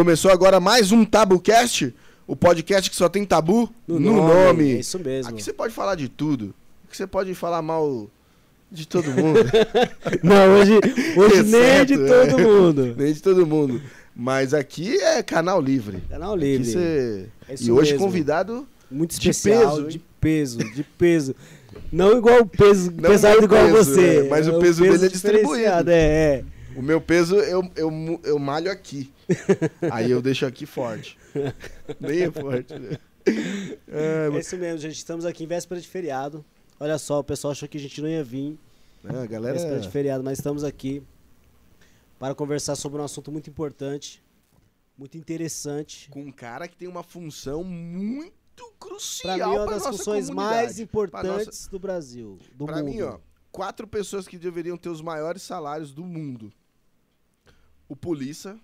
Começou agora mais um TabuCast, o podcast que só tem tabu no, No nome. nome, é isso mesmo. Aqui você pode falar de tudo. Aqui você pode falar mal de todo mundo. Não, hoje, hoje nem de Exceto, todo é. mundo. Nem de todo mundo. Mas aqui é canal livre. Canal livre. você- É E hoje mesmo. convidado. Muito de especial, peso, de peso, de peso. Não igual o peso, Não pesado igual peso, você. é, mas o peso dele é distribuído. É, é. O meu peso eu, eu, eu malho aqui. Aí eu deixo aqui forte. Nem é forte. né? É, É isso mesmo, gente. Estamos aqui em véspera de feriado. Olha só, o pessoal achou que a gente não ia vir. a galera. Véspera de feriado, mas estamos aqui para conversar sobre um assunto muito importante, muito interessante. com um cara que tem uma função muito crucial Para mim, é uma das nossa funções mais importantes do Brasil, do Pra mundo. mim, ó, quatro pessoas que deveriam ter os maiores salários do mundo: o polícia,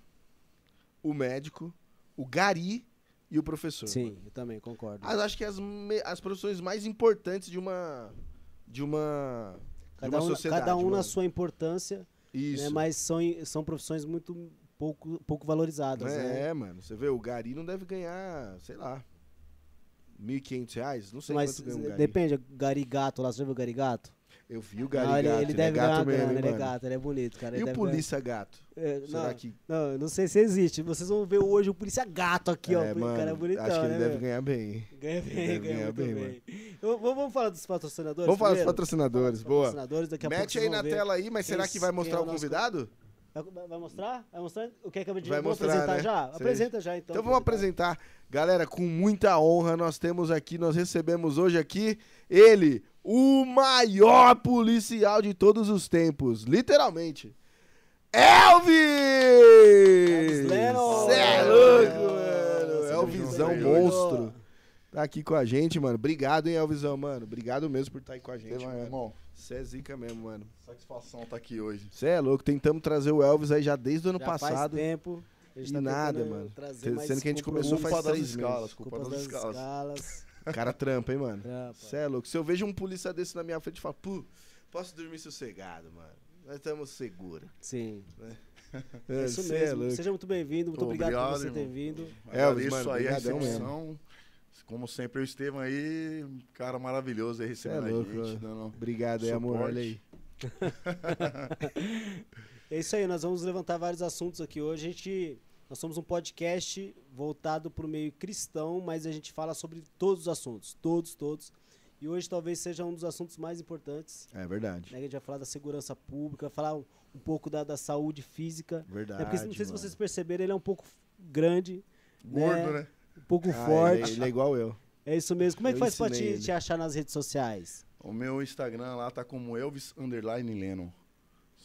o médico, o gari e o professor. Sim, eu também concordo. As, acho que as, as profissões mais importantes de uma de uma de Cada uma um, sociedade. cada um na mano. sua importância, Isso. né, mas são, são profissões muito pouco, pouco valorizadas. né? É, mano. Você vê, o gari não deve ganhar, sei lá, 1.500 reais? Não sei Mas quanto ganha um gari. depende, garigato lá, você já viu o garigato? Eu vi o gari Não, ele, gato, ele é deve ganhar gato uma mesmo, grana, ele é gato, ele é bonito, cara. E o polícia gato? ganhar- É, Será não, que... não, não sei se existe. Vocês vão ver hoje o polícia gato aqui, ó. é, o mano, cara é bonitão, acho que ele né, deve meu? ganhar bem. Ganha bem, ganha, ganhar muito bem, bem. Vamos, falar dos patrocinadores Vamos falar dos patrocinadores, boa. patrocinadores, daqui a Mete aí na ver. tela aí, mas será quem- que vai quem mostrar é o o convidado? Vai mostrar? Vai mostrar? O que é que eu Vai vou mostrar, apresentar né? já? Apresenta já, então. Então vamos apresentar. Galera, com muita honra, nós temos aqui, nós recebemos hoje aqui ele, o maior policial de todos os tempos, literalmente. Elvis! Cê é louco, mano. Elvisão monstro. Tá aqui com a gente, mano. Obrigado, hein, Elvisão, mano. Obrigado mesmo por estar aí com a gente, Sei mano. irmão. Você é zica mesmo, mano. Satisfação estar aqui hoje. Você é louco. Tentamos trazer o Elvis aí já desde o ano Já faz passado. tempo. a gente E tá nada, mano. Sendo que a gente começou faz três escalas, meses. culpa, Culpa das, das escalas. Cara trampa, hein, mano. Trampa. Você é louco. Se eu vejo um polícia desse na minha frente, eu falo, pô, posso dormir sossegado, mano. Nós estamos seguros. Sim. É, É isso cê é mesmo. louco. Seja muito bem-vindo. Muito Pô, obrigado, por obrigado, você ter irmão. vindo. Elvis, Agradeço mano, aí a recepção. Como sempre, o Estevam aí, um cara maravilhoso aí recebendo é louco, a gente. Dando... Obrigado aí, amor. Suporte. Olha aí. É isso aí, nós vamos levantar vários assuntos aqui hoje. A gente, nós somos um podcast voltado para o meio cristão, mas a gente fala sobre todos os assuntos, todos, todos. E hoje talvez seja um dos assuntos mais importantes. É verdade. Né? A gente vai falar da segurança pública, falar um, um pouco da, da saúde física. Verdade. né? Porque não sei se mano. vocês perceberam, ele é um pouco grande, Gordo, né? um pouco Ah, forte. Ele, ele é igual eu. É isso mesmo. Como é que Eu faz pra ensinei te, te achar nas redes sociais? O meu Instagram lá tá como Elvis Underline Lennon.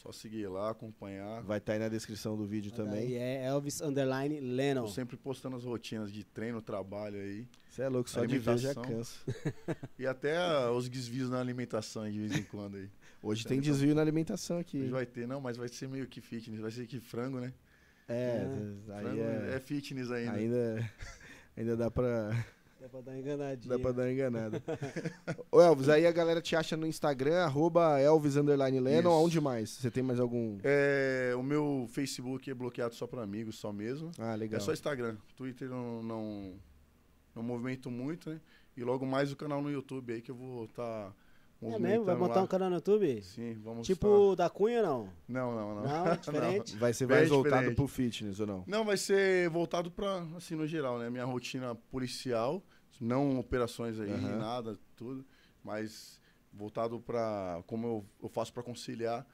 Só seguir lá, acompanhar. Vai estar aí na descrição do vídeo Aí também. é Elvis Underline Lennon. Tô sempre postando as rotinas de treino, trabalho aí. Você é louco, só de ver já cansa. E até ah, os desvios na alimentação aí de vez em quando aí. Hoje tem desvio na alimentação aqui. Hoje vai ter, não, mas vai ser meio que fitness, vai ser que frango, né? É, aí frango é, é, fitness ainda. ainda, ainda dá pra, Dá pra dar uma enganadinha. dá pra dar uma enganada. Ô Elvis, aí a galera te acha no Instagram, arroba Elvis Underline Lennon, Isso. aonde mais? Você tem mais algum... É, o meu Facebook é bloqueado só para amigos, só mesmo. Ah, legal. É só Instagram. Twitter não, não, não movimento muito, né? E logo mais o canal no YouTube aí que eu vou estar É mesmo? Vai montar lá. um canal no YouTube? Sim, vamos Tipo estar- da Cunha, não? Não, não, não. Não, diferente? Vai ser Bem mais voltado diferente. pro fitness ou não? Não, vai ser voltado para assim, no geral, né? Minha rotina policial, não operações aí, Aham. nada, tudo. Mas voltado para como eu, eu faço para conciliar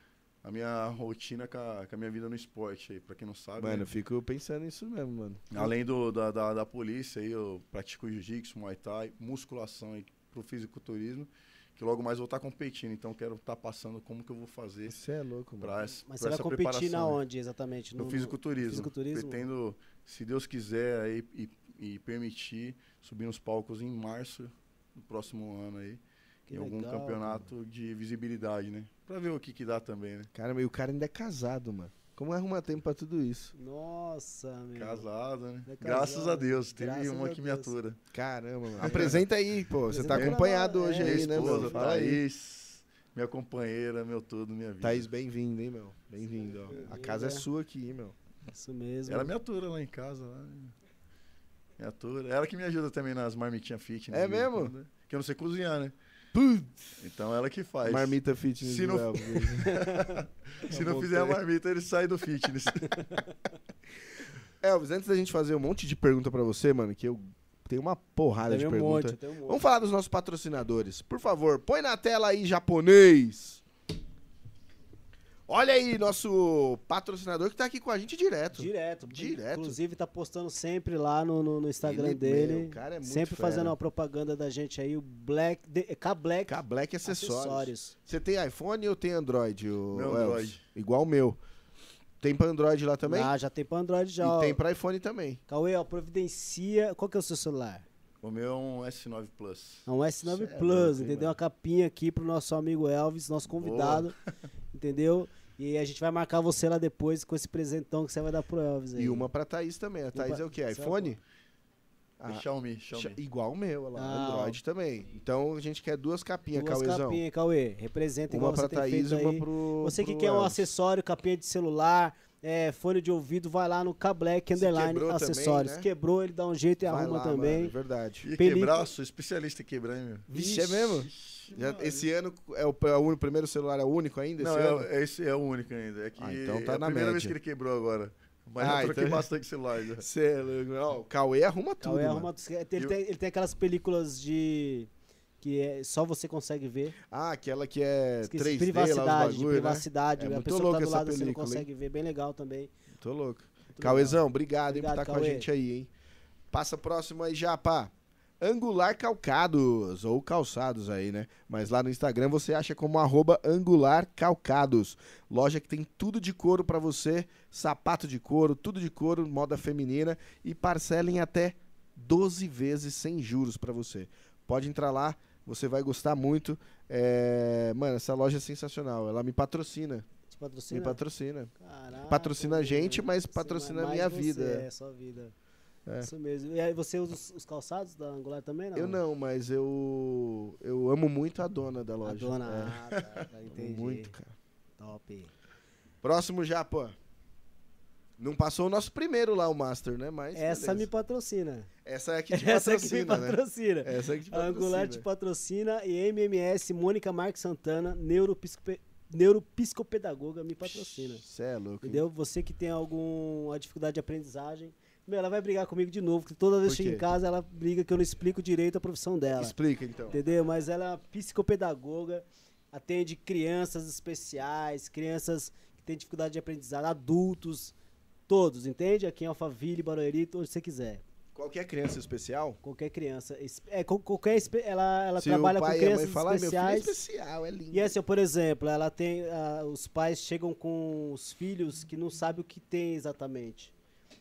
a minha rotina com a, com a minha vida no esporte aí, para quem não sabe. Mano, né? eu fico pensando nisso mesmo, mano. Além do, da, da, da polícia, aí eu pratico jiu-jitsu, muay thai, musculação aí pro fisiculturismo, que logo mais vou estar competindo, então quero estar passando como que eu vou fazer Você é louco, mano. para essa Mas pra você vai competir na né? onde exatamente? No, fisiculturismo. fisiculturismo? Pretendo, se Deus quiser aí, e, e permitir, subir nos palcos em março do próximo ano aí, Que em algum legal, campeonato de visibilidade, né? Pra ver o que que dá também, né? Cara, e o cara ainda é casado, mano. Como arruma tempo pra tudo isso? Nossa, meu. Casado, né? É Graças casado, a Deus, teve graças uma que me atura. Caramba, mano. Apresenta aí, pô. Você tá Apresenta acompanhado hoje é. Minha aí, né, esposa, mano? Fala aí. Thaís, minha companheira, meu todo, minha vida. Thaís, bem-vindo, hein, meu? Bem-vindo, ó. A casa é sua aqui, hein, meu. Isso mesmo. Ela me atura lá em casa. Lá. Me atura. Ela que me ajuda também nas marmitinhas fitness. É mesmo? quando, né? Que eu não sei cozinhar, né? Putz, Então ela que faz. marmita fitness Se do não-. Se não fizer a marmita, ele sai do fitness. Elvis, antes da gente fazer um monte de pergunta pra você, mano, que eu tenho uma porrada Tem de um pergunta. monte, um monte. Vamos falar dos nossos patrocinadores. Por favor, põe na tela aí, japonês. Olha aí, nosso patrocinador que tá aqui com a gente direto. Direto. Direto. Inclusive tá postando sempre lá no, no, no Instagram Ele, dele. meu, o cara é muito sempre fera. fazendo uma propaganda da gente aí, o Black. K-Black K Black Acessórios. Acessórios. Você tem iPhone ou tem Android? O Meu Elvis? Android. Igual o meu. Tem pra Android lá também? Ah, já tem pra Android já. e ó. tem pra iPhone também. Cauê, ó, providencia. Qual que é o seu celular? o meu é um S9 Plus. É um S9 Cê é Plus, hein, entendeu? mano? Uma capinha aqui pro nosso amigo Elvis, nosso convidado. entendeu? E a gente vai marcar você lá depois com esse presentão que você vai dar pro Elvis aí. E uma pra Thaís também. A Thaís é o quê? É iPhone? É Ah, Xiaomi, Xiaomi. Igual o meu, lá. Ah, Android também. Então a gente quer duas capinhas, Duas Cauêzão. capinhas, Cauê. Representa Uma igual pra você tem Thaís feito e uma aí. pro. Você que pro quer um Elvis. acessório, capinha de celular, é, fone de ouvido, vai lá no K-Black Se Underline quebrou também, Acessórios. né? Quebrou, ele dá um jeito e Vai arruma lá, também. Mano, é verdade. E Película- quebrar, sou especialista em quebrar, hein, meu. Vixe, é mesmo? Já- esse ano é o, é o primeiro celular é o único ainda? Não, esse é, ano? é- esse é o único ainda. É que Ah, então tá é a na primeira média. vez que ele quebrou agora. Mas Ah, eu troquei então- bastante celular já. Cê é louco. Ó, o Cauê arruma tudo. Cauê arruma. Ele, Eu- tem, ele tem aquelas películas de. que é, só você consegue ver. Ah, aquela que é Esqueci, 3D lá, os privacidade, bagulho, né? privacidade. É a pessoa que tá do lado você não película, hein? consegue ver. Bem legal também. Tô louco. Muito Cauêzão, obrigado, hein, por Obrigado, estar com a Cauê. gente aí, hein? Passa próximo aí já, pá. Angular Calcados, ou calçados aí, né? Mas lá no Instagram você acha como arroba Angular Calcados. Loja que tem tudo de couro pra você, sapato de couro, tudo de couro, moda feminina e parcela em até 12 vezes sem juros pra você. Pode entrar lá, você vai gostar muito. É, Mano, essa loja é sensacional, ela me patrocina, Te patrocina? me patrocina. Caraca, Patrocina a gente, mas patrocina a minha você, vida. É, sua vida. É. Isso mesmo. E aí você usa os, os calçados da Angular também, não? Eu não, mas eu eu amo muito a dona da A loja. dona. É, Ah, tá, tá, entendi. muito, cara. Top. Próximo pô. Não passou o nosso primeiro lá, o Master, né? Mas Essa me beleza. patrocina. Essa é a que te Essa é que me patrocina, né? patrocina. Essa é que te A Angular te patrocina. patrocina e MMS, Mônica Marques Santana, neuropsicope- neuropsicopedagoga, me patrocina. Você é louco. hein? Entendeu? Você que tem alguma dificuldade de aprendizagem, meu, ela vai brigar comigo de novo, porque toda vez que chega em casa ela briga que eu não explico direito a profissão dela. Explica então. Entendeu? Mas ela é uma psicopedagoga, atende crianças especiais, crianças que têm dificuldade de aprendizado, adultos, todos, entende? Aqui em Alphaville, Barueri, onde você quiser. Qualquer criança especial, Qualquer criança. É, qual- qualquer, ela ela se trabalha com crianças falar, "Ai, meu filho é especiais. especial, é lindo. E assim, por exemplo, ela tem. ah, os pais chegam com os filhos que não sabem o que tem exatamente.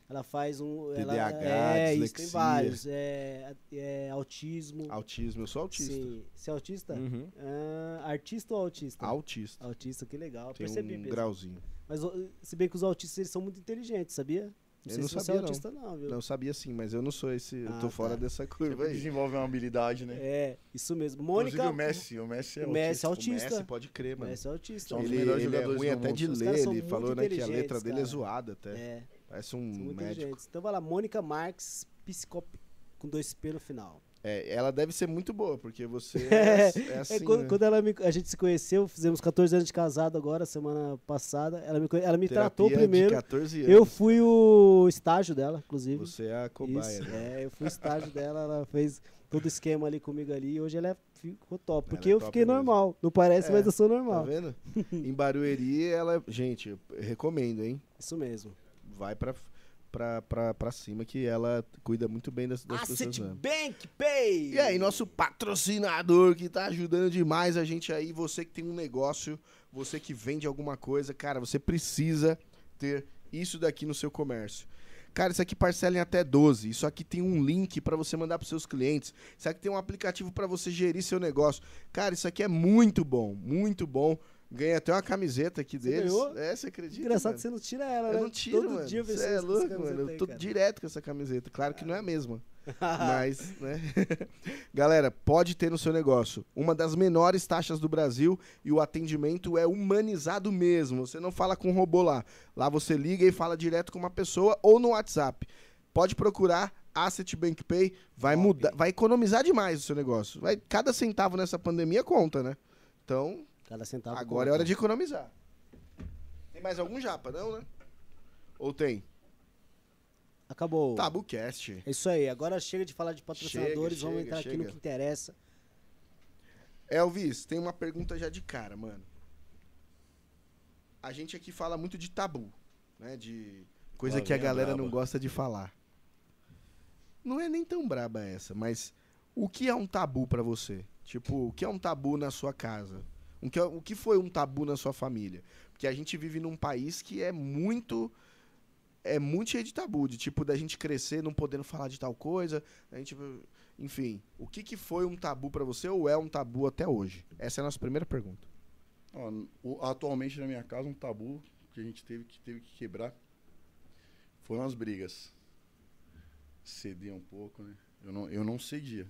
Ela faz um. ela- TDAH, é, isso, tem dislexia. vários. É, é autismo. Autismo, eu sou autista. Sim. Você é autista? Uhum. Ah, artista ou autista? Autista. Autista, que legal. Tem Percebi um mesmo. grauzinho. Mas o- se bem que os autistas eles são muito inteligentes, sabia? Eu sei não se você sabia, é não. autista, não, viu? Não sabia sim, mas eu não sou esse. eu Ah, tô fora tá. dessa curva aí. desenvolve uma habilidade, né? É, isso mesmo. Inclusive Mônica. o Messi, o Messi é o Messi é autista. O autista. Messi pode crer, O mano. Messi é autista. Ele, ele é ruim até de ler, ele falou né, que a letra inteligentes, dele é cara. zoada até. É, Parece um são muito médico. Então vai lá, Mônica Marques, psicop com dois P no final. É, ela deve ser muito boa, porque você É, é, é assim, é, quando, né? quando ela me- a gente se conheceu, fizemos 14 anos de casado agora, semana passada. Ela me, ela me tratou primeiro. De 14 anos. Eu fui o estágio dela, inclusive. Você é a cobaia. Isso, né? é, eu fui o estágio dela, ela fez todo o esquema ali comigo ali. E hoje ela é- ficou top. Porque é eu top fiquei mesmo. normal. Não parece, É, mas eu sou Tá normal. vendo? em Barueri, ela. Gente, eu recomendo, hein? Isso mesmo. Vai pra, pra, pra, pra cima que ela cuida muito bem das, das pessoas. Asset. Bank Pay! E aí, nosso patrocinador que tá ajudando demais a gente aí, você que tem um negócio, você que vende alguma coisa, cara, você precisa ter isso daqui no seu comércio. Cara, isso aqui parcela em até 12. Isso aqui tem um link para você mandar para seus clientes. Isso aqui tem um aplicativo para você gerir seu negócio. Cara, isso aqui é muito bom, muito bom. Ganhei até uma camiseta aqui Você deles. ganhou? É, você acredita? Engraçado mano? que você não tira ela, né? Eu não tiro, Todo mano. dia eu Você é louco, mano. Eu aí, tô cara. direto com essa camiseta. Claro que não é a mesma. Mas, né? Galera, pode ter no seu negócio uma das menores taxas do Brasil e o atendimento é humanizado mesmo. Você não fala com um robô lá. Lá você liga e fala direto com uma pessoa ou no WhatsApp. Pode procurar Asset Bank Pay, vai Top. mudar, vai economizar demais o seu negócio. Vai, cada centavo nessa pandemia conta, né? Então, Cada centavo. agora é hora de economizar. Tem mais algum japa, não, né? Ou tem? Acabou. Tabucast. É isso aí. Agora chega de falar de patrocinadores. Chega, vamos chega, entrar aqui no chega. que interessa. Elvis, tem uma pergunta já de cara, mano. A gente aqui fala muito de tabu, né? De coisa que a a galera braba. não gosta de falar. Não é nem tão braba essa, mas o que é um tabu pra você? Tipo, o que é um tabu na sua casa? O que, é- o que foi um tabu na sua família? Porque a gente vive num país que é muito é muito cheio de tabu, de tipo da gente crescer não podendo falar de tal coisa, a gente, enfim, o que que foi um tabu pra você ou é um tabu até hoje? Essa é a nossa primeira pergunta. Atualmente na minha casa, um tabu que a gente teve que, teve que quebrar foram as brigas. Ceder um pouco, né? Eu não, eu não cedia.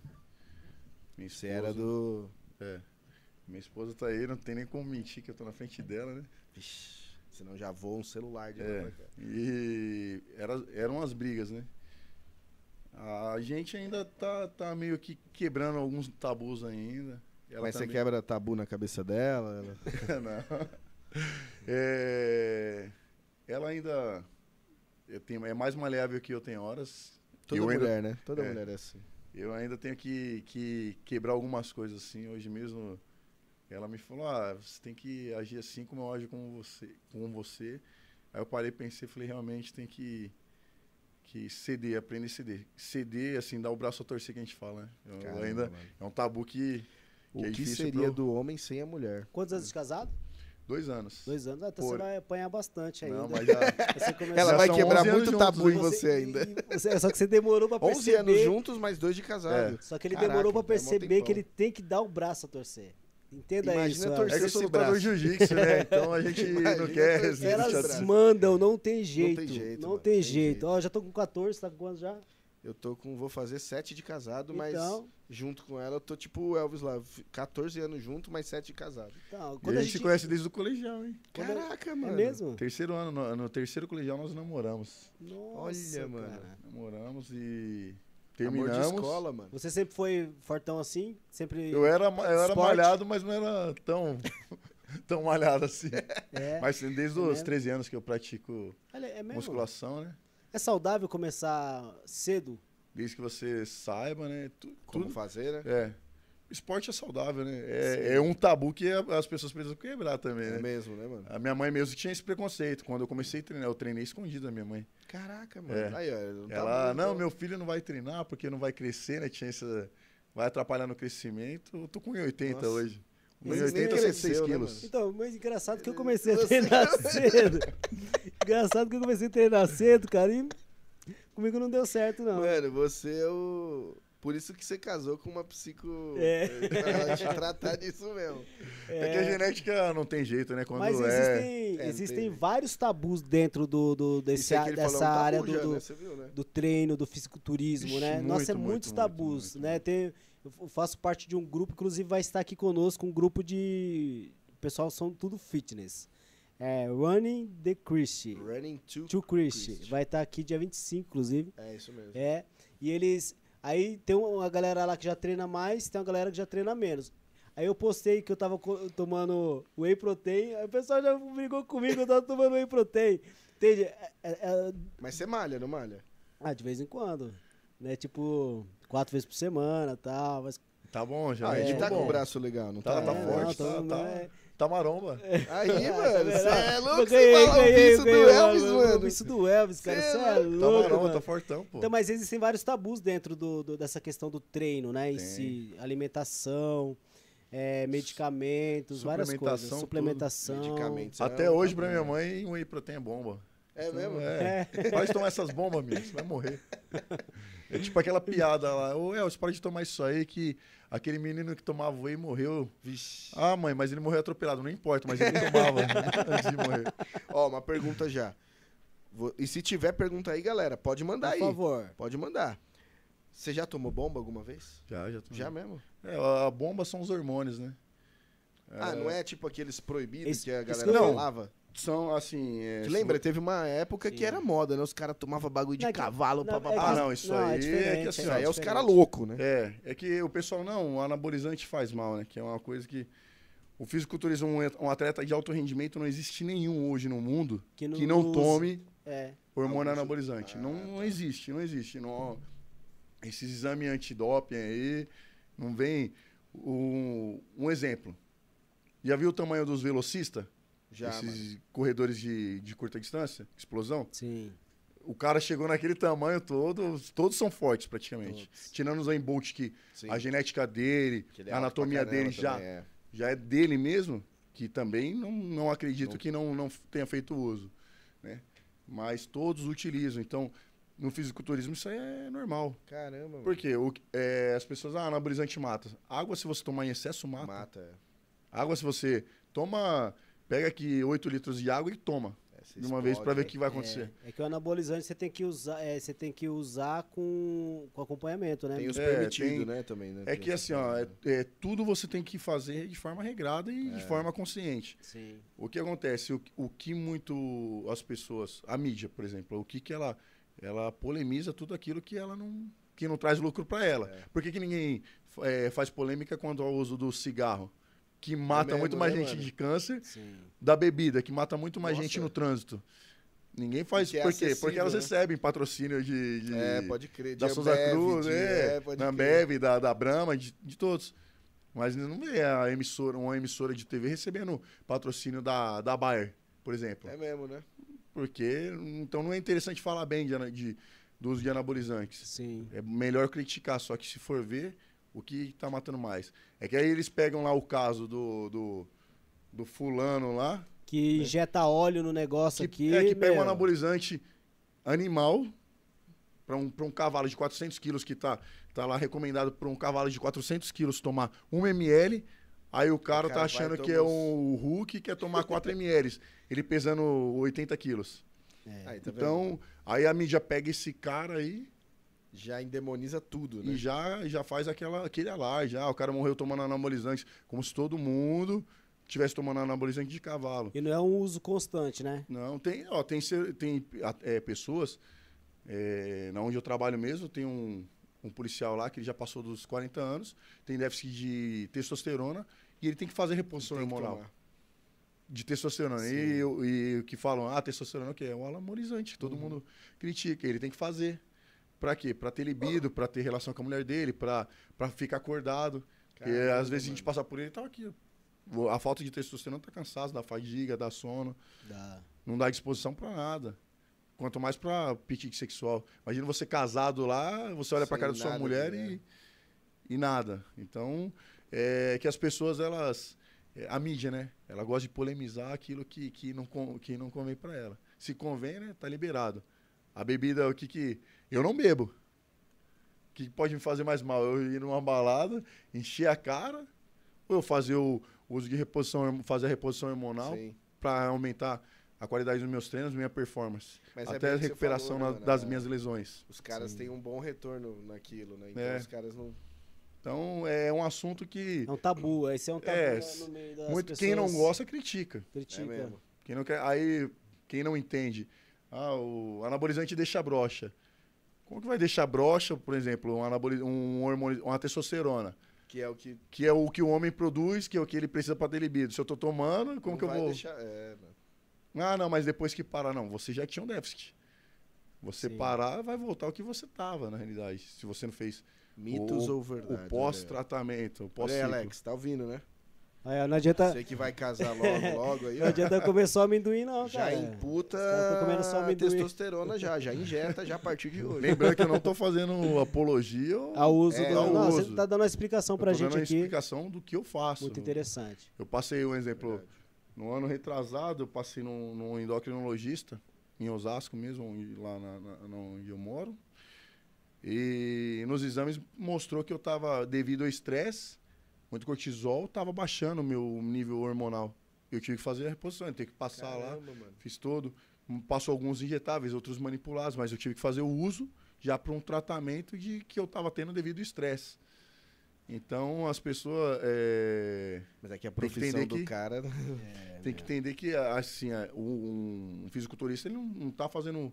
Minha Você era do É. Minha esposa tá aí, não tem nem como mentir que eu tô na frente dela, né? Vixe, senão já voa um celular de É. cá. E era, eram as brigas, né? A gente ainda tá, tá meio que quebrando alguns tabus ainda. Ela Mas você quebra tabu na cabeça dela? ela- Não. É, ela ainda tenho, é mais maleável que eu tenho horas. Toda eu ainda, mulher, né? Toda é. mulher é assim. eu ainda tenho que, que quebrar algumas coisas assim. Hoje mesmo ela me falou: ah, você tem que agir assim como eu ajo com você. Com você. Aí eu parei, pensei, falei: realmente tem que, que ceder, aprender a ceder. Ceder, assim, dar o braço a torcer que a gente fala, né? Eu Caramba, ainda mano. é um tabu que. O é que difícil seria eu- do homem sem a mulher? Quantos anos de casado? Dois anos. Dois anos. Ah, então Por- você vai apanhar bastante ainda. Não, mas já. Você Ela vai quebrar 11 muito juntos, tabu em né? você ainda. e você- só que você demorou pra 11 perceber. anos juntos, mais dois de casado. Só que ele Caraca, demorou pra é mó perceber que ele tem que dar o braço a torcer. Entenda Imagina isso. torcer Elas, É que eu sou lutador jiu-jitsu, né? Então a gente Imagina não quer. torcer a- elas braço. mandam, não tem jeito. jeito, Não mano, tem tem jeito. jeito. Ó, já tô com 14, tá com quantos já? Eu tô com. Vou fazer 7 de casado, mas Então, junto com ela eu tô tipo o Elvis lá. 14 anos junto, mais 7 de casado. então E quando a gente se conhece desde o colegial, hein? Quando- Caraca, É mano. mesmo? Terceiro ano, no, no terceiro colegial nós namoramos. Nossa, Olha, mano. cara. Namoramos e Amor terminamos. de escola, mano. Você sempre foi fortão assim? Sempre. Eu era, eu era Esporte? malhado, mas não era tão, tão malhado assim. É. Mas desde É os mesmo? 13 anos que eu pratico Olha, é musculação, né? É saudável começar cedo? Desde que você saiba, né? Tu- Como tudo. fazer, né? É. Esporte é saudável, né? É, é um tabu que a- as pessoas precisam quebrar também, É né? mesmo, né, mano? A minha mãe mesmo tinha esse preconceito. Quando eu comecei a treinar, eu treinei escondido da minha mãe. Caraca, mano. É. Aí, ó, não tá Ela, não, meu filho não vai treinar porque não vai crescer, né? Tinha essa. Vai atrapalhar no crescimento. Eu tô com 1,80 Nossa. hoje. Mas 1,80 nem 106 cresceu, né, quilos. mano? Então, mas engraçado que eu comecei a treinar cedo. engraçado que eu comecei a treinar cedo, cara, e comigo não deu certo, não. Mano, você é o. Por isso que você casou com uma psico. É. Pra ela te tratar disso mesmo. É. que a genética não tem jeito, né? Quando Mas é. existem, é, existem tem- vários tabus dentro do, do- desse, aí que ele dessa é um área do, já, do, né? Viu, né? do treino, do fisiculturismo, Ixi, né? Nossa, é muito, muitos muito, tabus, muito, né? muito. Tem, eu faço parte de um grupo, inclusive vai estar aqui conosco um grupo de... O pessoal são tudo fitness. É Running the Christie. Running to. To Christie. Christie. Vai estar aqui dia 25, inclusive. É isso mesmo. É. E eles. Aí tem uma galera lá que já treina mais, tem uma galera que já treina menos. Aí eu postei que eu tava tomando whey protein, aí o pessoal já brigou comigo, eu tava tomando whey protein. Entende? É- é- é- Mas você malha, não malha? ah, de vez em quando. Né? Tipo, quatro vezes por semana e tal. Mas, Tá bom já. Ah, ele é tá bom. com o braço legal, não tá? Tá, tá É, forte, não, tá, tá, tá maromba. Aí, Ah, tá mano, você é louco, Eu você ganhei, fala o ganhei, vício do ganhei, Elvis, mano. mano. Isso do Elvis, cara. Cê é Você é louco. Tá louco, maromba, mano. tá fortão, pô. Então, mas existem vários tabus dentro do, do- dessa questão do treino, né? Em si, alimentação, é, medicamentos, várias coisas. Suplementação. Medicamentos. Até é hoje, pra minha mãe, um whey protein é bomba. É mesmo? É. Pode tomar essas bombas, amigo. Você vai morrer. É tipo aquela piada lá. Ô, El, você pode tomar isso aí que aquele menino que tomava whey morreu. Vixe. Ah, mãe, mas ele morreu atropelado. Não importa, mas ele tomava antes de morrer. Ó, uma pergunta já. Vou- E se tiver pergunta aí, galera, pode mandar Por aí. favor. Pode mandar. Você já tomou bomba alguma vez? Já, já. Já mesmo? É, a bomba são os hormônios, né? Ah, não é tipo aqueles proibidos Esse- que a galera eu- falava? São, assim... É, Tu se lembra? vo- Teve uma época Sim. que era moda, né? Os caras tomavam bagulho de Não, é cavalo, não, pá, é Ah, não, isso Não, é aí é, diferente, que assim, Isso aí é os caras loucos, né? É, é que o pessoal, não, o anabolizante faz mal, né? Que é uma coisa que... O fisiculturismo, um, um atleta de alto rendimento, não existe nenhum hoje no mundo Que não que não tome É. hormônio Alguns- anabolizante. Ah, não, tá. não existe, não existe. Não, esses exames antidoping aí, não vem... Um, um exemplo. Já viu o tamanho dos velocistas? Já, mano. esses corredores de, de curta distância, explosão? Sim. O cara chegou naquele tamanho todo, todos são fortes praticamente. Todos. Tirando o Zayn Bolt, que Sim. a genética dele, é a anatomia dele já, é. já é dele mesmo, que também não, não acredito Não. que não, não tenha feito uso. Né? Mas todos utilizam. Então, no fisiculturismo isso aí é normal. Caramba, mano. Por quê? O, é, as pessoas, ah, anabolizante mata. Água, se você tomar em excesso, mata. Mata, é. Água, se você toma, pega aqui 8 litros de água e toma. É, você De uma vez pra ver o que vai acontecer. É, é que o anabolizante você tem que usar, é, você tem que usar com, com acompanhamento, né? Tem os É, permitidos, tem- né, também, né? É Tem que assim, ó, é, é, tudo você tem que fazer de forma regrada e É. de forma consciente. Sim. O que acontece? O, o que muito as pessoas, a mídia, por exemplo, o que que ela ela polemiza tudo aquilo que ela não que não traz lucro para ela. É. Por que, que ninguém é, faz polêmica quanto ao uso do cigarro? Que mata mesmo, muito mais né, gente mano? de câncer, Sim. da bebida, que mata muito mais Nossa. gente no trânsito. Ninguém faz. Que é por quê? Porque elas né? recebem patrocínio de, de- É, pode crer. da Souza Cruz, de- é, pode da. Ambev, da, da Brahma, de, de todos. Mas não vê a emissora, uma emissora de TV recebendo patrocínio da, da Bayer, por exemplo. É mesmo, né? Porque então não é interessante falar bem de, de, do uso de anabolizantes. Sim. É melhor criticar, só que se for ver, o que tá matando mais. É que aí eles pegam lá o caso do, do, do fulano lá, Que injeta óleo no negócio que, aqui. é, que pega um meu. anabolizante animal para um, pra um cavalo de 400 quilos que tá, tá lá recomendado para um cavalo de 400 quilos tomar 1 ml. Aí o cara, cara tá vai achando e que é um Hulk e quer tomar 4 ml. Ele pesando 80 quilos. É. Aí, tá vendo? então, aí a mídia pega esse cara aí Já endemoniza tudo, né? e já, já faz aquela, aquele alarde. Já, o cara morreu tomando anabolizante, como se todo mundo tivesse tomando anabolizante de cavalo. E não é um uso constante, né? Não, tem, ó, tem, tem é, pessoas, é, na onde eu trabalho mesmo, tem um, um policial lá que ele já passou dos 40 anos, tem déficit de testosterona e ele tem que fazer reposição que hormonal de testosterona. E, eu- e o que falam, ah, testosterona o quê? É um anabolizante, que todo Uhum. mundo critica. Ele tem que fazer. Pra quê? Pra ter libido, pra ter relação com a mulher dele, pra, pra ficar acordado. Porque às vezes a gente mano. passa por ele e tá aqui. A falta de testosterona tá cansado, dá fadiga, dá sono Da... não dá disposição pra nada. Quanto mais pra apetite sexual. Imagina você casado lá, você olha pra Sem cara da sua mulher e, e nada. Então, é que as pessoas, elas. é, a mídia, né? Ela gosta de polemizar aquilo que, que, não, que não convém pra ela. Se convém, né? Tá liberado. A bebida, o que que. Eu não bebo. O que pode me fazer mais mal? Eu ir numa balada, encher a cara, ou eu fazer o uso de reposição, fazer a reposição hormonal para aumentar a qualidade dos meus treinos, minha performance. Mas é até bem a recuperação falou, né, na- mano? das É. minhas lesões. Os caras Sim. têm um bom retorno naquilo, né? Então É. os caras não. Então é um assunto que É um tabu. Esse é um tabu É, no meio das muito, pessoas. quem não gosta critica. critica. É mesmo. Quem não quer, aí quem não entende, ah, o anabolizante deixa broxa. Como que vai deixar broxa, por exemplo, um anaboli, um hormônio, uma testosterona, Que é o que. que é o que o homem produz, que é o que ele precisa para ter libido. Se eu tô tomando, como não que eu vou? Deixar... É. Ah, não, mas depois que parar, não, você já tinha um déficit. Você Sim. parar, vai voltar ao que você tava, na realidade. Se você não fez Mitos O- ou verdade? o pós-tratamento, o Olha aí. Alex, tá ouvindo, né? Aí, não adianta, Você que vai casar logo, logo aí. não adianta comer só amendoim, não, Já cara. imputa Os caras tão comendo só a amendoim. testosterona já, já injeta já a partir de hoje. Lembrando que eu não tô fazendo apologia ou Ao uso É, do... ao Não, uso. você tá dando uma explicação eu pra tô gente dando aqui. explicação do que eu faço. Muito interessante. Eu passei um exemplo, Verdade. no ano retrasado, eu passei num, num endocrinologista, em Osasco mesmo, lá na, na- na onde eu moro. E nos exames mostrou que eu tava, devido ao estresse, muito cortisol, tava baixando o meu nível hormonal. Eu tive que fazer a reposição, eu tive que passar lá. Caramba, mano. Fiz todo. Passou alguns injetáveis, outros manipulados, mas eu tive que fazer o uso já para um tratamento de que eu estava tendo devido ao estresse. Então as pessoas é, Mas é que a que profissão do que- cara. É, tem que entender que assim é, um, um fisiculturista ele não, não tá fazendo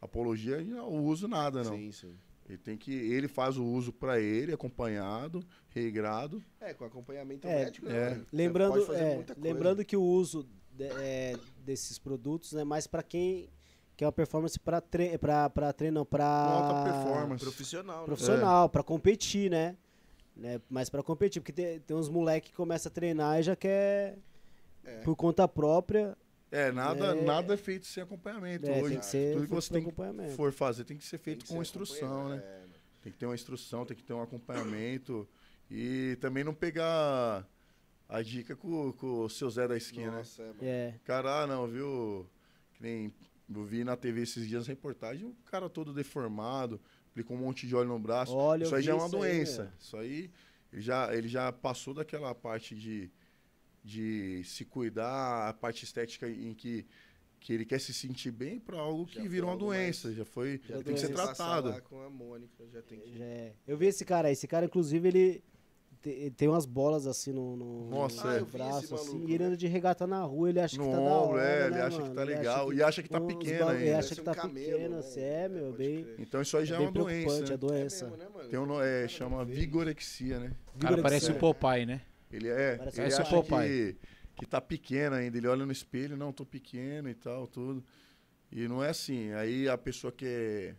apologia ao uso nada não. Sim, sim. Ele tem que ele faz o uso para ele acompanhado, regrado. É, com acompanhamento É, médico, é. né? Pode Lembrando, fazer é, muita coisa. lembrando que o uso de- é, desses produtos é mais para quem quer uma performance para tre para para treino, para Alta performance. profissional, né? profissional, pra competir, né? né? Mas pra competir, porque tem, tem uns moleque que começa a treinar e já quer É. por conta própria. É, nada É. nada é feito sem acompanhamento É, hoje. tem que ser tudo que você tem que acompanhamento. for fazer tem que ser feito que com ser instrução, né? é, mano. Tem que ter uma instrução, tem que ter um acompanhamento e também não pegar a dica com, com o seu Zé da esquina, né? Nossa, é, mano. É. Cara, ah, não, viu? Que nem eu vi na TV esses dias a reportagem, o cara todo deformado, aplicou um monte de óleo no braço. Olha, eu isso aí já é uma isso aí, doença. meu. isso aí, ele já, ele já passou daquela parte de, de se cuidar, a parte estética em que, que ele quer se sentir bem para algo que Já virou foi uma algo mais- doença. Já foi. Já tem que ser doença. tratado. lá com a Mônica, já tem que... Já é. Eu vi esse cara aí. Esse cara, inclusive, ele te- ele tem umas bolas assim no, no- Nossa, no é. Braço, assim, maluco, e ele né? anda de regata na rua, ele acha No que tá da ombro, hora, é, ele né, acha que mano? tá Ele legal. acha E acha que tá pequeno bagulho- Ele ainda. acha que tá um camelo, pequeno, né? assim, é, meu, bem... crer. Então isso aí já é é uma doença. preocupante a né? doença. É mesmo, né, mano? Tem um, é, chama vigorexia, né? O cara Vigorexia. parece o Popeye, né? Ele é, Parece ele um acha que, que tá pequeno ainda. Ele olha no espelho, não, tô pequeno e tal, tudo. E não é assim. Aí a pessoa quer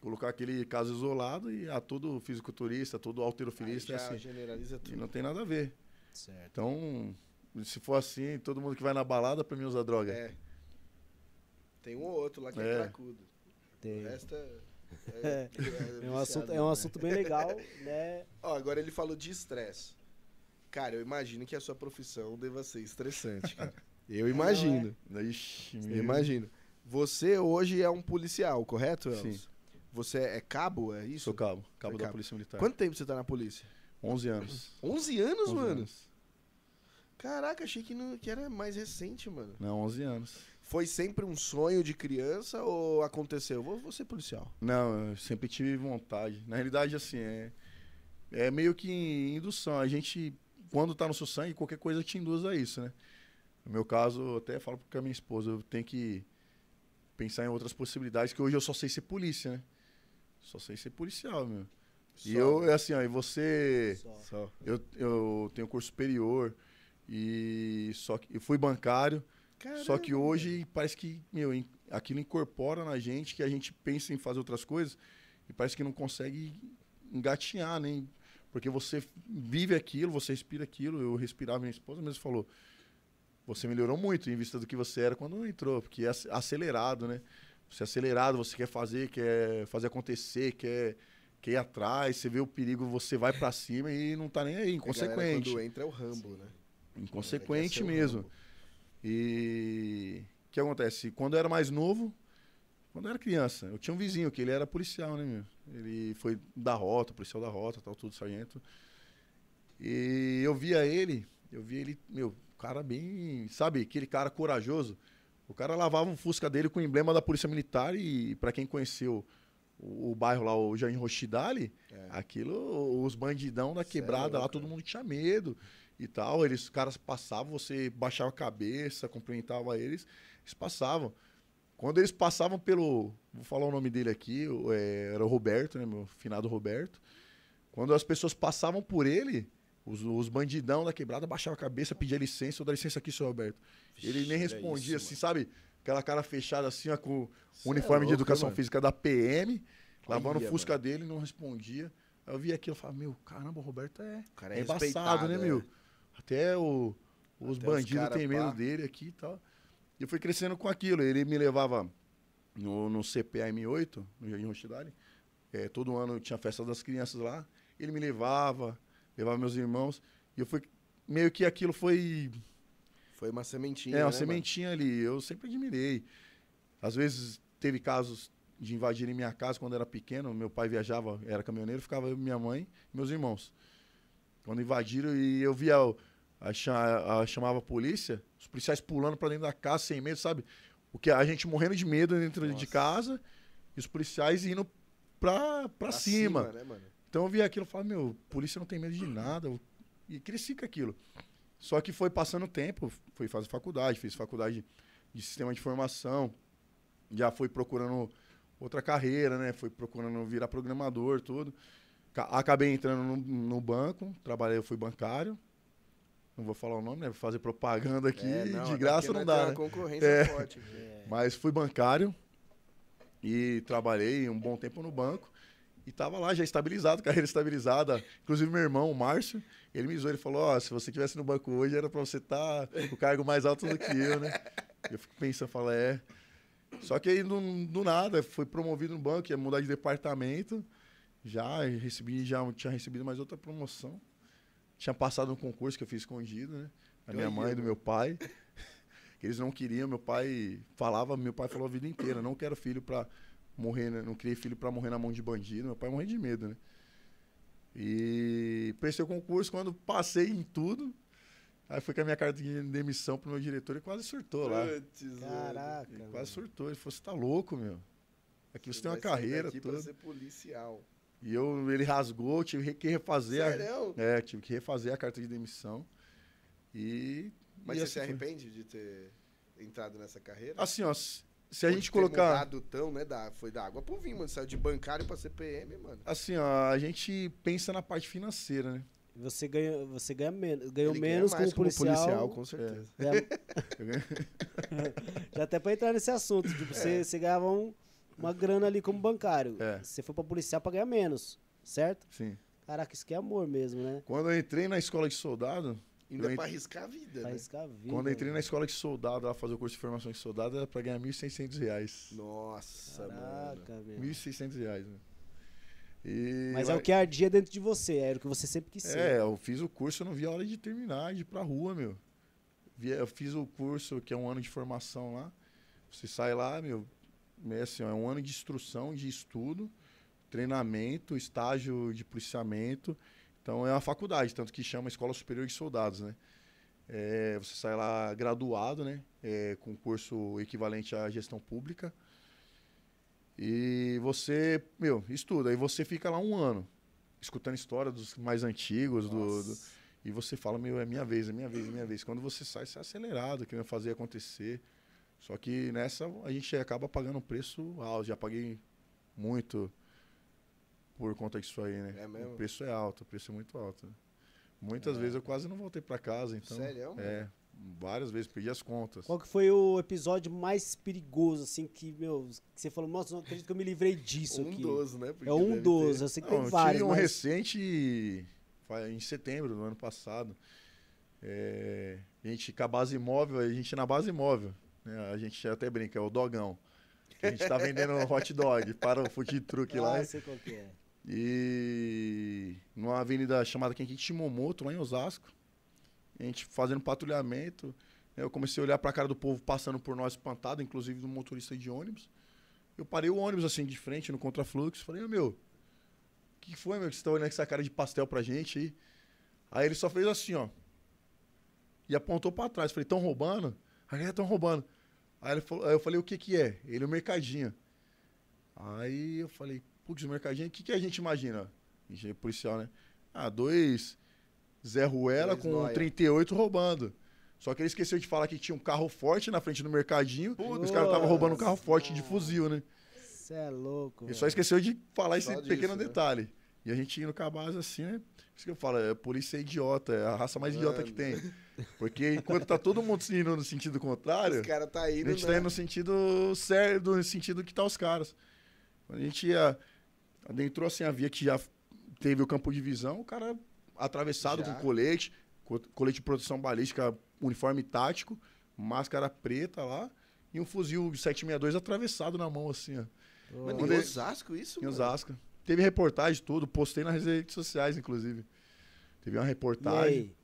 colocar aquele caso isolado e a todo fisiculturista, todo Aí alterofilista é já assim. generaliza E tudo. não tem nada a ver. Certo. Então, se for assim, todo mundo que vai na balada pra mim usa droga. É. Tem um ou outro lá que é, É. cracudo. Tem. O resto é... É. É um, assunto, é um assunto bem legal, né? Ó, agora ele falou de estresse. Cara, eu imagino que a sua profissão deva ser estressante, cara. Eu imagino. Ixi, Eu imagino. Você hoje é um policial, correto, Elcio? Sim. Você é cabo, é isso? Sou cabo, cabo É da cabo. Polícia Militar. Quanto tempo você tá na polícia? 11 anos. 11 anos, 11 mano? anos. Caraca, achei que, não, que era mais recente, mano. Não, 11 anos. Foi sempre um sonho de criança ou aconteceu? Vou, vou ser policial. Não, eu sempre tive vontade. Na realidade, assim, é, é meio que indução. A gente, quando tá no seu sangue, qualquer coisa te induz a isso, né? No meu caso, eu até falo com a minha esposa, eu tenho que pensar em outras possibilidades, que hoje eu só sei ser polícia, né? Só sei ser policial, meu. E Só. eu, é assim, ó, e você... Só. Eu, eu tenho curso superior e só que eu fui bancário, só que Caramba, hoje parece que, meu, aquilo incorpora na gente, que a gente pensa em fazer outras coisas e parece que não consegue engatinhar, nem porque você vive aquilo, você respira aquilo. Eu respirava, minha esposa mesmo falou: você melhorou muito em vista do que você era quando entrou, porque é ac- acelerado, né? Você é acelerado, você quer fazer, quer fazer acontecer, quer, quer ir atrás, você vê o perigo, você vai pra cima e não tá nem aí, galera, inconsequente. Quando entra é o Rambo, né? Inconsequente mesmo. E o que acontece? Quando eu era mais novo, quando eu era criança, eu tinha um vizinho que ele era policial, né, meu? Ele foi da rota, policial da rota, tal, tudo, sargento. E eu via ele, eu via ele, meu, cara bem, sabe, aquele cara corajoso. O cara lavava um Fusca dele com o emblema da Polícia Militar e para quem conheceu o, o bairro lá, o Jardim Rochidale, É. aquilo, os bandidão da é quebrada lá, louco, todo cara. mundo tinha medo e tal. Eles, os caras passavam, você baixava a cabeça, cumprimentava eles, eles passavam. Quando eles passavam pelo. Vou falar o nome dele aqui, é, era o Roberto, né? Meu finado Roberto. Quando as pessoas passavam por ele, os, os bandidão da quebrada baixavam a cabeça, pedia licença, eu dá licença aqui, seu Roberto. ele nem respondia é assim, isso, sabe? Aquela cara fechada assim, ó, com o é uniforme de louco, educação mano. física da PM, lavando o Fusca dele, não respondia. Aí eu vi aquilo e falava, meu, caramba, o Roberto é, O cara é é, embaçado, né, é. meu? Até o- os Até os bandidos cara têm medo pá. dele aqui e tal. E eu fui crescendo com aquilo. Ele me levava no, no CPAM8, no Jardim Rochidale. É, todo ano tinha festa das crianças lá. Ele me levava, levava meus irmãos. E eu fui. Meio que aquilo foi. Foi uma sementinha. É, uma né, sementinha ali. Eu sempre admirei. Às vezes teve casos de invadirem minha casa quando eu era pequeno. Meu pai viajava, era caminhoneiro, ficava minha mãe e meus irmãos. Quando invadiram e eu via, o- a, cha- a- chamava a polícia, os policiais pulando pra dentro da casa sem medo, sabe? O que a gente morrendo de medo dentro de Nossa. casa e os policiais indo pra, pra, Pra cima. né, mano? Então eu vi aquilo e falei, meu, polícia não tem medo de nada. E cresci com aquilo. Só que foi passando o tempo, fui fazer faculdade, fiz faculdade de sistema de informação, já fui procurando outra carreira, né? Fui procurando virar programador, tudo. Ca- Acabei entrando no, no banco, trabalhei, eu fui bancário. Não vou falar o nome, né? Vou fazer propaganda aqui, É, não, de até graça não dá, né? concorrência É. forte. É. Mas fui bancário e trabalhei um bom tempo no banco. E tava lá já estabilizado, carreira estabilizada. Inclusive meu irmão, o Márcio, ele me zoou, ele falou, ó, se você estivesse no banco hoje era pra você estar com o cargo mais alto do que eu, né? Eu fico pensando, falo, é. Só que aí, do, do nada, fui promovido no banco, ia mudar de departamento. Já recebi, já tinha recebido mais outra promoção. Tinha passado um concurso que eu fiz escondido, né? Da minha mãe e do meu pai. Que eles não queriam, meu pai falava, meu pai falou a vida inteira, não quero filho pra morrer, né? não criei filho pra morrer na mão de bandido. Meu pai morreu de medo, né? E prestei o concurso, quando passei em tudo, aí fui com a minha carta de demissão pro meu diretor e quase surtou lá. Caraca. Ele quase surtou. Ele falou, você tá louco, meu. Aqui você, tem uma carreira daqui pra toda. ser policial. E eu, ele rasgou, tive que refazer. a- Sério? É, tive que refazer a carta de demissão. E. Mas e você assim se foi. arrepende de ter entrado nessa carreira? Assim, ó, se a Ou gente de ter colocar. mudado tão, né? Da, foi da água pro vinho, mano. Saiu de bancário pra CPM, mano. Assim, ó, a gente pensa na parte financeira, né? Você ganha, você ganha menos, ganhou Ele ganha menos mais como policial. com certeza. ganha- ganho- já até pra entrar nesse assunto, tipo, você, você ganhava um- uma grana ali como bancário. É. Você foi pra policial pra ganhar menos, certo? Sim. Caraca, isso que é amor mesmo, né? Quando eu entrei na escola de soldado, Ainda Eu pra ent- arriscar a vida, Pra né? arriscar a vida. quando eu entrei na escola de soldado, lá fazer o curso de formação de soldado, era pra ganhar 1.600 reais. Nossa, mano. Caraca, R$ meu. 1.600 reais, né? E Mas é o que ardia dentro de você, era o que você sempre quis ser. É, eu fiz o curso, eu não vi a hora de terminar, de ir pra rua, meu. Vi- Eu fiz o curso, que é um ano de formação lá. Você sai lá, meu, é assim, é um ano de instrução, de estudo, treinamento, estágio de policiamento. Então é uma faculdade, tanto que chama Escola Superior de Soldados, né? É, você sai lá graduado, né? É, com curso equivalente à gestão pública. E você, meu, estuda. E você fica lá um ano, escutando história dos mais antigos, do, do- e você fala, meu, é minha vez, é minha vez, é minha vez. Quando você sai, você é acelerado, querendo fazer acontecer. Só que nessa a gente acaba pagando um preço alto. Já paguei muito por conta disso aí, né? É mesmo? O preço é alto, o preço é muito alto. né? Muitas É. vezes eu quase não voltei pra casa, então. Sério? É, várias vezes perdi as contas. Qual que foi o episódio mais perigoso, assim, que, meu, que você falou, nossa, não acredito que eu me livrei disso Um aqui. dos, né? Porque É um deve dos, ter. eu sei que Não, tem vários, tive um mas... recente em setembro do ano passado. É, a gente com a base móvel, a gente na base móvel, né? A gente até brinca, é o dogão. A gente tá vendendo hot dog para o food truck lá. Ah, sei qual que é. E numa avenida chamada Kenkichi Momoto, lá em Osasco. A gente fazendo patrulhamento. né, Eu comecei a olhar pra cara do povo passando por nós espantado, inclusive do motorista de ônibus. Eu parei o ônibus assim de frente no contrafluxo. Falei, "Ô, meu, o que foi, meu, que você tá olhando com essa cara de pastel pra gente aí? Aí ele só fez assim, ó. E apontou pra trás. Falei, tão roubando? Aí ele, estão roubando. Aí, ele falou, aí eu falei, o que que é? Ele, o mercadinho. Aí eu falei, putz, o mercadinho, o que que a gente imagina? Engenheiro policial, né? Ah, dois Zé Ruela Dois com nóia. 38 roubando. Só que ele esqueceu de falar que tinha um carro forte na frente do mercadinho. Putz, os caras estavam roubando um carro forte de fuzil, né? Você é louco, Ele só esqueceu de falar Só esse disso, pequeno né? detalhe. E a gente indo com a base assim, né? Por isso que eu falo, é, polícia é idiota, é a raça mais idiota que tem. Porque enquanto tá todo mundo indo no sentido contrário, Os caras tá a indo, gente né? tá indo no sentido certo, no sentido que tá os caras. Quando a gente ia, adentrou assim a via que já teve o campo de visão, o cara atravessado Já. com colete, co- colete de proteção balística, uniforme tático, máscara preta lá, e um fuzil 762 atravessado na mão assim, ó. Mano, em ele- Osasco isso, Em mano? Osasco. Teve reportagem tudo, postei nas redes sociais, inclusive. Teve uma reportagem.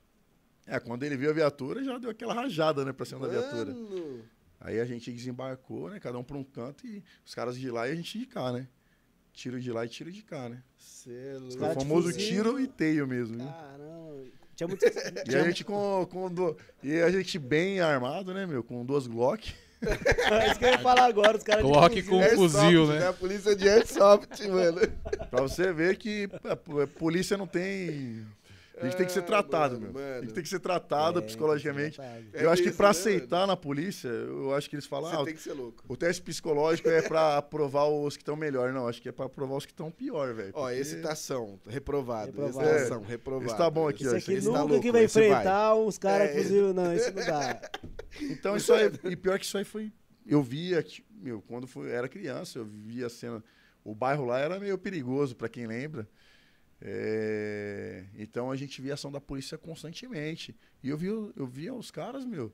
É, quando ele viu a viatura, já deu aquela rajada, né, pra cima da viatura. Mano, Aí a gente desembarcou, né, cada um pra um canto e os caras de lá e a gente de cá, né. Tiro de lá e tiro de cá, né. cê é o de famoso tiro e teio mesmo? Caramba. Tinha muito... E a gente com, com do... E a gente bem armado, né, meu, com duas Glock. É isso que eu ia falar agora, os caras Coloque fuzil. com- Um Airsoft, fuzil, né? A polícia de Airsoft, mano. Pra você ver que a polícia não tem. A gente tem que ser Ah, tratado, mano, meu. A mano. gente tem que ser tratado É, psicologicamente. É eu acho que isso, pra né, aceitar na polícia, eu acho que eles falam, Você ah, tem que ser louco. o teste psicológico é pra aprovar os que estão melhor. Não, acho que é pra aprovar os que estão pior, velho. Ó, porque excitação, reprovado. Reprovado. Excitação, reprovado. Esse tá bom aqui, Isso ó, aqui esse tá nunca louco, que vai esse vai. enfrentar uns caras É, fuzil, não, isso não dá. Então isso aí, e pior que isso aí foi, eu via, meu, quando fui, era criança, eu via a cena, o bairro lá era meio perigoso, pra quem lembra. É, então a gente via ação da polícia constantemente. E eu via, eu via os caras, meu,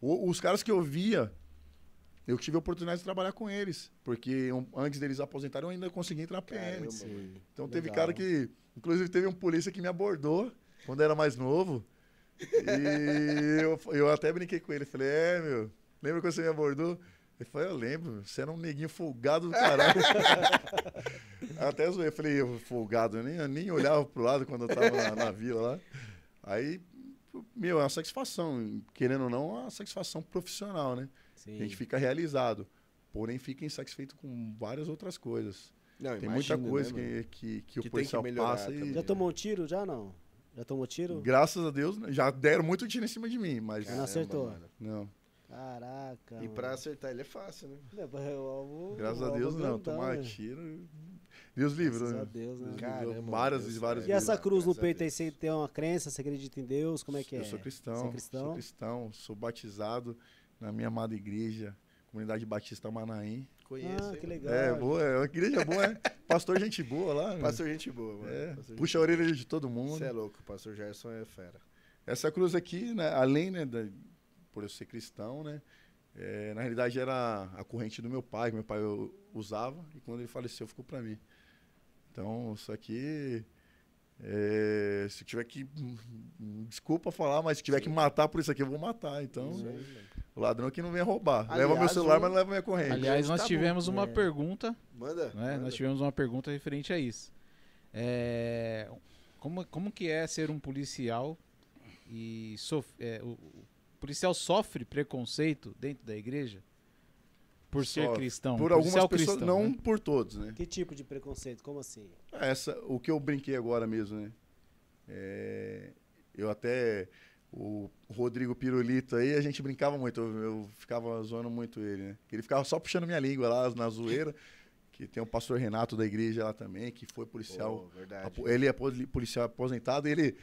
os caras que eu via, eu tive a oportunidade de trabalhar com eles, porque antes deles aposentarem eu ainda consegui entrar na PM. Caramba, Então teve Legal. cara que. Inclusive teve um polícia que me abordou quando era mais novo. E eu, eu até brinquei com ele. Falei, é, meu, lembra quando você me abordou? Ele falou, eu lembro, você era um neguinho folgado do caralho. até zoei, eu falei, eu folgado, eu nem, eu nem olhava pro lado quando eu tava na, na vila lá. Aí, meu, é uma satisfação, querendo ou não, é uma satisfação profissional, né? Sim. A gente fica realizado. Porém, fica insatisfeito com várias outras coisas. Não, Tem imagina, muita coisa né, que, que, que Que o policial que passa também. e. Já tomou um tiro? Já não? Já tomou tiro? Graças a Deus, né, já deram muito tiro em cima de mim, mas. Não acertou. mano. Não. Caraca. E pra acertar ele é fácil, né? É o alvo- Graças o a Deus, não. grandão, Tomar né? tiro. Deus livre, Graças né? a Deus, né? Deus Caramba, várias Deus e várias E essa cruz no Graças a peito aí, você tem uma crença, você acredita em Deus? Como é que é? Eu sou cristão, Você é cristão? sou cristão, sou batizado na minha amada igreja, Comunidade Batista Manaim. Conheço. Ah, que mano? legal. É, boa, é uma igreja boa, é. Pastor gente boa lá. né? Pastor gente boa, mano. É, Pastor puxa a orelha de todo mundo. Você é louco, o pastor Gerson é fera. Essa cruz aqui, né, além né, da- por eu ser cristão, né, é, na realidade era a corrente do meu pai, que meu pai usava, e quando ele faleceu ficou para mim. Então, isso aqui, é, se tiver que, hum, desculpa falar, mas se tiver que matar por isso aqui, eu vou matar. Então, o ladrão que não vem roubar. Aliás, leva meu celular, mas não leva minha corrente. Aliás, nós tá bom. tivemos uma É. pergunta, Manda. né? manda. Nós tivemos uma pergunta referente a isso. É, como, como que é ser um policial e sof- é, o policial sofre preconceito dentro da igreja por ser Sofre. cristão? por algumas pessoas, cristão, não né? por todos, né? Que tipo de preconceito? Como assim? Essa, o que eu brinquei agora mesmo, né? É, eu até. O Rodrigo Pirulito aí, a gente brincava muito, eu, eu ficava zoando muito ele, né? Que ele ficava só puxando minha língua lá na zoeira. Que tem o pastor Renato da igreja lá também, que foi policial. Pô, verdade. Ele é poli- policial aposentado, ele.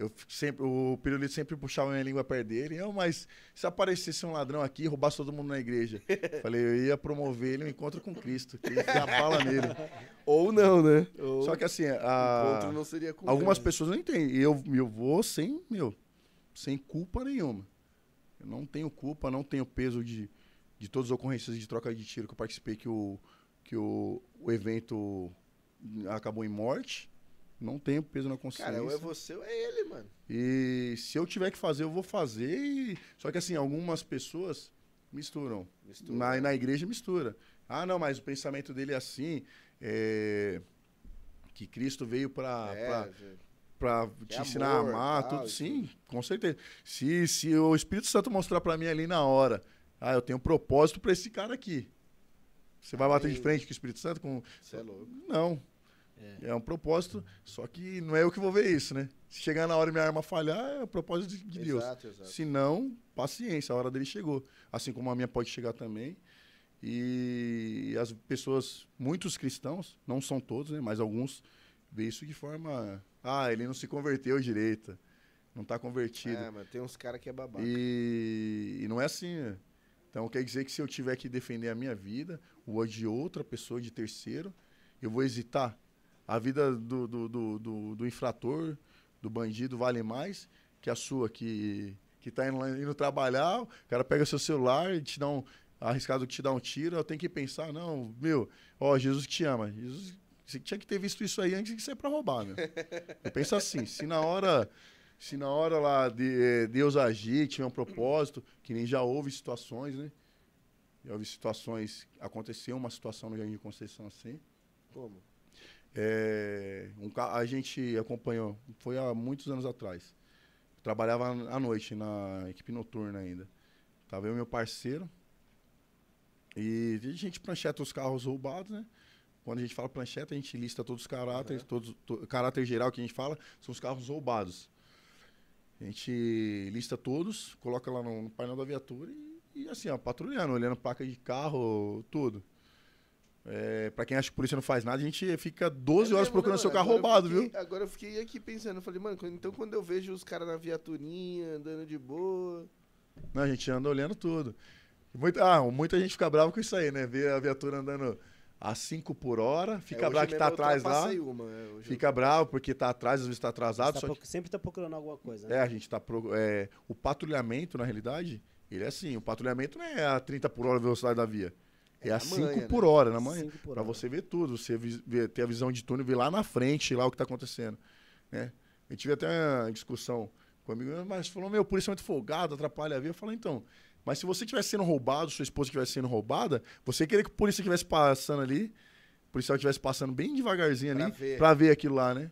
Eu sempre, o Pirulito sempre puxava minha língua perto dele. Eu, mas se aparecesse um ladrão aqui e roubasse todo mundo na igreja, falei, eu ia promover ele um encontro com Cristo, que ia dar bala nele. Ou não, né? Ou Só que assim, a, encontro não seria com algumas Deus. pessoas não entendem. E eu, eu vou sem, meu, sem culpa nenhuma. Eu não tenho culpa, não tenho peso de, de todas as ocorrências de troca de tiro que eu participei, que o, que o, o evento acabou em morte. Não tenho peso na consciência. Cara, ou é você ou é ele, mano. E se eu tiver que fazer, eu vou fazer. e- Só que assim, algumas pessoas misturam. Mistura. Na, na igreja mistura. Ah, não, mas o pensamento dele é assim. é, Que Cristo veio para É, para te É ensinar amor, a amar, tal, tudo. Sim, com certeza. Se, se o Espírito Santo mostrar para mim ali na hora, ah, eu tenho um propósito para esse cara aqui. Você vai bater de frente com o Espírito Santo? Com... você é louco. Não. É. um propósito, só que não é eu que vou ver isso, né? Se chegar na hora e minha arma falhar, é o propósito de, de Deus. Exato, exato. Se não, paciência, a hora dele chegou. Assim como a minha pode chegar também. E as pessoas, muitos cristãos, não são todos, né? Mas alguns, vê isso de forma. Ah, ele não se converteu direito. Não está convertido. É, mano, tem uns caras que é babaca. E, e não é assim, né? Então quer dizer que se eu tiver que defender a minha vida, ou a de outra pessoa, de terceiro, eu vou hesitar. A vida do, do, do, do, infrator, do bandido, vale mais que a sua, que, que tá indo, indo trabalhar, o cara pega seu celular e te dá um. arriscado que te dá um tiro, eu tenho que pensar, não, meu, ó, Jesus te ama. Jesus, você tinha que ter visto isso aí antes de sair pra roubar, meu. Eu penso assim, se na hora se na hora lá de eh, Deus agir, tiver um propósito, que nem já houve situações, né? Já houve situações, aconteceu uma situação no Jardim de Conceição assim. Como? É, um a gente acompanhou, foi há muitos anos atrás. Trabalhava à noite na equipe noturna ainda. Tava eu e meu parceiro. E a gente plancheta os carros roubados, né? Quando a gente fala plancheta, a gente lista todos os caráteres, todos, to, caráter geral que a gente fala, são os carros roubados. A gente lista todos, coloca lá no, no painel da viatura e, e, assim, ó, patrulhando, olhando placa de carro, tudo. É, pra quem acha que a polícia não faz nada, a gente fica 12 É horas mesmo, procurando né, seu carro roubado, fiquei- viu? Agora eu fiquei aqui pensando, eu falei, mano, então quando eu vejo os caras na viaturinha, andando de boa. Não, a gente anda olhando tudo. Muito, ah, muita gente fica brava com isso aí, né? Ver a viatura andando a 5 por hora, fica É, bravo que tá atrás lá. Uma, é, hoje eu- Fica bravo porque tá atrás, às vezes tá atrasado. Tá só proc- Sempre tá procurando alguma coisa, É, né? a gente tá. pro- é, o patrulhamento, na realidade, ele é assim: o patrulhamento não é a 30 por hora a velocidade da via. É, É a na 5 manha, por né? hora, na manhã. Hora. você ver tudo, você ver- ter a visão de túnel, ver lá na frente, lá o que tá acontecendo. Né? Eu tive até uma discussão com um amigo mas falou: meu, polícia é muito folgado, atrapalha a via. Eu falei: então. Mas se você estivesse sendo roubado, sua esposa estivesse sendo roubada, você queria que o polícia estivesse passando ali, o policial estivesse passando bem devagarzinho Pra ali, ver. pra ver aquilo lá, né?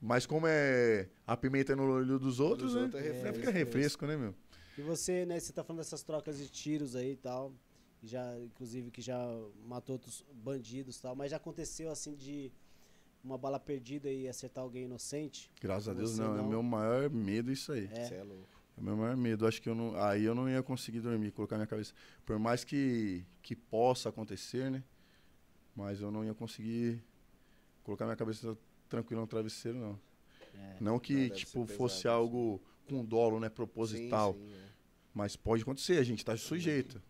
Mas como é a pimenta no olho dos outros, Dos né? outros é É, refresco. fica refresco, né, meu? E você, né, você tá falando dessas trocas de tiros aí e tal, já, inclusive, que já matou outros bandidos e tal, mas já aconteceu, assim, de uma bala perdida e acertar alguém inocente? Graças a Deus, Você não. É não? meu maior medo isso aí. É. Cê é louco. É o meu maior medo. Acho que eu não, aí eu não ia conseguir dormir, colocar minha cabeça. Por mais que, que possa acontecer, né? Mas eu não ia conseguir colocar minha cabeça tranquila no travesseiro, não. É. Não que, Não, tipo, fosse pesado, algo com dolo, né? Proposital. Sim, sim, é. Mas pode acontecer, a gente tá sujeito.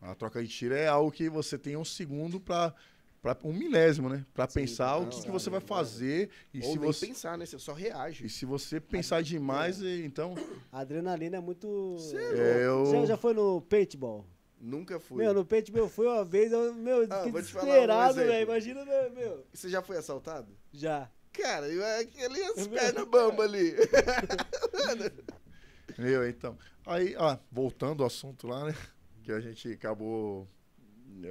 A troca de tiro é algo que você tem um segundo pra. pra um milésimo, né? Pra Sim, pensar o não, que, que é, você vai não, fazer. E Ou se nem você. pensar, né? Você só reage. E se você pensar demais, então. A adrenalina é muito... É, eu. Já, já foi no paintball? Nunca fui. Meu, no paintball eu fui uma vez, eu, meu, Ah, fiquei um desesperado, velho. Imagina, meu, meu. Você já foi assaltado? Já. Cara, eu, aquele as Meu pernas bambas ali. Meu, então. Aí, ah, voltando ao assunto lá, né? Que a gente acabou.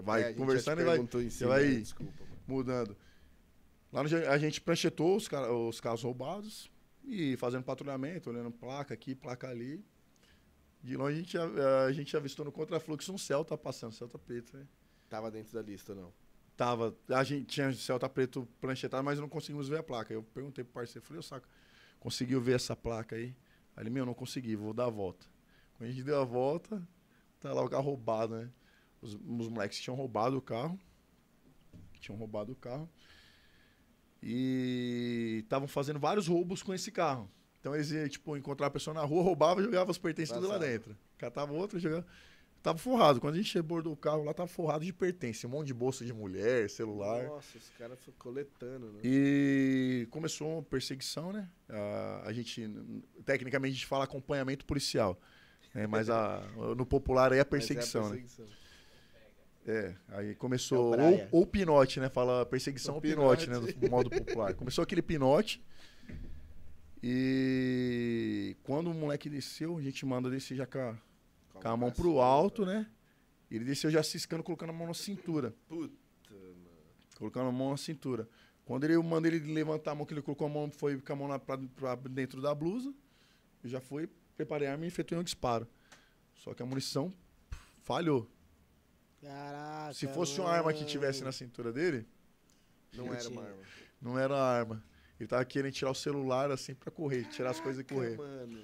Vai É, conversando e vai em cima, vai- né? Desculpa, mudando. Lá no, a gente pranchetou os, os carros roubados e fazendo patrulhamento, olhando placa aqui, placa ali. De longe a gente, a, a gente avistou no contrafluxo um Celta passando, Celta preto, né? Tava dentro da lista, não. Tava, a gente tinha Celta preto planchetado, mas não conseguimos ver a placa. Eu perguntei pro parceiro, falei, ô saco, conseguiu ver essa placa aí? Aí ele, meu, não consegui, vou dar a volta. Quando a gente deu a volta, tá lá o carro roubado, né? Os, os moleques tinham roubado o carro. Tinham roubado o carro. E estavam fazendo vários roubos com esse carro. Então eles iam, tipo, encontrar a pessoa na rua, roubava e jogava os pertences tudo lá dentro. Catava outro, jogava. Tava forrado. Quando a gente abordou o carro lá, tava forrado de pertence. Um monte de bolsa de mulher, celular. Nossa, os caras foram coletando, né? E começou uma perseguição, né? A, a gente, tecnicamente, a gente fala acompanhamento policial. Né? Mas a, no popular aí é Mas perseguição, a né? perseguição. É, aí começou. É o ou, ou pinote, né? Fala perseguição ou pinote, né? No modo popular. Começou aquele pinote. E quando o moleque desceu, a gente manda descer já com a, com a mão pro alto, né? Ele desceu já ciscando, colocando a mão na cintura. Puta, mano. Colocando a mão na cintura. Quando ele, eu mandei ele levantar a mão, que ele colocou a mão, foi com a mão lá pra, pra dentro da blusa. Já fui, preparei a arma e efetuei um disparo. Só que a munição falhou. Caraca. Se fosse uma arma que tivesse na cintura dele, Não era uma arma. não era arma. Ele tava querendo tirar o celular assim pra correr, tirar as coisas e correr. Mano.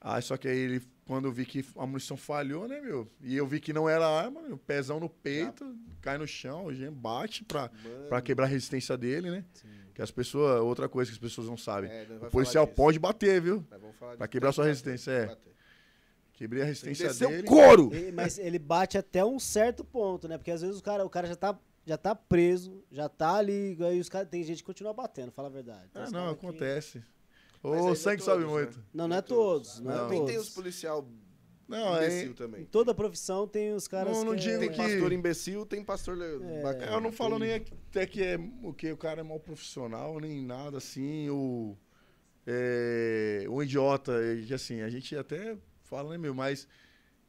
Ah, só que aí ele, quando eu vi que a munição falhou, né, meu? E eu vi que não era arma, meu, pezão no peito, cai no chão, o bate pra, Mano. pra quebrar a resistência dele, né? Sim. Que as pessoas, outra coisa que as pessoas não sabem. É, o policial disso. pode bater, viu? Disso. quebrar sua que resistência, é. que bater. Quebrei a que resistência dele. couro! Ele- mas ele bate até um certo ponto, né? Porque às vezes o cara, o cara já tá, já tá preso, já tá ali, aí os caras tem gente que continua batendo, fala a verdade. Tem Ah, não, que- acontece. Aí O é sangue sobe né? muito. Não, não é todos, não, é Não. todos. Também tem os policial Não, imbecil aí. também. Em toda profissão tem os caras Não, não que digo é... que- pastor imbecil, tem pastor É. bacana. Eu não falo Tem- nem até que é o que o cara é mal profissional, nem nada assim, ou é, um idiota, é assim, a gente até fala, né, meu, mas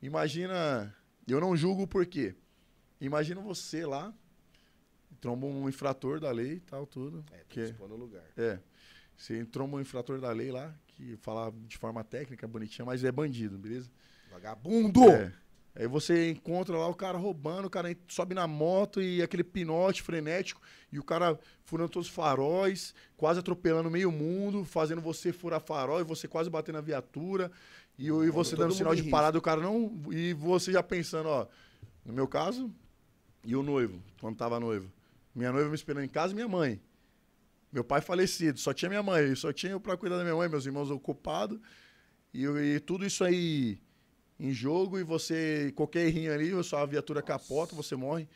imagina, eu não julgo por quê. Imagina você lá, tromba um infrator da lei e tal, tudo. É, tem que, pôr no lugar. é, você tromba um infrator da lei lá, que fala de forma técnica, bonitinha, mas é bandido, beleza? Vagabundo! É. Aí você encontra lá o cara roubando, o cara sobe na moto e aquele pinote frenético, e o cara furando todos os faróis, quase atropelando meio mundo, fazendo você furar farol e você quase batendo na viatura, e, e você dando sinal de parada, o cara não. E você já pensando, ó, no meu caso, e o noivo, quando tava noivo. Minha noiva me esperando em casa e minha mãe. Meu pai falecido, só tinha minha mãe, só tinha eu pra cuidar da minha mãe, meus irmãos ocupados. E, e tudo isso aí em jogo e você, qualquer errinho ali, sua viatura capota, você morre.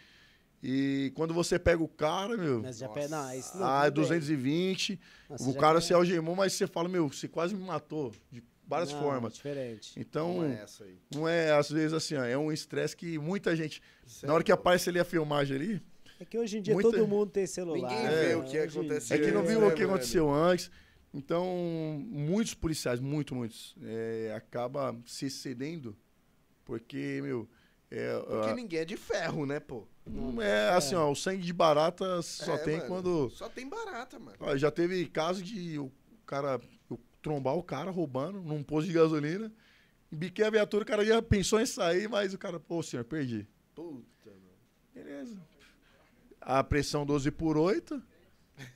E quando você pega o cara, meu, Mas já pé, não, isso não. ah, é tudo bem. 220, Nossa, o cara se algemou, mas você fala, meu, você quase me matou, de várias Não, formas. Diferente. Então, Não é essa aí. não é, às vezes, assim, ó, é um estresse que muita gente. Cê na hora é que louco. aparece ali a filmagem ali, É que hoje em dia Muita- todo mundo tem celular. Ninguém vê né? o que aconteceu é que não viu né, o que velho? aconteceu antes. Então, muitos policiais, muito, muitos, é, acaba se excedendo porque, meu, é, Porque a- ninguém é de ferro, né, pô? não é assim, ó, o sangue de barata só É, tem mano, quando Só tem barata, mano. Ó, já teve caso de o cara eu trombar o cara roubando num posto de gasolina. Biquei a viatura, o cara já pensou em sair, mas o cara, pô, senhor, perdi. Puta, mano. Beleza. A pressão 12 por 8.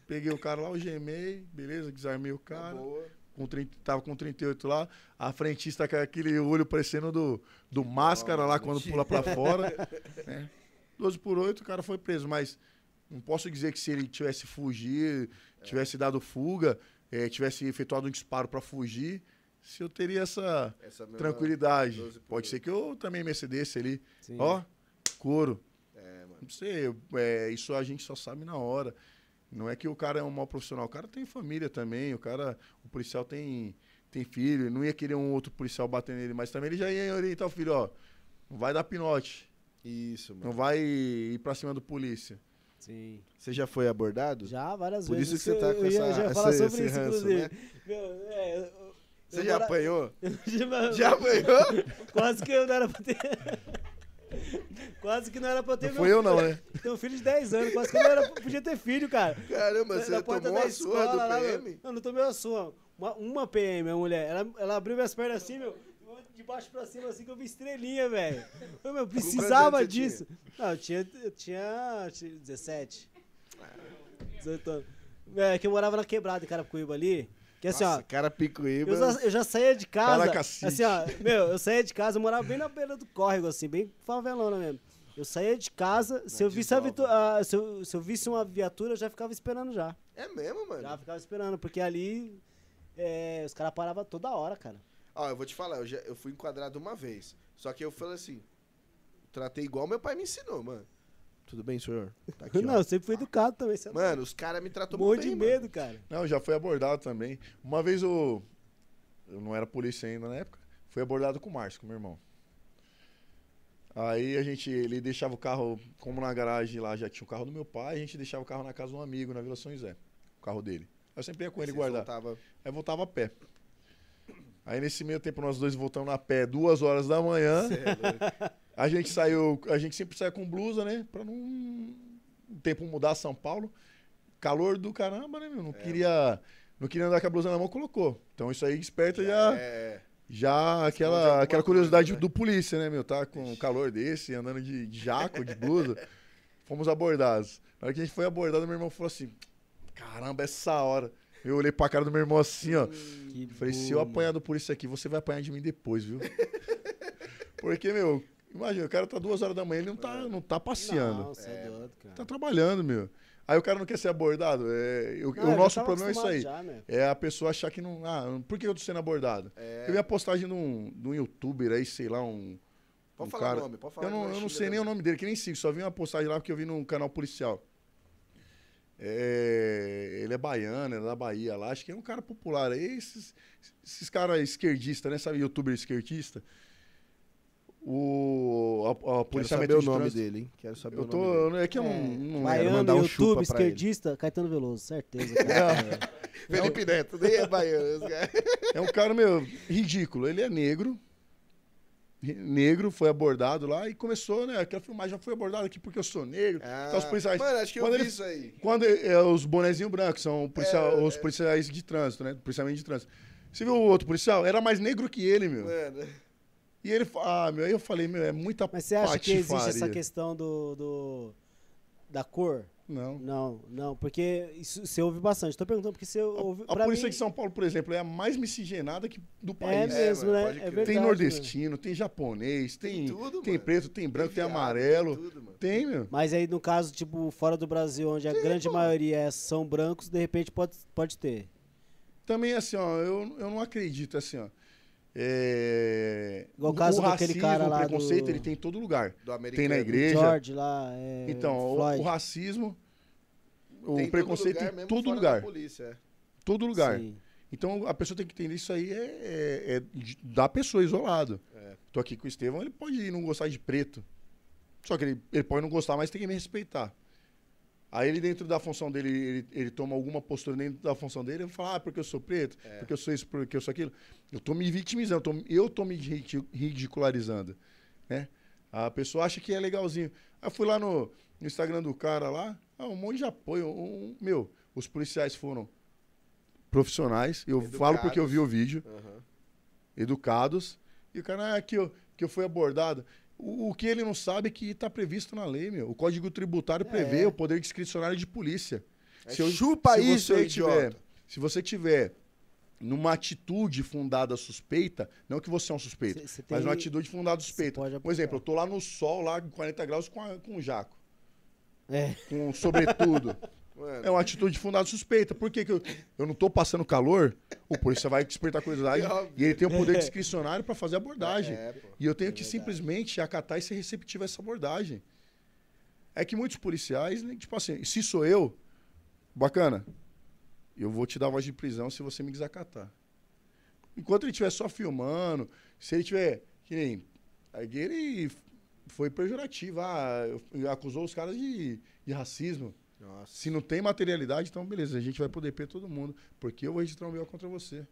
Peguei o cara lá, eu gemei, beleza, desarmei o Tá cara. boa. Com 30, tava com 38 lá. A frentista com aquele olho parecendo do, do máscara lá quando pula pra fora. né? 12 por 8, o cara foi preso. Mas não posso dizer que se ele tivesse fugido, tivesse dado fuga, eh, tivesse efetuado um disparo pra fugir, se eu teria essa Essa tranquilidade. 12 por Pode 8. ser que eu também me excedesse ali. Sim. Ó, couro. É, mano. Não sei, é, isso a gente só sabe na hora. Não é que o cara é um mau profissional, o cara tem família também, o cara, o policial tem, tem filho, ele não ia querer um outro policial bater nele, mas também ele já ia orientar o filho, ó, não vai dar pinote, Isso, mano. não vai ir pra cima do polícia. Sim. Você já foi abordado? Já, várias Por vezes. isso que você tá com eu ia, essa- já ia falar essa- sobre esse isso, ranço, né? Meu, é, eu- Você eu já mora- apanhou? já, Já apanhou? Quase que eu não era pra ter. Quase que não era pra ter Não meu foi eu não, né? Tenho um filho de 10 anos, quase que eu não era, podia ter filho, cara. Caramba, Na- você na porta tomou da a sua do escola lá. PM? Não, não tomei a sua. Uma, uma PM, a mulher. Ela, ela abriu minhas pernas assim, meu. eu De baixo pra cima, assim, que eu vi estrelinha, velho. Eu, meu, precisava disso. Não, eu tinha, eu tinha, tinha 17. 18 anos. É, que eu morava na quebrada em Carapicuíba ali. Que assim, Nossa, ó. cara picuíba. Eu já, eu já saía de casa. Assim, ó, meu, eu saía de casa, eu morava bem na beira do córrego, assim, bem favelona mesmo. Eu saía de casa, se eu, visse a ah, se, eu, se eu visse uma viatura, eu já ficava esperando já. É mesmo, mano? Já ficava esperando, porque ali é, os caras paravam toda hora, cara. Ó, eu vou te falar, eu, já, eu fui enquadrado uma vez. Só que eu falei assim, tratei igual meu pai me ensinou, mano. Tudo bem, senhor? Tá aqui, ó. Não, eu sempre fui educado também. Você Mano, os caras me tratam um muito monte de bem, medo, cara. Não, já foi abordado também. Uma vez eu, eu não era polícia ainda na época, fui abordado com o Márcio, com meu irmão. Aí a gente, ele deixava o carro, como na garagem lá já tinha o carro do meu pai, a gente deixava o carro na casa de um amigo, na Vila São José, o carro dele. Eu sempre ia com ele guardar. voltava- Aí voltava a pé. Aí nesse meio tempo nós dois voltamos a pé, duas horas da manhã. É. A gente saiu, a gente sempre sai com blusa, né? Pra não o tempo mudar São Paulo. Calor do caramba, né, meu? É. Não queria, não queria andar com a blusa na mão, colocou. Então isso aí desperta já, É, já aquela, aquela curiosidade coisa, né? do polícia, né, meu? Tá com um calor desse, andando de, de jaco, de blusa. Fomos abordados. Na hora que a gente foi abordado, meu irmão falou assim: "Caramba, essa hora". Eu olhei pra cara do meu irmão assim, ó. Que Falei, se eu apanhar do polícia aqui, você vai apanhar de mim depois, viu? Porque, meu, imagina, o cara tá duas horas da manhã, ele não tá, não tá passeando. Não, você é doido, cara. Tá trabalhando, meu. Aí o cara não quer ser abordado. É, eu- Não, o nosso problema é isso aí. já, meu. É a pessoa achar que não. Ah, por que eu tô sendo abordado? é. Eu vi a postagem de um, de um youtuber aí, sei lá, um. Pode um falar cara- o nome, pode falar. Eu não, eu não sei nem o nome dele, que nem sigo, só vi uma postagem lá porque eu vi num canal policial. É, ele é baiano, é da Bahia lá, acho que é um cara popular aí, esses, esses caras esquerdistas, né? Sabe, youtuber esquerdista? O a, a Quero policiamento saber o nome trânsito. dele, hein? Quero saber Eu o nome dele. tô, é que eu não, É, não vai- lembro. mandar um chupa YouTube, pra ele. esquerdista, Caetano Veloso, certeza, cara. Felipe Neto, nem é baiano. esse cara. É um cara, meu, ridículo. Ele é negro. Negro, foi abordado lá e começou, né? Aquela filmagem já foi abordada aqui porque eu sou negro. Ah, Então, os policiais. Mano, acho que eu quando vi ele- isso aí. Quando é, é os bonezinhos brancos, são policial- É, os policiais de trânsito, né? Policiamento de trânsito. Você viu o outro policial? Era mais negro que ele, meu. Mano, E ele fala, ah, meu, aí eu falei, meu, é muita Mas você acha que existe essa questão do, do- da cor? Não. Não, não, porque isso você ouve bastante. Tô perguntando porque você ouve. A pra polícia mim, de São Paulo, por exemplo, é a mais miscigenada que, do É país. mesmo, mano, né? É verdade. tem mano. nordestino, tem japonês, tem, tem, tudo, mano. preto, tem branco, tem, viado, amarelo. tem tudo, mano. Tem, meu. Mas aí, no caso, tipo, fora do Brasil, onde a grande maioria é- são brancos, de repente pode, pode ter. Também, assim, ó, eu, eu não acredito, assim, ó. É... Igual o caso daquele racismo, cara lá o preconceito, do- ele tem em todo lugar. Do americano. Tem na igreja. George lá, é, Então, o, Floyd. o racismo, o Tem em todo preconceito lugar, em todo lugar. da polícia, é. Todo lugar. Sim. Então a pessoa tem que entender isso aí é, é- é da pessoa isolado. É. Tô aqui com o Estevão, ele pode não gostar de preto. Só que ele, ele pode não gostar, mas tem que me respeitar. Aí ele, dentro da função dele, ele, ele toma alguma postura dentro da função dele, ele fala, ah, porque eu sou preto, É. porque eu sou isso, porque eu sou aquilo. Eu tô me vitimizando, eu tô, eu tô me ridi- ridicularizando. Né? A pessoa acha que é legalzinho. Aí eu fui lá no, no Instagram do cara lá, ah, um monte de apoio. um- meu, os policiais foram profissionais. Eu falo porque eu vi o vídeo Aham. educados. E o cara, ah, que eu, que eu fui abordado. O, o que ele não sabe é que está previsto na lei, meu. O Código Tributário prevê É. o poder discricionário de polícia. É, Se eu- chupa se isso, você idiota. tiver, Se você tiver numa atitude fundada suspeita, não que você é um suspeito, Cê- cê mas tem- uma atitude fundada suspeita. Por exemplo, eu tô lá no sol, lá com 40 graus, com, a- com um jaco, É. com sobretudo. Mano, É uma atitude fundada suspeita. Por que, que eu, eu não tô passando calor? O polícia vai despertar curiosidade É e ele tem o poder discricionário para fazer a abordagem. É, pô. E eu tenho É que verdade. simplesmente acatar e ser receptivo a essa abordagem. É que muitos policiais, né, tipo assim, se sou eu, bacana, eu vou te dar voz de prisão se você me desacatar. Enquanto ele estiver só filmando, se ele tiver. Que nem. Aí ele foi pejorativo, ah, acusou os caras de, de racismo. Nossa. Se não tem materialidade, então beleza, a gente vai poder per todo mundo. Porque eu vou registrar um BO contra você.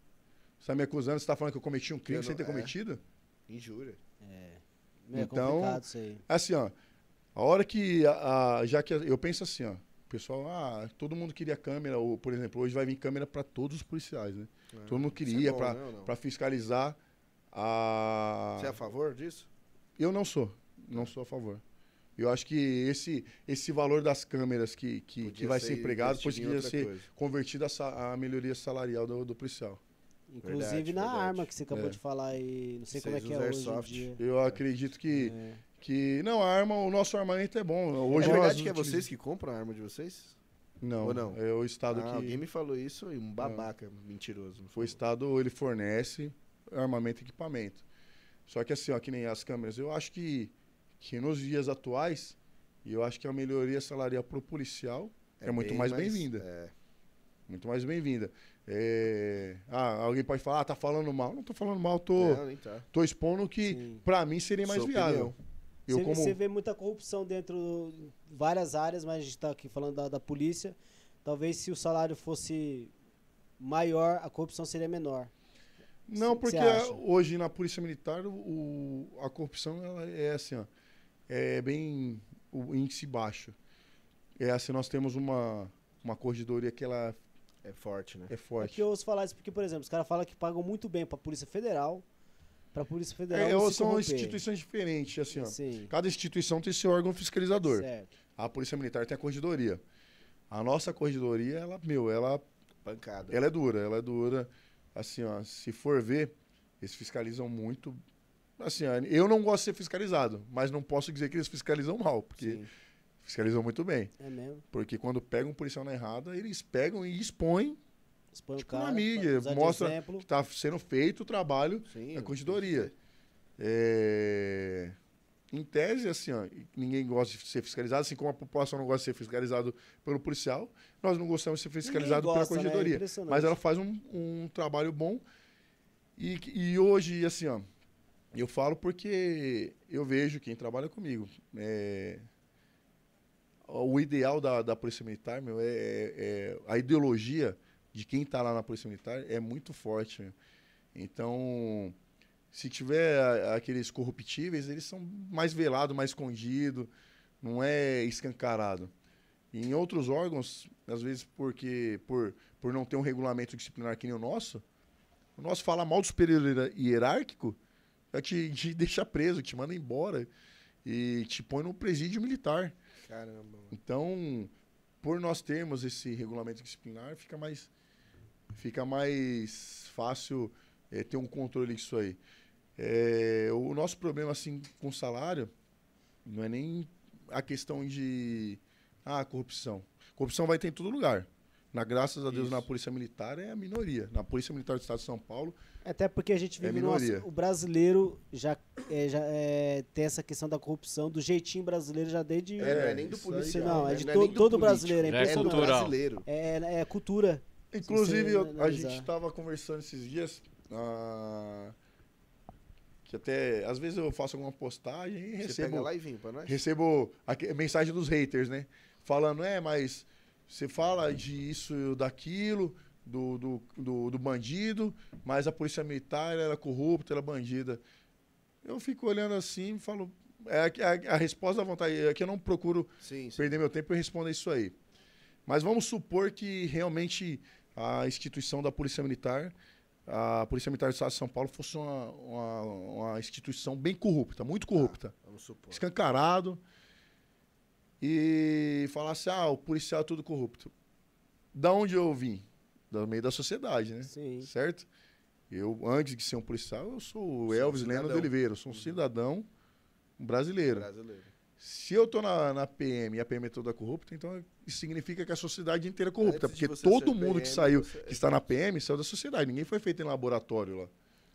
Você tá me acusando, você tá falando que eu cometi um crime Eu sem não- ter é. cometido? Injúria. É Então- complicado isso aí. Assim, ó, a hora que, a, a- já que a- eu penso assim, ó, o pessoal, ah, todo mundo queria câmera, ou, por exemplo, hoje vai vir câmera para todos os policiais, né? Todo mundo é queria bom, para né, não? para fiscalizar a... Você é a favor disso? Eu não sou, não sou a favor. Eu acho que esse, esse valor das câmeras que, que, que vai ser ser empregado outra ser coisa. convertido a, a melhoria salarial do, do policial. Inclusive Verdade, na verdade. arma que você acabou É. de falar aí. Não sei como é Vocês que é usam hoje em airsoft. dia. Eu acredito que, É. que... Não, a arma, o nosso armamento é bom. Hoje é nós verdade que é utilizamos- vocês que compram a arma de vocês? Não, Ou não? é o Estado Ah, que... Alguém me falou isso e um babaca mentiroso. me O. Estado, ele fornece armamento e equipamento. Só que assim, ó, que nem as câmeras, eu acho que, que nos dias atuais, e eu acho que a melhoria salarial pro policial é, muito bem mais bem-vinda. É. Muito mais bem-vinda. É, Ah, alguém pode falar, ah, tá falando mal. Não tô falando mal, tô, Não, tá. tô expondo que pra mim seria mais Sua viável. opinião. Eu Você, como você vê muita corrupção dentro de várias áreas, mas a gente está aqui falando da, da polícia. Talvez se o salário fosse maior, a corrupção seria menor. Não, porque hoje na Polícia Militar o, a corrupção ela é assim, ó, é bem o índice baixo. É assim, nós temos uma, uma corregedoria que ela É forte, né? é É forte. que eu ouço falar isso porque, por exemplo, os caras falam que pagam muito bem para a Polícia Federal, para a Polícia Federal É, não ou se são corromper. instituições diferentes, assim, ó. Sim, Cada instituição tem seu órgão fiscalizador. certo. A Polícia Militar tem a corregedoria. A nossa corregedoria, ela, meu, ela, Pancada. ela é dura, ela é dura. Assim, ó, se for ver, eles fiscalizam muito. Assim, eu não gosto de ser fiscalizado, mas não posso dizer que eles fiscalizam mal, porque Sim. fiscalizam muito bem. É mesmo. Porque quando pegam um policial na errada, eles pegam e expõem Expõe Tipo, o na cara, mídia, mostra exemplo. que está sendo feito o trabalho Sim. da corregedoria. É, Em tese, assim, ó, ninguém gosta de ser fiscalizado, assim como a população não gosta de ser fiscalizado pelo policial, nós não gostamos de ser fiscalizados Ninguém pela gosta, né? corregedoria. Impressionante. Mas ela faz um, um trabalho bom. E, e hoje, assim, ó, eu falo porque eu vejo quem trabalha comigo. É, o ideal da, da Polícia Militar, meu, é, é- a ideologia de quem está lá na Polícia Militar é muito forte. meu. Então, se tiver aqueles corruptíveis, eles são mais velados, mais escondidos, não é escancarado. E em outros órgãos, às vezes porque por, por não ter um regulamento disciplinar que nem o nosso, o nosso fala mal do superior hierárquico, te, te deixa preso, te manda embora e te põe no presídio militar. Caramba. Então, por nós termos esse regulamento disciplinar, fica mais, fica mais fácil eh, ter um controle disso aí. Eh, o nosso problema, assim, com salário, não é nem a questão de ah, corrupção. Corrupção vai ter em todo lugar. Na, graças a Deus, Isso. na Polícia Militar é a minoria. Na Polícia Militar do Estado de São Paulo, Até porque a gente É vive numa- minoria. o brasileiro já, é, já é, tem essa questão da corrupção, do jeitinho brasileiro já desde. É, não é É, nem do isso aí, policial. não, é né? de Não to- todo brasileiro, é é É brasileiro. É, é cultura. Inclusive, você eu- a gente estava conversando esses dias. ah, que até. Às vezes eu faço alguma postagem e Você recebo, pega lá e vem pra nós? recebo aque- mensagem dos haters, né? Falando, é, mas você fala disso, daquilo, do, do, do, do bandido, mas a polícia militar era corrupta, era bandida. Eu fico olhando assim e falo. É, a, a resposta da vontade é que eu não procuro Sim, sim. perder meu tempo e responder isso aí. Mas vamos supor que realmente a instituição da Polícia Militar, a Polícia Militar do Estado de São Paulo, fosse uma, uma, uma instituição bem corrupta, muito corrupta, Vamos supor. escancarado, e falasse, ah, o policial é tudo corrupto. Da onde eu vim? Do meio da sociedade, né? Sim. Certo? Eu, antes de ser um policial, eu sou o um Elvis Leno de. Oliveira, eu sou um cidadão brasileiro. Brasileiro. Se eu tô na, na PM e a PM é toda corrupta, então isso significa que a sociedade inteira é corrupta. Antes Porque todo mundo que PM, saiu, você- que está na PM, saiu da sociedade. Ninguém foi feito em laboratório lá.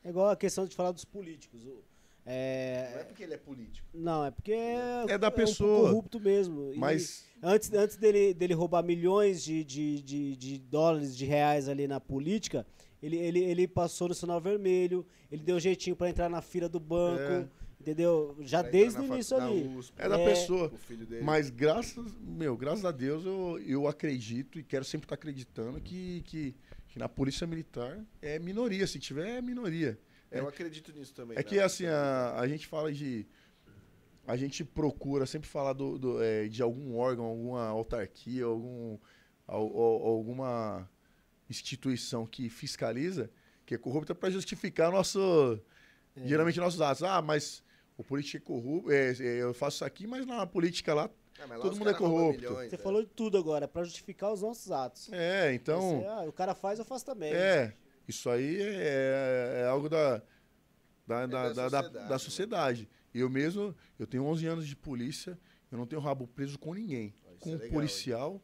É igual a questão de falar dos políticos. O- Não é É, porque ele é político. não, é porque é, É da um pessoa. corrupto mesmo. E Mas antes, antes dele, dele roubar milhões de, de, de, de dólares, de reais ali na política, ele, ele, ele passou no sinal vermelho, ele deu um jeitinho pra entrar na fila do banco, É. entendeu? Já Vai desde o início ali. USP, é da É. pessoa. O filho dele. Mas graças, meu, graças a Deus eu, eu acredito e quero sempre estar acreditando que, que, que na polícia militar é minoria. Se tiver, é minoria. Eu acredito nisso também. É né? que assim, a, a gente fala de. A gente procura sempre falar do, do, é, de algum órgão, alguma autarquia, algum, al- al- alguma instituição que fiscaliza, que é corrupta, para justificar nosso, É. geralmente nossos atos. Ah, mas o político é corrupto, é, é, eu faço isso aqui, mas na política lá. Ah, todo mundo é corrupto. milhões, Você é. falou de tudo agora, pra justificar os nossos atos. É, então. Você, ah, o cara faz, eu faço também. É, isso aí é, é algo da, da, É da, da da, da- sociedade, da né? sociedade. Eu mesmo, eu tenho 11 anos de polícia, eu não tenho rabo preso com ninguém. Isso Com é legal, policial,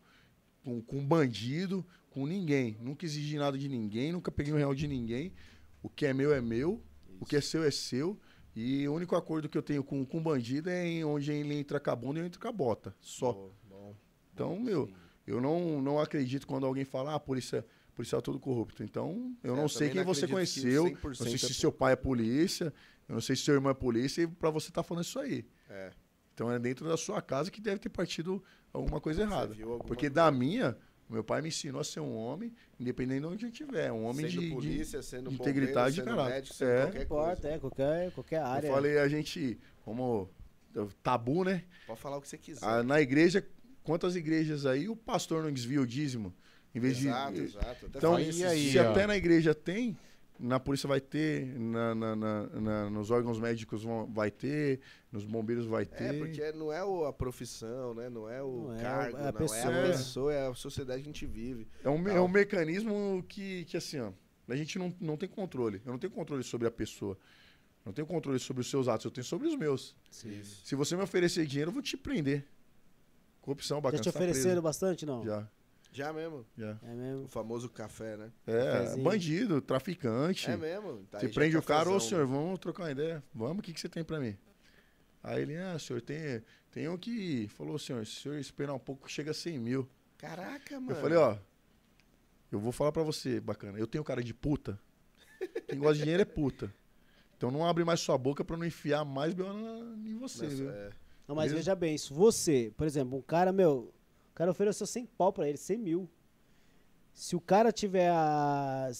com, com bandido, com ninguém. Nunca exigi nada de ninguém, nunca peguei um real de ninguém. O que é meu é meu, o que é seu é seu. E o único acordo que eu tenho com, com bandido é em onde ele entra com a bunda e eu entro com a bota. Só. Bom, bom. Então, meu, Sim. eu não, não acredito quando alguém fala, ah, polícia, policial é todo corrupto. Então, eu É, não eu sei quem não você que conheceu, 100% não sei se é seu pai é polícia, eu não sei se seu irmão é polícia, e pra você estar falando isso aí. É. Então é dentro da sua casa que deve ter partido alguma coisa errada. viu alguma Porque coisa. da minha, meu pai me ensinou a ser um homem, independente de onde eu estiver. Um homem sendo de, de- polícia, sendo de bombeiro, integridade sendo caráter. médico, sendo É. Qualquer importa, coisa. é, qualquer, qualquer área. Eu falei, a gente, como tabu, né? Pode falar o que você quiser. Ah, na igreja, quantas igrejas aí o pastor não desvia o dízimo? Em vez exato, de. exato. Até Então, e esses aí, se até na igreja tem, na polícia vai ter, na, na- na- na- nos órgãos médicos vão- vai ter, nos bombeiros vai ter. É, porque não é o- a profissão, né? Não é o Não é, cargo, é a não. pessoa. É a pessoa, é a sociedade que a gente vive. É um, é um mecanismo que, que assim, ó, a gente não, não tem controle. Eu não tenho controle sobre a pessoa. Eu não tenho controle sobre os seus atos, eu tenho sobre os meus. Isso. Se você me oferecer dinheiro, eu vou te prender. Corrupção, Já bacana. te você tá ofereceram preso. bastante, não? Já, Já mesmo. já. É O mesmo. famoso café, né? É, Cafezinho. bandido, traficante. É mesmo. Tá Você prende é o cara, ô senhor, né? vamos trocar uma ideia. Vamos, o que, que você tem pra mim? Aí ele, ah, senhor, tem, tem um que falou, senhor, se o senhor esperar um pouco, chega a 100 mil. Caraca, mano. Eu falei, ó, eu vou falar pra você, bacana, eu tenho cara de puta. Quem gosta de dinheiro é puta. Então não abre mais sua boca pra não enfiar mais B.O. na- em você, Nossa, viu? é. Não, mas Mesmo? veja bem, se você, por exemplo, um cara, meu, o cara ofereceu 100 pau pra ele, 100 mil. Se o cara tiver a.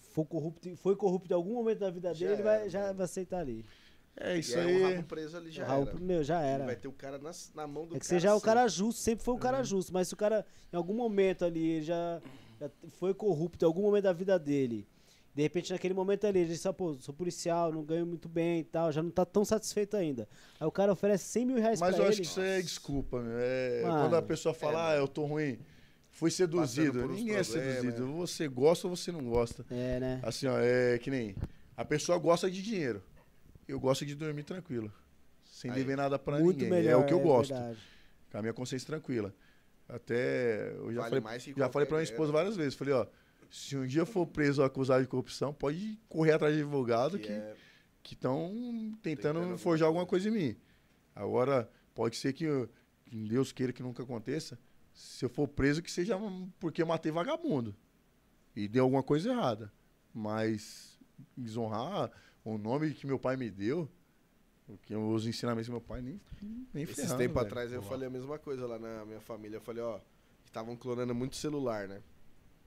For corrupto, foi corrupto em algum momento da vida Já dele, ele era, vai, já vai aceitar ali. É E isso aí, aí. o rabo preso ali já Raul, era. meu, já Ele era. vai ter o cara nas- na, mão do É que cara. você já é o cara justo, sempre foi Uhum. cara justo, mas se o cara, em algum momento ali, ele já, já foi corrupto, em algum momento da vida dele, De repente, naquele momento ali, ele disse, ah, pô, sou policial, não ganho muito bem e tal, já não tá tão satisfeito ainda. Aí o cara oferece 100 mil reais Mas pra eu ele. acho que isso é desculpa, meu. É, Mano. quando a pessoa fala, É, ah, eu tô ruim, fui seduzido. Ninguém é problemas, seduzido. né? Você gosta ou você não gosta. É, né? Assim, ó, é que nem. A pessoa gosta de dinheiro. Eu gosto de dormir tranquilo. Sem Aí. dever nada pra Muito ninguém. melhor. é o que eu gosto. verdade. Com a minha consciência tranquila. Até. Eu já Vale falei, mais que já falei pra minha esposa várias vezes. Falei, ó. Se um dia eu for preso ou acusado de corrupção, pode correr atrás de advogado Que que é- que estão tentando Tentando forjar alguma coisa em mim. Agora, pode ser que, eu- que Deus queira que nunca aconteça. Se eu for preso, que seja porque eu matei vagabundo. E deu alguma coisa errada. Mas desonrar o nome que meu pai me deu, porque os ensinamentos do meu pai nem, nem Esses ferrando, tempos velho. atrás eu falei a mesma coisa lá na minha família. Eu falei, ó, que estavam clonando muito celular, né?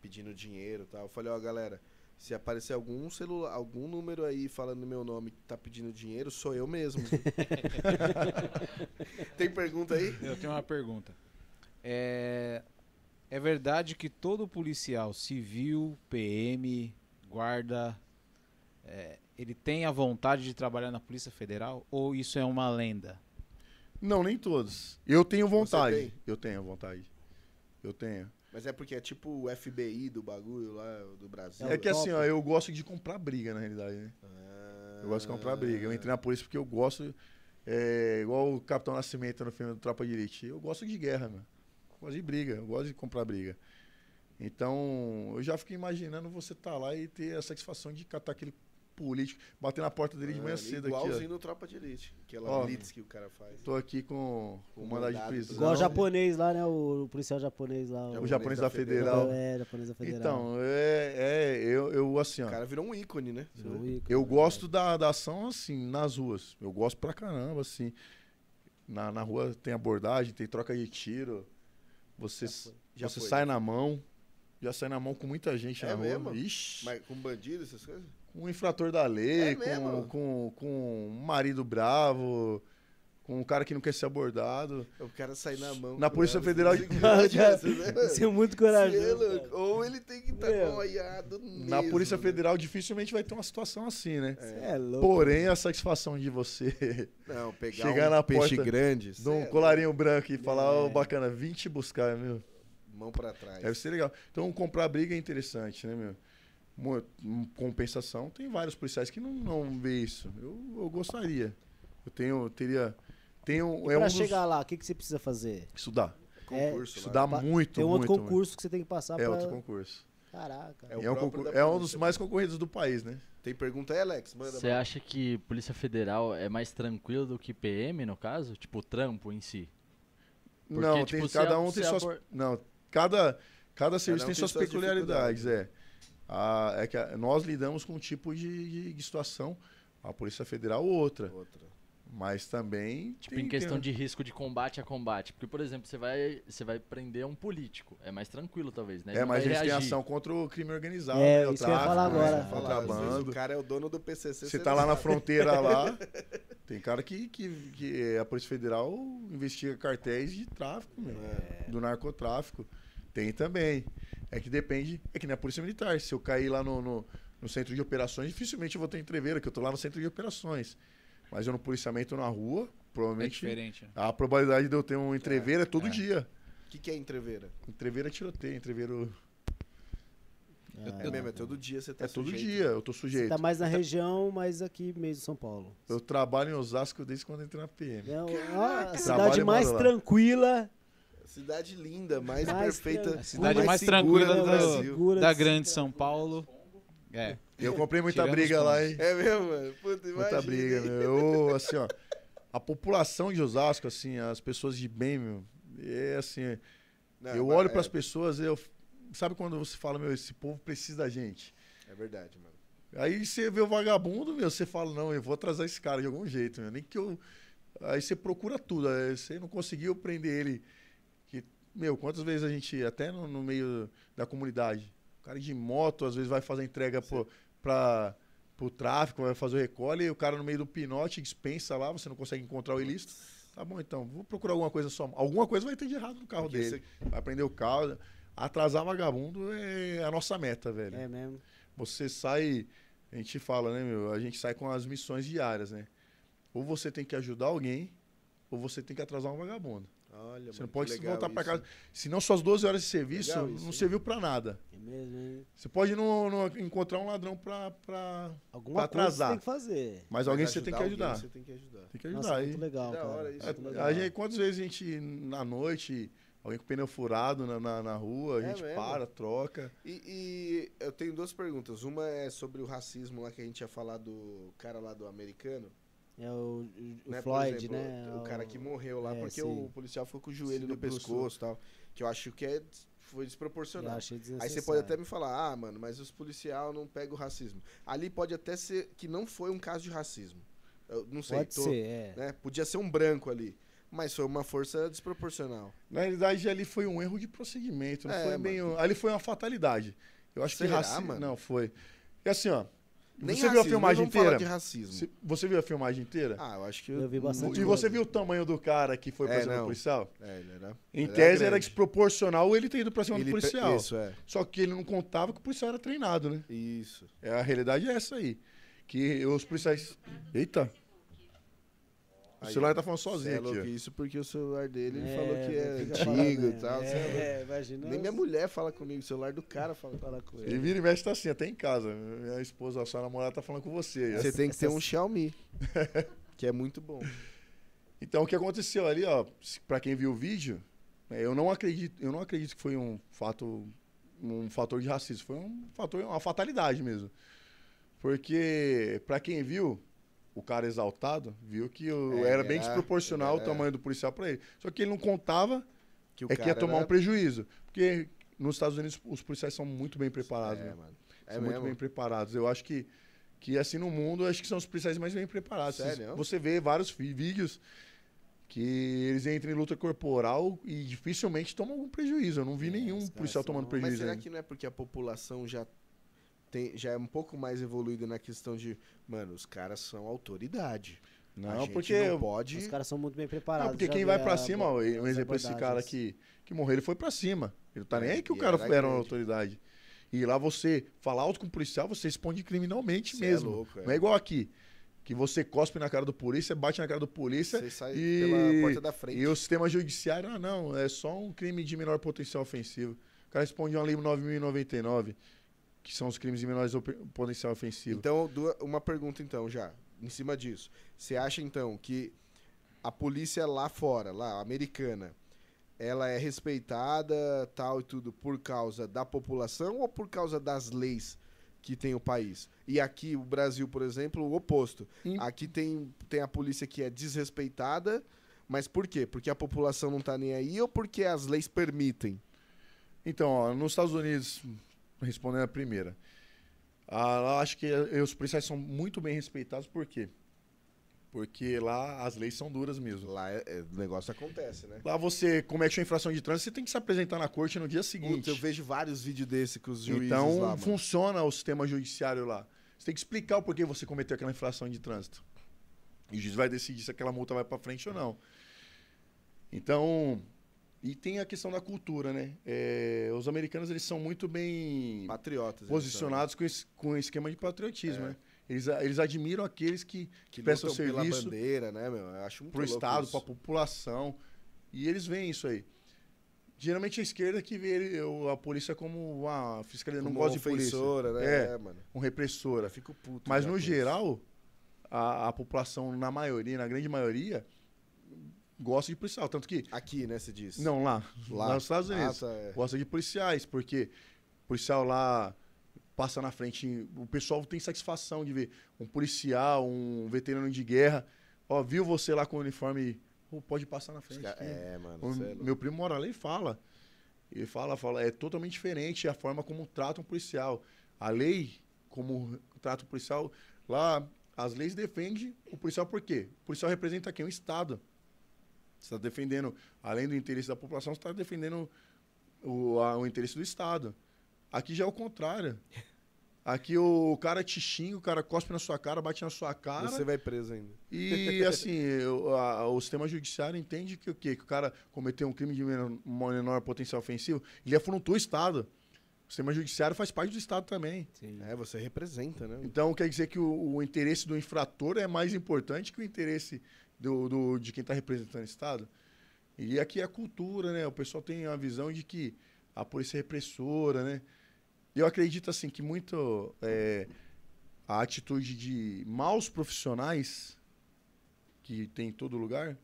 Pedindo dinheiro e tal. Eu falei, ó, galera, se aparecer algum celular, algum número aí falando meu nome que tá pedindo dinheiro, sou eu mesmo. Tem pergunta aí? Eu tenho uma pergunta. É, é verdade que todo policial civil, PM, guarda, é, ele tem a vontade de trabalhar na Polícia Federal? Ou isso é uma lenda? Não, nem todos. Eu tenho vontade. Eu tenho vontade. Eu tenho. Mas é porque é tipo o FBI do bagulho lá do Brasil. É que top. assim, ó, eu gosto de comprar briga, na realidade, né? Ah. Eu gosto de comprar briga. Eu entrei na polícia porque eu gosto. É, igual o Capitão Nascimento no filme do Tropa de Elite. Eu gosto de guerra, meu. Eu gosto de briga. Eu gosto de comprar briga. Então, eu já fiquei imaginando você estar lá e ter a satisfação de catar aquele político, bater na porta dele de manhã Ah, cedo Igualzinho aqui, no Tropa de Elite. Aquela Ó. blitz que o cara faz. Tô aqui com Com o mandado de prisão. Igual o japonês lá, né? O, o policial japonês lá. O japonês da Federal. É, japonês da federal. Então, é, é eu, eu assim, ó. O cara virou um ícone, né? Virou um ícone, Eu né? gosto da, da ação assim, nas ruas. Eu gosto pra caramba, assim. Na, na rua tem abordagem, tem troca de tiro. Você, Já foi. Já você foi. sai na mão. Já sai na mão com muita gente É na mesmo? rua. Ixi, Mas com bandido, essas coisas? Um infrator da lei, É com, com, com um marido bravo, com um cara que não quer ser abordado. O cara sai na mão. Na Polícia Federal de- né, é muito é corajoso. louco. Ou ele tem que estar Meu. noiado Na Polícia né? Federal dificilmente vai ter uma situação assim, né? Você é louco. Porém, a satisfação de você Não, pegar Chegar um na peixe porta grande. de um é colarinho branco e falar, ô É. bacana, vim te buscar, meu. louco. Mão pra trás. Deve ser legal. Então, comprar briga é interessante, né, meu? Compensação, tem vários policiais que não, não vê isso. Eu, eu gostaria. Eu tenho, teria, tenho, E é um pra dos, chegar lá, o que, que você precisa fazer? estudar. Concurso lá. Estudar Pa- muito, Tem um outro muito, concurso que você tem que passar muito. É pra... outro concurso. Caraca. É É, um, concur- é um dos mais concorridos do país, né? Tem pergunta aí, Alex? Você acha que Polícia Federal é mais tranquilo do que PM, no caso? Tipo, o trampo em si? Porque, não, tipo, tem, cada a- um tem suas. abor- Não, cada, cada serviço um tem tem suas suas peculiaridades, é. Ah, é que a- nós lidamos com um tipo de, de- de situação, a Polícia Federal outra. Outra. Mas também. Tipo, tem- em questão tem- de risco de combate a combate. Porque, por exemplo, você vai, você vai prender um político. É mais tranquilo, talvez, né? Ele É, mas a gente tem ação contra o crime organizado, É, né, o isso que eu ia tráfico, falar né, agora. contrabando. o cara é o dono do PCC. Você tá lá na sabe. fronteira lá, tem cara que, que, que a Polícia Federal investiga cartéis de tráfico, meu, É. do narcotráfico. Tem também. É que depende, é que nem a Polícia Militar. Se eu cair lá no, no, no centro de operações, dificilmente eu vou ter entreveira, que eu tô lá no centro de operações. Mas eu no policiamento na rua, É provavelmente diferente. né? a probabilidade de eu ter um entreveira é, todo é. dia. O que, que é entreveira? Entreveira é tiroteio, entreveiro Ah, É mesmo, é todo dia você tá é todo sujeito. dia, eu tô Você sujeito. tá mais na região, mas aqui mesmo em São Paulo. Eu trabalho em Osasco desde quando entrei na PM. É a cidade mais lá. tranquila. Cidade linda, mais, Mais perfeita. cidade mais segura tranquila do Brasil. segura Da de grande São Paulo. É. Eu comprei muita Tirando briga lá, hein? É mesmo, mano? Puta, Muita briga, meu. Eu, assim, ó. A população de Osasco, assim, as pessoas de bem, meu. É assim. Não, eu olho é, pras pessoas, eu. Sabe quando você fala, meu, esse povo precisa da gente? É verdade, mano. Aí você vê o vagabundo, meu, você fala, não, eu vou atrasar esse cara de algum jeito, meu. Nem que eu. Aí você procura tudo. Aí você não conseguiu prender ele. Meu, quantas vezes a gente, até no, no meio da comunidade, o cara de moto, às vezes vai fazer entrega pro, pra, pro tráfico, vai fazer o recolhe, e o cara no meio do pinote dispensa lá, você não consegue encontrar o ilícito. Tá bom, então, vou procurar alguma coisa só. Alguma coisa vai ter de errado no carro Porque dele. Vai prender o carro. Atrasar vagabundo é a nossa meta, velho. É mesmo. você sai, a gente fala, né, meu? A gente sai com as missões diárias, né? Ou você tem que ajudar alguém, ou você tem que atrasar um vagabundo. Olha, Você não mano, pode que legal voltar pra isso. casa. Se não suas 12 horas de serviço, Legal isso, não hein? serviu pra nada. É mesmo, hein? Você pode não, não encontrar um ladrão pra, pra, Alguma Pra coisa você atrasar. tem que fazer. Mas alguém você tem que alguém ajudar. Você tem que ajudar. Tem que Nossa, ajudar. muito E- legal, cara. hora isso, Muito a- legal. a gente, quantas vezes a gente, na noite, alguém com pneu furado na, na, na rua, a É gente mesmo? para, troca. E, e eu tenho duas perguntas. Uma é sobre o racismo lá que a gente ia falar do cara lá do americano. É o, o né? Floyd, exemplo, né? O cara que morreu lá é, porque sim. o policial ficou com o joelho Se no pescoço e tal. Que eu acho que é, foi desproporcional. Aí você pode até me falar, ah, mano, mas os policial não pegam o racismo. Ali pode até ser que não foi um caso de racismo. Eu não sei, Pode tô- ser, é. né? Podia ser um branco ali. Mas foi uma força desproporcional. Na realidade, ali foi um erro de procedimento. Não É, foi bem. Ali foi uma fatalidade. Eu acho Será, que racismo. mano? Não, foi. E assim, ó. Nem você viu a racismo, filmagem inteira? de racismo. Você viu a filmagem inteira? Ah, eu acho que Eu vi bastante e você coisa. viu o tamanho do cara que foi pra É, cima do não. policial? É, ele era. Em ele tese era grande. desproporcional ele ter ido pra cima Ele do policial. Isso, é. Só que ele não contava que o policial era treinado, né? Isso. É, a realidade é essa aí. Que os policiais. Eita! O celular tá falando sozinho é aqui. louco, ó. isso porque o celular dele ele É, falou que é fica antigo e tal. é louco. É, imagina. Nem minha mulher fala comigo, o celular do cara fala. Fala com Ele ele. vira e mexe tá assim, até em casa. Minha esposa, a sua namorada tá falando com você. Você tem que ter um Xiaomi, que é muito bom. Então o que aconteceu ali, ó, pra quem viu o vídeo, né, eu não acredito, eu não acredito que foi um fato um fator de racismo, foi um fator, uma fatalidade mesmo. Porque pra quem viu, o cara exaltado viu que o- É, era bem era- desproporcional era- o tamanho do policial pra ele. Só que ele não contava Que o é que ia tomar era- um prejuízo, porque nos Estados Unidos os policiais são muito bem preparados, É, né? mano. É são muito bem preparados. Eu acho que, que assim, no mundo, acho que são os policiais mais bem preparados. Sério? Você vê vários vídeos que eles entram em luta corporal e dificilmente tomam algum prejuízo. Eu não vi É, nenhum policial tomando Mas prejuízo será ainda. que não é porque a população já tem, já é um pouco mais evoluída na questão de, mano, os caras são autoridade. Não, porque... não pode. Os caras são muito bem preparados. Não, porque quem vai pra a- cima, ó, um exemplo, esse cara que, que morreu, ele foi pra cima. Ele não tá É, nem aí que o cara era era uma autoridade. E lá você falar alto com o policial, você responde criminalmente Cê é mesmo. louco, é. Não é igual aqui. Que você cospe na cara do polícia, bate na cara do polícia Você sai e- pela porta da frente. E o sistema judiciário, ah, não, é só um crime de menor potencial ofensivo. O cara responde a lei 9.099, que são os crimes de menor potencial ofensivo. Então, uma pergunta então já, em cima disso. Você acha então que a polícia lá fora, lá, americana, ela é respeitada, tal e tudo, por causa da população ou por causa das leis que tem o país? E aqui, o Brasil, por exemplo, o oposto. Em- Aqui tem, tem a polícia que é desrespeitada, mas por quê? Porque a população não tá nem aí ou porque as leis permitem? Então, ó, nos Estados Unidos, respondendo a primeira, ah, lá acho que eh, os policiais são muito bem respeitados, por quê? Porque lá as leis são duras mesmo. Lá é- é- o negócio acontece, né? Lá você comete uma infração de trânsito, você tem que se apresentar na corte no dia seguinte. eu vejo vários vídeos desse com os juízes Então, lá, funciona o sistema judiciário lá. Você tem que explicar o porquê você cometeu aquela infração de trânsito. E o juiz vai decidir se aquela multa vai para frente ou não. Então, e tem a questão da cultura, né? É, os americanos, eles são muito bem Patriotas. eles posicionados com, esse, com o esquema de patriotismo, É. né? Eles, a- eles admiram aqueles que, que que prestam pela serviço bandeira, né, meu? Eu acho muito pro Estado, isso. pra população. E eles veem isso aí. Geralmente a esquerda que vê a polícia como uma fiscalia, não gosta de polícia. né? É. É, mano. um repressora. Fico puto. Mas no geral, a, a população, na maioria, na grande maioria, gosta de policial. Tanto que, Aqui, né, você disse. não lá, lá, nos Estados Unidos, Ah, tá, é. gosta de policiais, porque o policial lá passa na frente, o pessoal tem satisfação de ver um policial, um veterano de guerra, ó, viu você lá com o uniforme, pode passar na frente. É, mano. O é meu primo mora lá e fala. Ele fala, fala, é totalmente diferente a forma como trata um policial. A lei, como trata o policial, lá as leis defendem o policial por quê? O policial representa quem? O Estado. Você está defendendo, além do interesse da população, você está defendendo o, a- o interesse do Estado. Aqui já é o contrário. Aqui o cara te xinga, o cara cospe na sua cara, bate na sua cara. Você vai preso ainda. E assim, o, a- o sistema judiciário entende que o quê? Que o cara cometeu um crime de menor, menor potencial ofensivo, ele afrontou o Estado. O sistema judiciário faz parte do Estado também. Sim. É, você representa, né? Então quer dizer que o, o interesse do infrator é mais importante que o interesse do, do- de quem está representando o Estado. E aqui é a cultura, né? O pessoal tem a visão de que a polícia é repressora, né? Eu acredito assim que muito é, a atitude de maus profissionais que tem em todo lugar,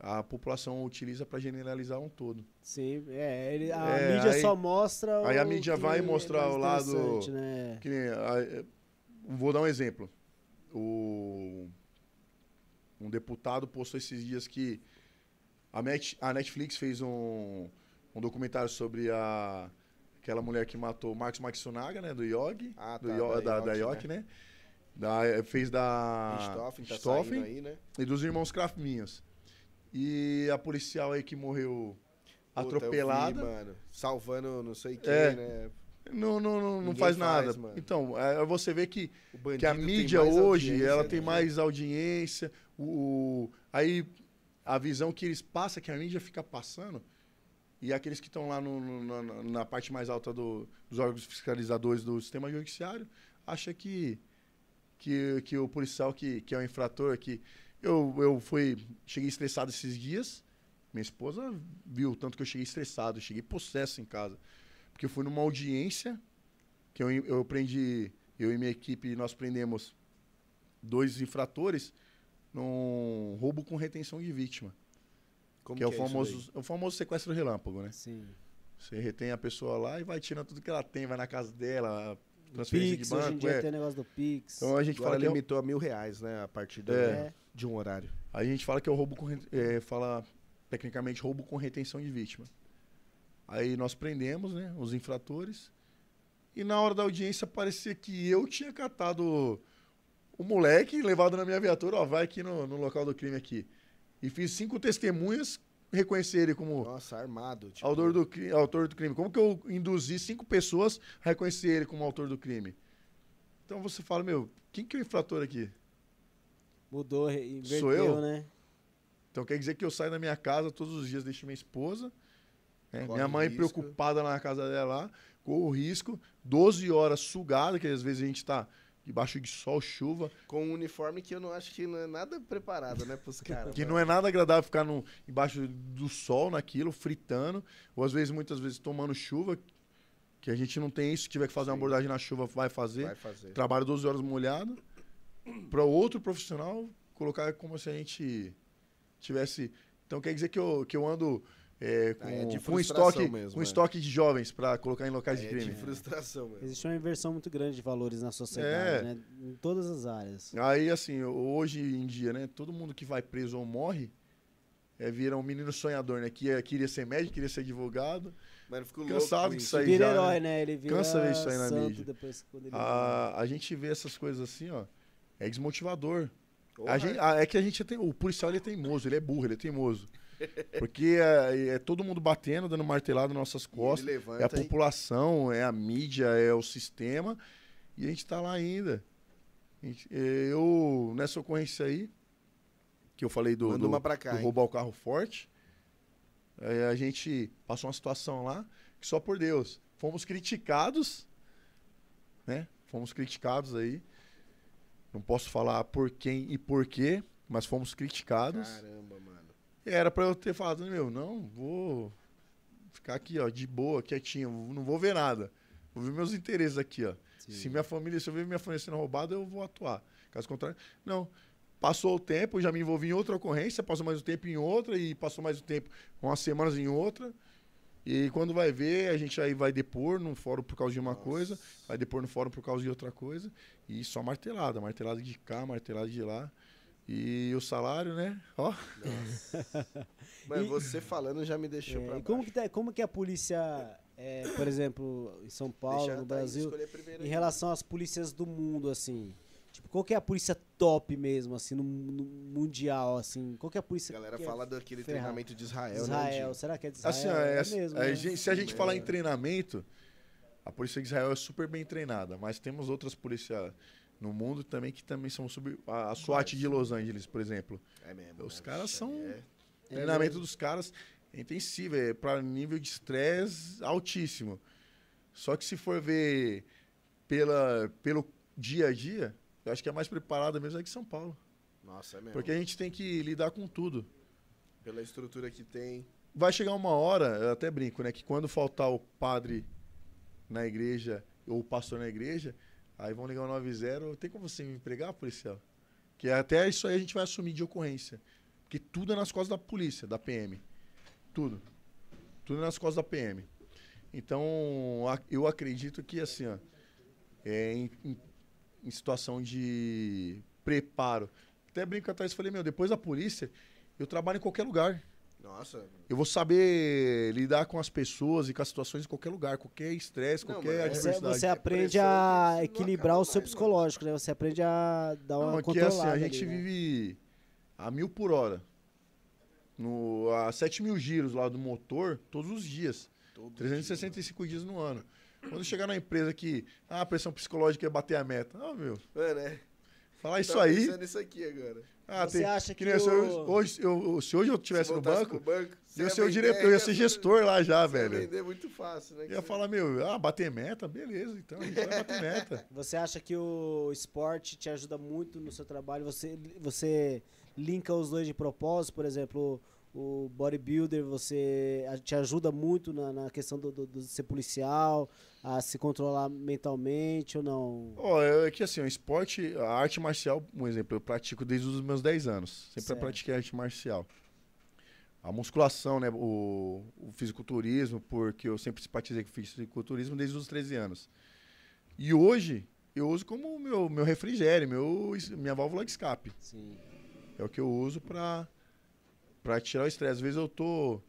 a população utiliza para generalizar um todo. Sim, é, ele- a É, mídia aí- só mostra aí a mídia vai é mostrar mais o lado- Né? Que a- é, vou dar um exemplo. O, um deputado postou esses dias que a, Net- a Netflix fez um, um documentário sobre a, aquela mulher que matou o Marcos Matsunaga, né? Do Yogi. Ah, do tá, Yo- da da, Yoki, Yoki, né? Da- fez da Richthofen tá saindo aí, né? e dos irmãos Kraftminhas. E a policial aí que morreu Puta, eu vi, atropelada. mano, salvando não sei quem, É. né? Não, não, não, não faz faz, nada. mano. Então, é, você vê que que a mídia hoje ela né? tem mais audiência o, aí a visão que eles passam que a mídia fica passando e aqueles que estão lá no- no- na, na parte mais alta do- dos órgãos fiscalizadores do sistema judiciário acha que que, que o policial que, que é o infrator que eu, eu fui cheguei estressado esses dias minha esposa viu o tanto que eu cheguei estressado cheguei possesso em casa porque eu fui numa audiência que eu, eu prendi eu e minha equipe nós prendemos dois infratores num roubo com retenção de vítima, Como que é o isso famoso, é o famoso sequestro relâmpago, né? Sim. Você retém a pessoa lá e vai tirando tudo que ela tem, vai na casa dela, transferência Pix, de hoje em banco, dia é. tem o negócio do Pix. Então a gente Agora fala que é, o- limitou a mil reais, né? A partir É. de um horário. a gente fala que é o roubo com é, fala tecnicamente roubo com retenção de vítima. Aí nós prendemos, né, os infratores. E na hora da audiência parecia que eu tinha catado o moleque levado na minha viatura, ó, vai aqui no, no local do crime aqui. E fiz cinco testemunhas reconhecer ele como Nossa, armado. Tipo, autor, do, autor do crime. Como que eu induzi cinco pessoas a reconhecer ele como autor do crime? Então você fala, meu, quem que é o infrator aqui? Mudou, inverteu, Sou eu? né? Então quer dizer que eu saio da minha casa todos os dias, deixo minha esposa, né? Minha mãe risco. preocupada lá na casa dela lá, corro risco, 12 horas sugada, que às vezes a gente tá debaixo de sol, chuva, Com um uniforme que eu não acho que não é nada preparado, né, pros caras. que não é nada agradável ficar no, embaixo do sol naquilo, fritando, ou às vezes, muitas vezes, tomando chuva, que a gente não tem isso, se tiver que fazer uma Sim. abordagem na chuva, vai fazer. Vai fazer. Trabalho 12 horas molhado, para outro profissional colocar como se a gente tivesse. Então quer dizer que eu, que eu ando é, com, é de com estoque, mesmo, com é. estoque de jovens para colocar em locais de é crime. de frustração mesmo. Existe uma inversão muito grande de valores na sociedade, É. né? Em todas as áreas. Aí, assim, hoje em dia, né, todo mundo que vai preso ou morre é, vira um menino sonhador, né? Que é- queria ser médico, queria ser advogado. Mano, eu fico Cansado isso. aí Vira já, herói, né? Ele vira Cansa ver isso aí na mídia. depois quando ele A, a gente vê essas coisas assim, ó. É desmotivador. A gente- a- é que a gente tem. O policial ele é teimoso, ele é burro, ele é teimoso. Porque é, é todo mundo batendo, dando martelada nas nossas costas. levanta É a população, é a mídia, é o sistema. E a gente tá lá ainda. Gente- é, Eu, nessa ocorrência aí, que eu falei do, do, cá, do roubar o carro forte, é, a gente passou uma situação lá que só por Deus. Fomos criticados, né? Fomos criticados aí. Não posso falar por quem e por quê, mas fomos criticados. Caramba, mano. Era pra eu ter falado, meu, não, vou ficar aqui, ó, de boa, quietinho, não vou ver nada. Vou ver meus interesses aqui, ó. Sim. Se minha família, se eu ver minha família sendo roubada, eu vou atuar. Caso contrário, não. Passou o tempo, já me envolvi em outra ocorrência, passou mais um tempo em outra e passou mais um tempo, umas semanas em outra. E quando vai ver, a gente aí vai depor num fórum por causa de uma Nossa. coisa, vai depor no fórum por causa de outra coisa. E só martelada, martelada de cá, martelada de lá. E o salário, né? Ó, E- você falando já me deixou É, pra e como baixo. que, tá- como que a polícia, é, por exemplo, em São Paulo, Deixa a no Brasil, em relação às polícias do mundo, assim? Tipo, qual que é a polícia top mesmo, assim, no, no mundial, assim? Qual que é a A polícia galera que é fala daquele ferrada? treinamento de Israel, Israel, né? será que é de Israel? Assim, ó, é, assim, mesmo, a né? gente- se a gente falar é. em treinamento, a polícia de Israel é super bem treinada, mas temos outras polícias no mundo também que também são super. A, a SWAT de Los Angeles, por exemplo. É mesmo. Os né? caras são- é- treinamento dos caras é intensivo, é para nível de estresse altíssimo. Só que se for ver pela, pelo dia a dia, eu acho que é mais preparada mesmo aqui em São Paulo. Nossa, é mesmo. Porque a gente tem que lidar com tudo. Pela estrutura que tem. Vai chegar uma hora, eu até brinco, né? Que quando faltar o padre na igreja ou o pastor na igreja, aí vão ligar o 90, tem como você me empregar, policial? Que até isso aí a gente vai assumir de ocorrência. Porque tudo é nas costas da polícia, da PM. Tudo. Tudo é nas costas da PM. Então, eu acredito que, assim, ó, é, em, em- situação de preparo. Até brinco atrás, falei, meu, depois da polícia, eu trabalho em qualquer lugar. Nossa. Eu vou saber lidar com as pessoas e com as situações em qualquer lugar, qualquer estresse, qualquer é- Você, adversidade. você aprende a equilibrar o seu mais, psicológico, né? Você aprende a dar uma Não, aqui é assim, controlada a gente ali, né? vive a mil por hora. No, a 7 mil giros lá do motor, todos os dias. Todo 365 dias no ano. Quando chegar na empresa que ah, a pressão psicológica é bater a meta. Ah, meu, É, né? falar isso aí. nisso aqui agora. Ah, Você tem, acha que nem se eu- o- hoje, eu, se hoje eu estivesse Se no banco, banco eu ser o diretor, eu ia ser gestor lá já, velho. vender muito fácil, né? Que ia falar, meu, ah, bater meta? Beleza, então a gente vai bater meta. Você acha que o esporte te ajuda muito no seu trabalho? Você, você linka os dois de propósito, por exemplo, o bodybuilder, você te ajuda muito na, na questão do, do- do ser policial, a se controlar mentalmente ou não? Ó, é que assim, o esporte, a arte marcial, um exemplo, eu pratico desde os meus 10 anos. Sempre pratiquei arte marcial. A musculação, né, o, o fisiculturismo, porque eu sempre simpatizei com o fisiculturismo desde os 13 anos. E hoje, eu uso como meu, meu refrigério, meu, minha válvula de escape. Sim. É o que eu uso pra tirar o estresse. Às vezes eu tô,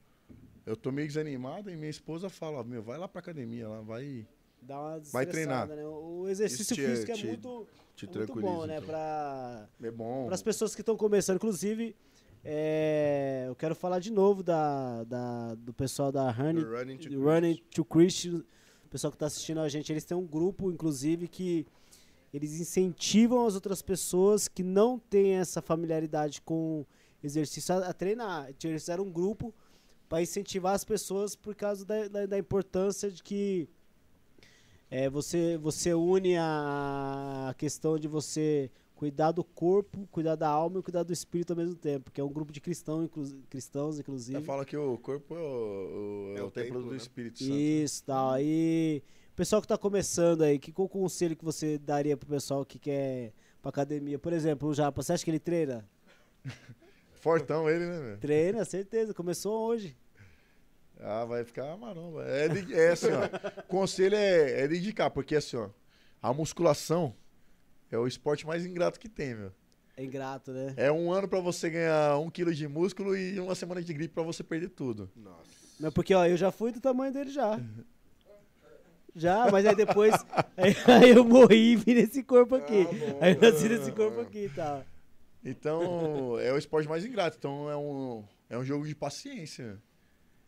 eu tô meio desanimado e minha esposa fala, meu, vai lá pra academia, lá, vai Dá uma Vai treinar. Né? O exercício te- físico é te- muito, te é muito bom, né? então. Pra, É bom. Para as pessoas que estão começando, inclusive, é, eu quero falar de novo da, da- do pessoal da Honey, Running to Running to Christian, o pessoal que está assistindo a gente, eles têm um grupo, inclusive, que eles incentivam as outras pessoas que não têm essa familiaridade com exercício a, a treinar. Eles fizeram um grupo para incentivar as pessoas por causa da, da, da importância de que é, você, você une a questão de você cuidar do corpo, cuidar da alma e cuidar do espírito ao mesmo tempo, que é um grupo de cristão, inclu cristãos, inclusive. Ela fala que o corpo é o, o- é É o o templo, templo, do né? Espírito Santo. Isso, tal. Aí, pessoal que tá começando aí, que qual conselho que você daria pro pessoal que quer ir pra academia? Por exemplo, o Japa, você acha que ele treina? Fortão ele, né, velho? Treina, certeza. Começou hoje. Ah, vai ficar maromba. É, de- é assim, ó. Conselho é, é de indicar, porque assim, ó. A musculação é o esporte mais ingrato que tem, meu. É ingrato, né? É um ano pra você ganhar um quilo de músculo e uma semana de gripe pra você perder tudo. Nossa. Mas porque, ó, eu já fui do tamanho dele já. Já, mas aí depois. aí, aí eu morri e vim nesse corpo aqui. Ah, bom. aí eu nasci nesse corpo aqui e tal. Então, é o esporte mais ingrato. Então, é um, é um jogo de paciência.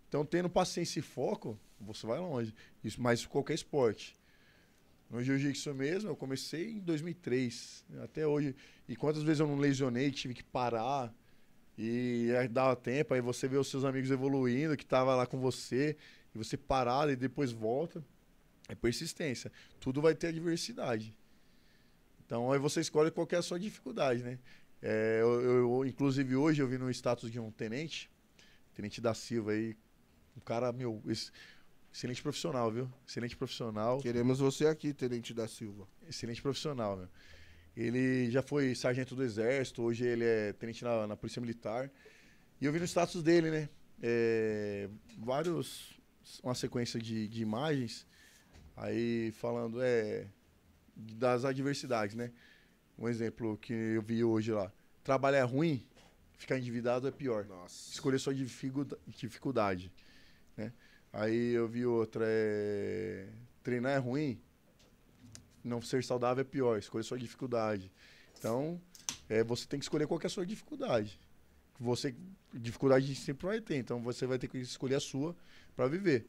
Então, tendo paciência e foco, você vai longe. Isso, mas qualquer esporte. No jiu-jitsu mesmo, eu comecei em 2003, até hoje. E quantas vezes eu não lesionei, tive que parar. E aí dava tempo, aí você vê os seus amigos evoluindo, que tava lá com você, e você parado e depois volta. É persistência. Tudo vai ter adversidade. Então aí você escolhe qual é a sua dificuldade, né? É, eu, eu- inclusive hoje eu vi no status de um tenente, tenente da Silva aí, um cara, meu, ex- excelente profissional, viu? Excelente profissional, Queremos você aqui, Tenente da Silva. excelente profissional, meu. Ele já foi sargento do exército, hoje ele é tenente na, na polícia militar. E eu vi no status dele, né? é, vários, uma sequência de, de imagens, aí falando, é, das adversidades, né? Um exemplo que eu vi hoje lá. Trabalhar é ruim, ficar endividado é pior. Nossa. Escolher sua dificulda- dificuldade, né? Aí eu vi outra, é... treinar é ruim, não ser saudável é pior, escolher sua dificuldade. Então, é, você tem que escolher qual que é a sua dificuldade. Você, dificuldade a gente sempre vai ter, então você vai ter que escolher a sua para viver.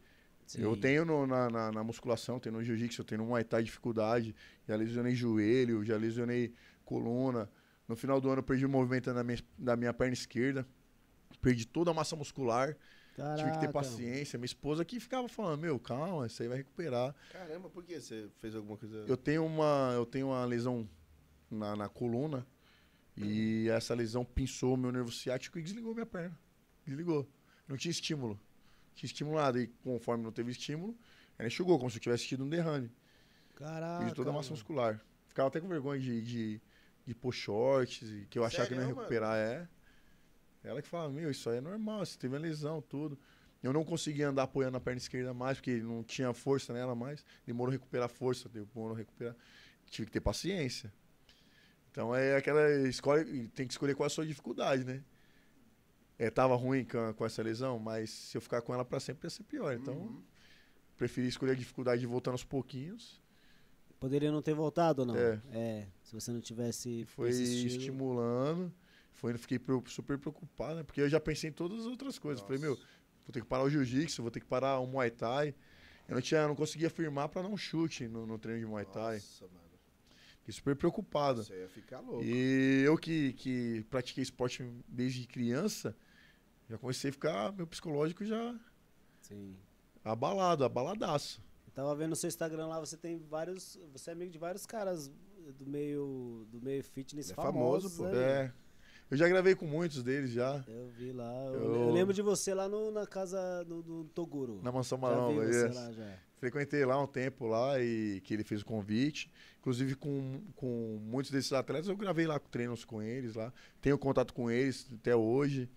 Eu tenho no- na, na, na musculação, tenho no jiu-jitsu, eu tenho no Muay Thai dificuldade, já lesionei joelho, já lesionei coluna. No final do ano eu perdi o movimento da minha, da minha perna esquerda, perdi toda a massa muscular. Tive que ter Caraca. paciência. Minha esposa que ficava falando, meu, calma, isso aí vai recuperar. Caramba, por que você fez alguma coisa? Eu tenho uma, eu tenho uma lesão na, na coluna e essa lesão pinçou o meu nervo ciático e desligou minha perna. Desligou. Não tinha estímulo. Tinha estímulo nada. E conforme não teve estímulo, ela enxugou, como se eu tivesse tido um derrame. Caraca. Perdi toda a massa mano. muscular. Ficava até com vergonha de, de, de pôr shorts, e que eu achava que não ia Sério, mano? recuperar. É. Ela que fala, meu, isso aí é normal, você teve uma lesão, tudo. Eu não conseguia andar apoiando a perna esquerda mais, porque não tinha força nela mais. Demorou a recuperar a força, demorou a recuperar. Tive que ter paciência. Então é aquela escolha, tem que escolher qual é a sua dificuldade, né? É, tava ruim com, com essa lesão, mas se eu ficar com ela pra sempre ia ser pior. Então, Uhum. preferi escolher a dificuldade de voltar aos pouquinhos. Poderia não ter voltado ou não? É. Se você não tivesse foi persistido. estimulando. Foi, fiquei super preocupado, né? Porque eu já pensei em todas as outras coisas. Falei, meu, vou ter que parar o jiu-jitsu, vou ter que parar o Muay Thai. Eu não, tinha, não conseguia firmar para um chute no, no treino de Muay Thai. Nossa, mano. Fiquei super preocupado. Você ia ficar louco. E eu que, que pratiquei esporte desde criança, já comecei a ficar, meu psicológico já Sim. abalado, abaladaço. Eu tava vendo no seu Instagram lá, você tem vários. Você é amigo de vários caras do meio. do meio fitness é famoso, famosos. pô. né? É. Eu já gravei com muitos deles já, Eu vi lá. Eu, Eu- lembro de você lá no- na casa do, do Toguro. na Mansão Maromba. yes. lá já. Frequentei lá um tempo lá e que ele fez o convite. Inclusive com, com muitos desses atletas eu gravei lá treinos com eles lá. Tenho contato com eles até hoje.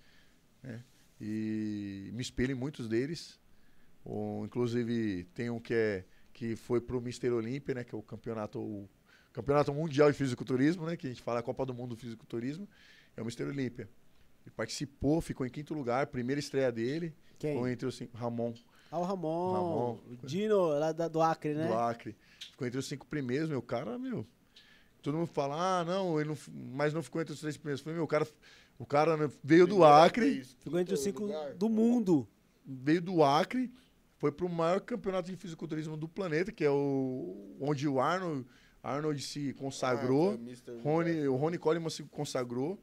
Né? E me espelho em muitos deles. O, inclusive tem um que, é, que foi pro Mister Olímpia, né? Que é o campeonato, o campeonato mundial de fisiculturismo, né? Que a gente fala a Copa do Mundo do Fisiculturismo. É o Mister Olímpia. Ele participou, ficou em quinto lugar, primeira estreia dele. Quem? Ficou entre os cinco, Ramon. Ah, o Ramon. Ramon. O Dino, lá da- do Acre, né? do Acre. Ficou entre os cinco primeiros, meu cara, meu. Todo mundo fala, ah, não, ele não, mas não ficou entre os três primeiros. Falei, meu, o cara, o cara né, veio do Acre, Ficou entre os cinco do mundo. veio do Acre, foi pro maior campeonato de fisiculturismo do planeta, que é o onde o Arnold, Arnold se consagrou, Ah, foi Mr. Rony, o Rony Coleman se consagrou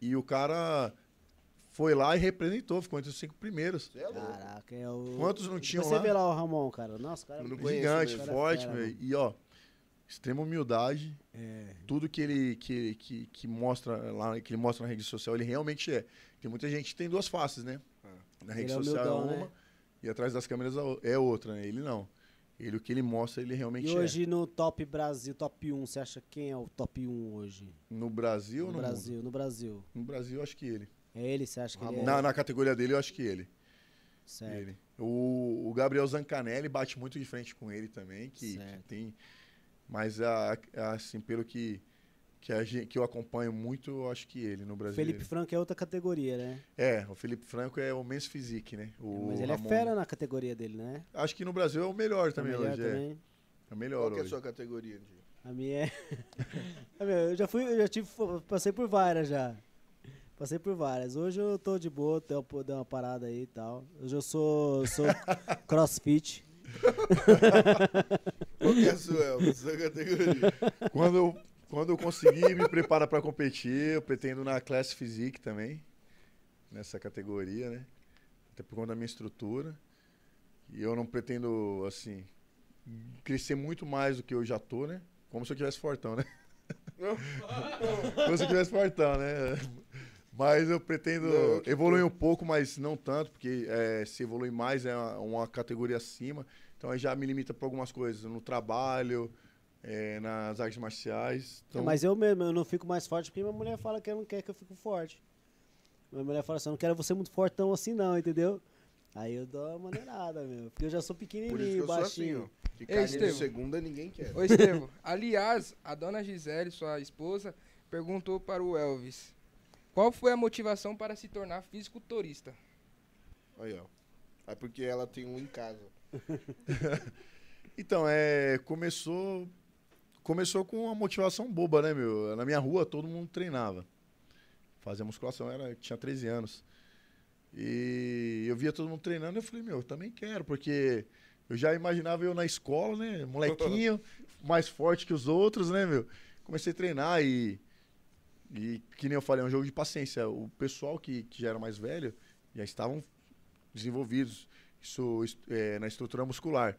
e o cara foi lá e representou, ficou entre os cinco primeiros. Você é. Caraca, é o. Quantos não tinham Você lá? vê lá o Ramon, cara. Nossa, cara. Conheço Gigante, forte, mano. E ó, extrema humildade. É. tudo que ele que, que, que mostra lá, que ele mostra na rede social, ele realmente é. Tem muita gente que tem duas faces, né? Na rede Ele é social humildão, é uma né? e atrás das câmeras é outra, né? Ele não. Ele o que ele mostra, ele realmente E hoje no Top Brasil, Top 1, você acha quem é o Top 1 hoje? é. No Brasil No ou no Brasil, no Brasil. mundo? No Brasil, eu acho que ele. É ele, você acha que ele é? Na, na categoria dele, eu acho que ele. Certo. ele. O, o Gabriel Zancanelli bate muito de frente com ele também, que, que tem. Mas a, a- assim, pelo que que, a gente, que eu acompanho muito, eu acho que ele no Brasil. Felipe Franco é outra categoria, né? É, o Felipe Franco é o Men's Physique, né? O Mas ele Ramon- é fera na categoria dele, né? Acho que no Brasil é o melhor É também melhor hoje. É. também. É o melhor Qual que é a sua categoria, Di? A minha é. Eu já fui, eu já tive, passei por várias já. Passei por várias. Hoje eu tô de boa, dei uma parada aí e tal. Hoje eu sou, sou crossfit. Qual que é a sua, Elvis? Sua categoria? Quando eu, quando eu conseguir me preparar para competir, eu pretendo na Class Physique também, nessa categoria, né? Até por conta da minha estrutura. E eu não pretendo, assim, crescer muito mais do que eu já tô, né? Como se eu tivesse fortão, né? Como se eu tivesse fortão, né? Mas eu pretendo Não, que evoluir um pouco, mas não tanto, porque é, se evoluir mais é uma, uma categoria acima. Então aí já me limita para algumas coisas, no trabalho, é, nas artes marciais. Então, Mas eu mesmo, eu não fico mais forte porque minha mulher fala que ela não quer que eu fique forte. Minha mulher fala assim, eu não quero você muito fortão assim não, entendeu? Aí eu dou uma maneirada, meu. Porque eu já sou Por isso que pequenininho, assim, baixinho. ó. Que carne de segunda ninguém quer. Ô, Estevam, aliás, a dona Gisele, sua esposa, perguntou para o Elvis qual foi a motivação para se tornar fisiculturista. Aí, ó. É porque ela tem um em casa. Então, é, começou começou com uma motivação boba, né, meu? Na minha rua todo mundo treinava. Fazia musculação, era, tinha 13 anos. E eu via todo mundo treinando, eu falei, meu, eu também quero, porque eu já imaginava eu na escola, né, molequinho, mais forte que os outros, né, meu? Comecei a treinar e e que nem eu falei, é um jogo de paciência. O pessoal que, que já era mais velho já estavam desenvolvidos isso, é, na estrutura muscular.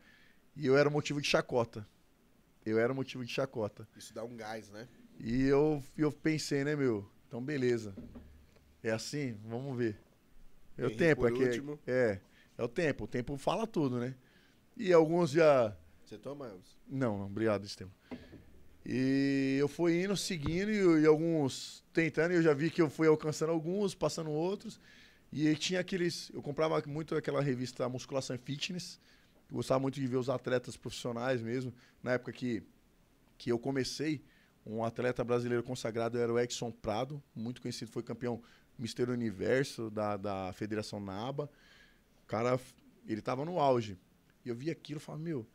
E eu era motivo de chacota. Eu era motivo de chacota. Isso dá um gás, né? E eu, eu pensei, né, meu? Então, beleza. É assim? Vamos ver. É o Henrique tempo, é que. último. É, é o tempo. O tempo fala tudo, né? E alguns já. Você toma? Não, não, obrigado, Estevam. E eu fui indo, seguindo, e, e alguns tentando, e eu já vi que eu fui alcançando alguns, passando outros. E tinha aqueles. Eu comprava muito aquela revista Musculação e Fitness. Eu gostava muito de ver os atletas profissionais mesmo. Na época que, que eu comecei, um atleta brasileiro consagrado era o Exxon Prado, muito conhecido, foi campeão Mister Universo da, da Federação NABA. O cara, ele tava no auge. E eu vi aquilo e falava, meu,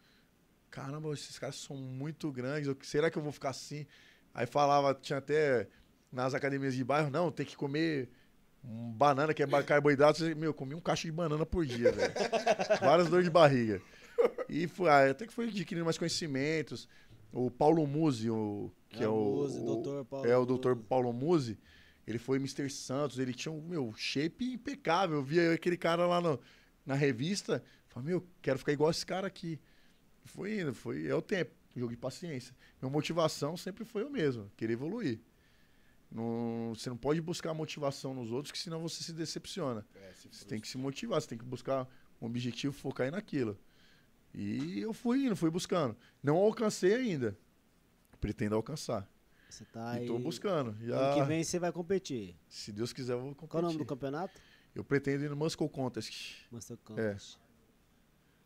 caramba, esses caras são muito grandes, será que eu vou ficar assim? Aí falava, tinha até nas academias de bairro, não, tem que comer um banana que é carboidrato. Meu, eu comi um caixa de banana por dia, velho. Várias dores de barriga. E foi, ah, até que foi adquirindo mais conhecimentos. O Paulo Musi, o, que é, o, Muzi, o- doutor Paulo é o doutor Muzi. Paulo Musi, ele foi Mr. Santos, ele tinha um, meu, shape impecável. Eu via aquele cara lá no- na revista, falei, meu, quero ficar igual esse cara aqui. Foi indo, foi, é o tempo, jogo de paciência. Minha motivação sempre foi o mesmo, querer evoluir. Não, você não pode buscar motivação nos outros, que senão você se decepciona. É, se Você tem que se motivar, você tem que buscar um objetivo, focar aí naquilo. E eu fui indo, fui buscando. Não alcancei ainda. Pretendo alcançar. Você tá aí. e tô buscando. Ano Já, que vem você vai competir. se Deus quiser, eu vou competir. Qual é o nome do campeonato? Eu pretendo ir no Muscle Contest. Master Contest.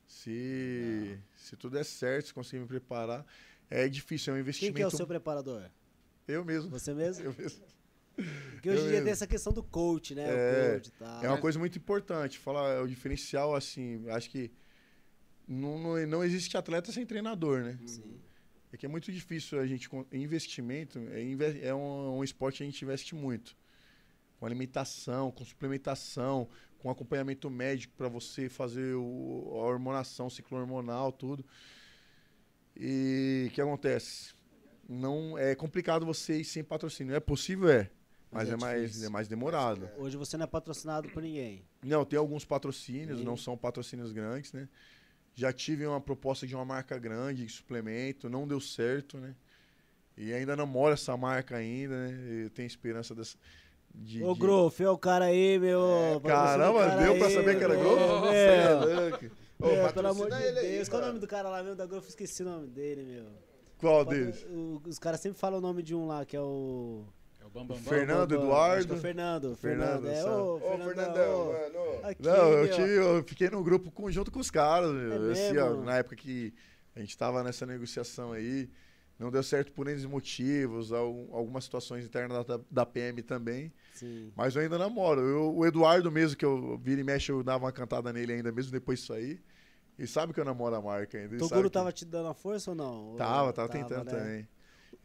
Se, se tudo der certo, se conseguir me preparar. É difícil, é um Quem investimento. que é o seu preparador? Eu mesmo. Você mesmo? Eu mesmo. Porque hoje em dia tem essa questão do coach, né? É, coach tal. É uma coisa muito importante. Falar é o diferencial, assim, acho que não, não, não existe atleta sem treinador, né? Sim. É que é muito difícil a gente. Investimento é, é um, um esporte que a gente investe muito. Com alimentação, com suplementação, com acompanhamento médico para você fazer o, a hormonação, ciclo hormonal, tudo. E o que acontece? Não é complicado você ir sem patrocínio. É possível, é. Mas, Mas é é, mais, é mais demorado. Hoje você não é patrocinado por ninguém. Não, tem alguns patrocínios, Sim. não são patrocínios grandes, né? Já tive uma proposta de uma marca grande de suplemento, não deu certo, né? E ainda namoro essa marca ainda, né? Eu tenho esperança dessa. De, Ô, de- Groff, é o cara aí, meu. o Caramba, cara deu pra aí, saber que era. Groff? Meu. Cê é louco. Ô, Meu, patrocina pelo amor de ele aí, Deus. Qual é o nome do cara lá mesmo da Groff? Esqueci o nome dele, meu. Qual Pode- deles? o- os caras sempre falam o nome de um lá, que é o. É o Bambam. Bam, Fernando, Bam, Bam. Eduardo. Acho que é Fernando. Fernando, Fernando, é. Ô, Ô, Fernandão, mano. Não, Aqui, eu, meu. tive, eu fiquei no grupo com, junto com os caras, meu. É Assim, ó, na época que a gente tava nessa negociação aí. Não deu certo por N motivos, al- algumas situações internas da, da PM também. Sim. Mas eu ainda namoro. Eu- o Eduardo mesmo, que eu vira e mexe, eu dava uma cantada nele ainda, mesmo depois disso aí. E sabe que eu namoro a marca ainda. sabe Toguro que- tava te dando a força ou não? Ou- Tava, tava tentando né? também.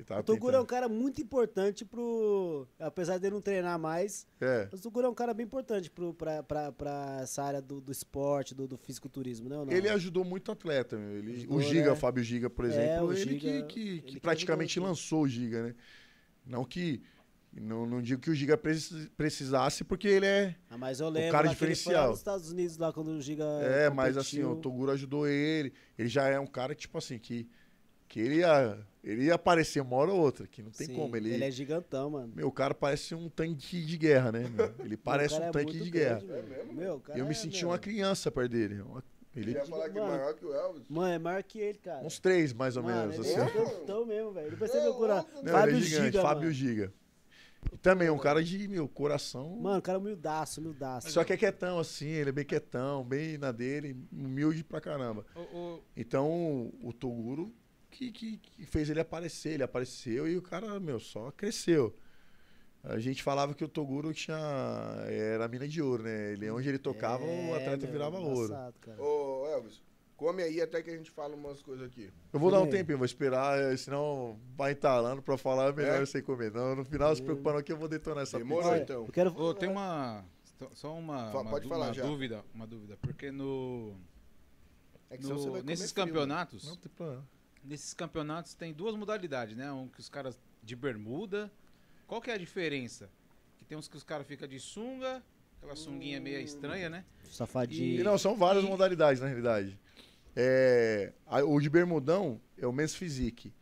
Tava O Toguro é um cara muito importante pro. Apesar de não treinar mais, É. o Toguro é um cara bem importante pro, pra, pra, pra essa área do, do esporte, do, do fisiculturismo, né? Não? Ele ajudou muito atleta. meu. Ele, Ajudou, o Giga, né? o Fábio Giga, por É, exemplo, o ele Giga, que, que, que praticamente lançou o Giga, né? Não que. Não, não digo que o Giga preci- precisasse, porque ele é. Ah, mas eu lembro cara lá que ele foi diferencial. nos Estados Unidos, lá quando o Giga. É, mas assim, o competiu. Toguro ajudou ele. Ele já é um cara, tipo assim, que, que ele, ia, ele ia aparecer uma hora ou outra, que não tem Sim, como. Ele, Ele é gigantão, mano. Meu, o cara parece um tanque de guerra, né? meu? Ele parece O cara um é tanque muito de grande, guerra. velho. Meu, o cara E eu me é, senti meu. uma criança perto dele. Uma- Ele, Queria falar que Mano. maior que o Elvis. Mano, é maior que ele, cara. uns três, mais ou Mano, menos. ele Assim. é gigantão mesmo, velho. Depois você É procura. louco, Não, Fábio ele é gigante, Giga, Fábio mano. Giga. E também é um cara de, meu, coração. Mano, o cara é humildaço, humildaço. Só que é quietão, assim, ele é bem quietão, bem na dele, humilde pra caramba. O- o- Então, o Toguro que, que, que fez ele aparecer, ele apareceu e o cara, meu, só cresceu. A gente falava que o Toguro tinha. Era mina de ouro, né? Ele, onde ele tocava, o É, atleta meu, virava ouro. Ô, Elvis, come aí até que a gente fala umas coisas aqui. Eu vou dar um tempinho, vou esperar, eh, senão vai entalando pra falar, é melhor É? sem comer. Não, no final, se preocupando aqui, eu vou detonar essa Demorou, pizza. Olha, então. Eu quero. Ô, tem uma. Só uma, Fa- uma, pode du- falar uma já. dúvida, uma dúvida, porque no, É que você no- nesses frio, né? campeonatos, Não tem problema. nesses campeonatos tem duas modalidades, né? Um que os caras de bermuda. Qual que é a diferença? Que tem uns que os caras ficam de sunga Aquela sunguinha meio estranha, né? Safadinho. E não, são várias modalidades, na realidade. É, a- o de bermudão é o men's physique.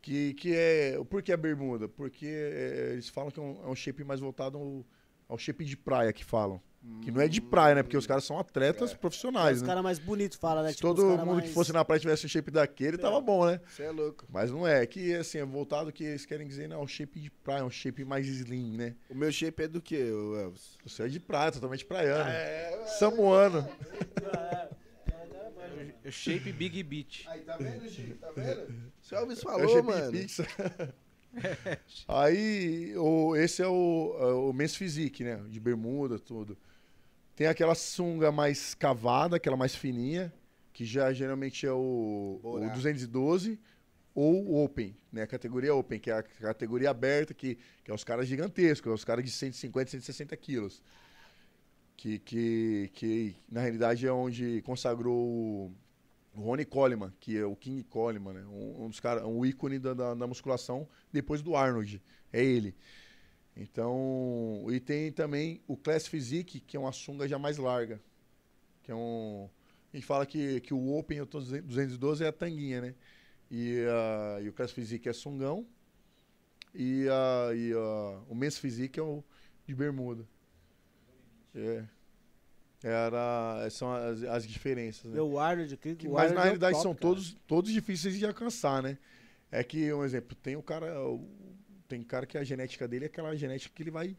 Que, que é. Por que a bermuda? Porque é, eles falam que é um, é um shape mais voltado ao, ao shape de praia que falam. Que não é de praia, né? Porque os caras são atletas profissionais, Os né? caras mais bonitos falam, né? Se Tipo, os todo mundo mais... que fosse na praia tivesse o shape daquele, tava bom, né? Você é louco. Mas não é. Que assim, é voltado que eles querem dizer, não, é um shape de praia, um shape mais slim, né? O meu shape é do que, Elvis? Você é de praia, totalmente praiano. É, Samuano. É shape Big Beat. Aí, tá vendo, Gi? Tá vendo? O Elvis É o falou, shape mano. pizza. Aí, o, esse é o, é o men's physique, né? De bermuda, tudo. Tem aquela sunga mais cavada, aquela mais fininha, que já geralmente é o, o Borá. 212 ou o Open, né? A categoria Open, que é a categoria aberta, que, que é os caras gigantescos, é os caras de 150, 160 quilos. Que, que, que na realidade é onde consagrou Ronnie Coleman, que é o King Coleman, né? um, um dos caras, um ícone da, da, da musculação depois do Arnold. É ele. Então, e tem também o Class Physique, que é uma sunga já mais larga. Que é um. A gente fala que, que o Open, eu tô 212 é a tanguinha, né? E, ah, e o Class Physique é sungão. E, ah, e ah, o Men's Physique é o de bermuda. É. Era, são as, as diferenças, né? Meu Arnold, que, Que- o mas na é o realidade top, são cara. todos, todos difíceis de alcançar, né? É que, um exemplo, tem o cara. o- Tem cara que a genética dele é aquela genética que ele vai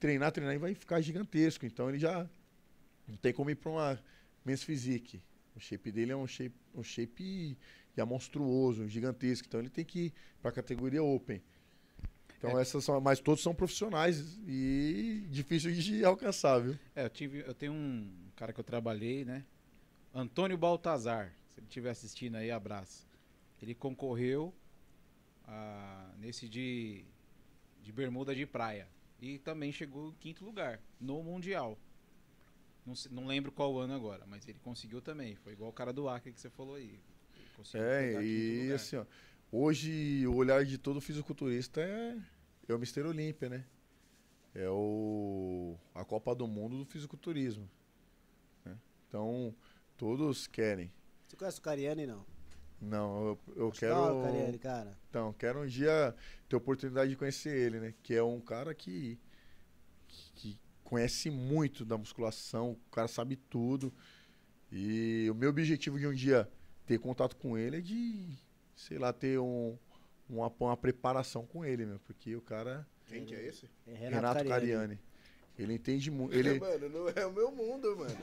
treinar, treinar e vai ficar gigantesco. Então ele já não tem como ir pra uma men's physique. O shape dele é um shape, um shape já monstruoso, gigantesco. Então ele tem que ir pra categoria open. Então É. essas são. Mas todos são profissionais e difíceis de alcançar, viu? É, eu, tive, eu tenho um cara que eu trabalhei, né? Antônio Baltazar. Se ele estiver assistindo aí, abraço. Ele concorreu a- nesse de, de bermuda de praia. E também chegou em quinto lugar no Mundial. Não, não lembro qual ano agora, mas ele conseguiu também. Foi igual o cara do Acre que você falou aí. Conseguiu É, e lugar. assim, ó, hoje o olhar de todo fisiculturista é, é o Mister Olímpia, né? É o, a Copa do Mundo do fisiculturismo. né? Então, todos querem. Você conhece o Cariani, não? Não, eu, eu Acho quero. Cariani, cara. Então, quero um dia ter oportunidade de conhecer ele, né? Que é um cara que, que conhece muito da musculação, o cara sabe tudo. E o meu objetivo de um dia ter contato com ele é de, sei lá, ter um, uma, uma preparação com ele, meu. Porque o cara, Quem que é esse? É Renato, Renato, Cariani. Cariani, ele entende muito. Ele, Mano, não é o meu mundo, mano.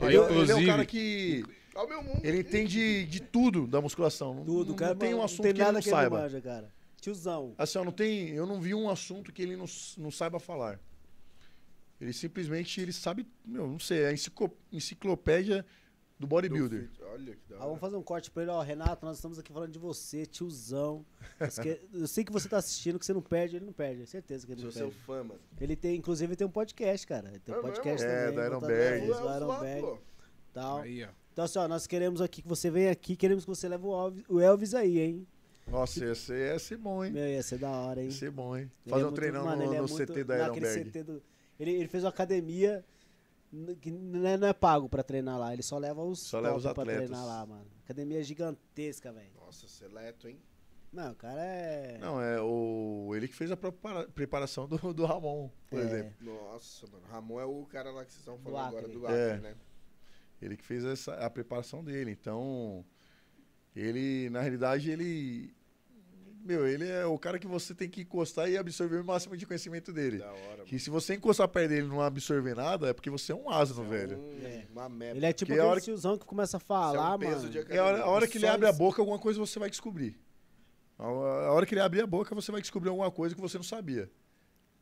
ele, Aí, é- ele é um cara que. É o meu mundo. Ele entende de tudo da musculação. Não- Tudo, não, cara. não tem um assunto tem que ele não que ele saiba. manja, cara. Tiozão. Assim, ó, não tem, eu não vi um assunto que ele não, não saiba falar. Ele simplesmente, ele sabe, meu, não sei, é a enciclopédia do Do bodybuilder. fit. Olha que da Ah, hora. vamos fazer um corte pra ele, ó. Renato, nós estamos aqui falando de você, tiozão. Eu sei que você tá assistindo, que você não perde, ele não perde. Certeza que ele Sou não seu perde. fã, mano. Ele tem, inclusive, ele tem um podcast, cara. Ele tem um É podcast mesmo? É, também. do isso, do Elvis Iron lá, Berg, pô. tal. Aí, ó. Então, assim, ó, nós queremos aqui que você venha aqui, queremos que você leve o Elvis, o Elvis aí, hein? Nossa, ia ser, ia ser bom, hein? Meu, ia ser da hora, hein? Ia ser bom, hein? Fazer é um treinão no, é no muito- CT da Ironberg. CT do- ele, ele fez uma academia que não é, não é pago pra treinar lá. Ele só leva os Só leva os pra atletas. treinar lá, mano. Academia gigantesca, velho. Nossa, seleto, hein? Não, o cara é... Não, é o ele que fez a prepara- preparação do, do Ramon, por É. exemplo. Nossa, mano. Ramon é o cara lá que vocês estão Do falando agora do Acre, É. né? Ele que fez essa, a preparação dele. Então, ele, na realidade, ele. Meu, ele é o cara que você tem que encostar e absorver o máximo de conhecimento dele. Da hora, Que se você encostar perto dele e não absorver nada, é porque você é um asno, velho. Um- É. Uma meta. Ele é tipo aquele hora que- tiozão que começa a Isso é falar, um peso mano. É a hora, a hora que ele abre a boca, alguma coisa você vai descobrir. A a hora que ele abrir a boca, você vai descobrir alguma coisa que você não sabia.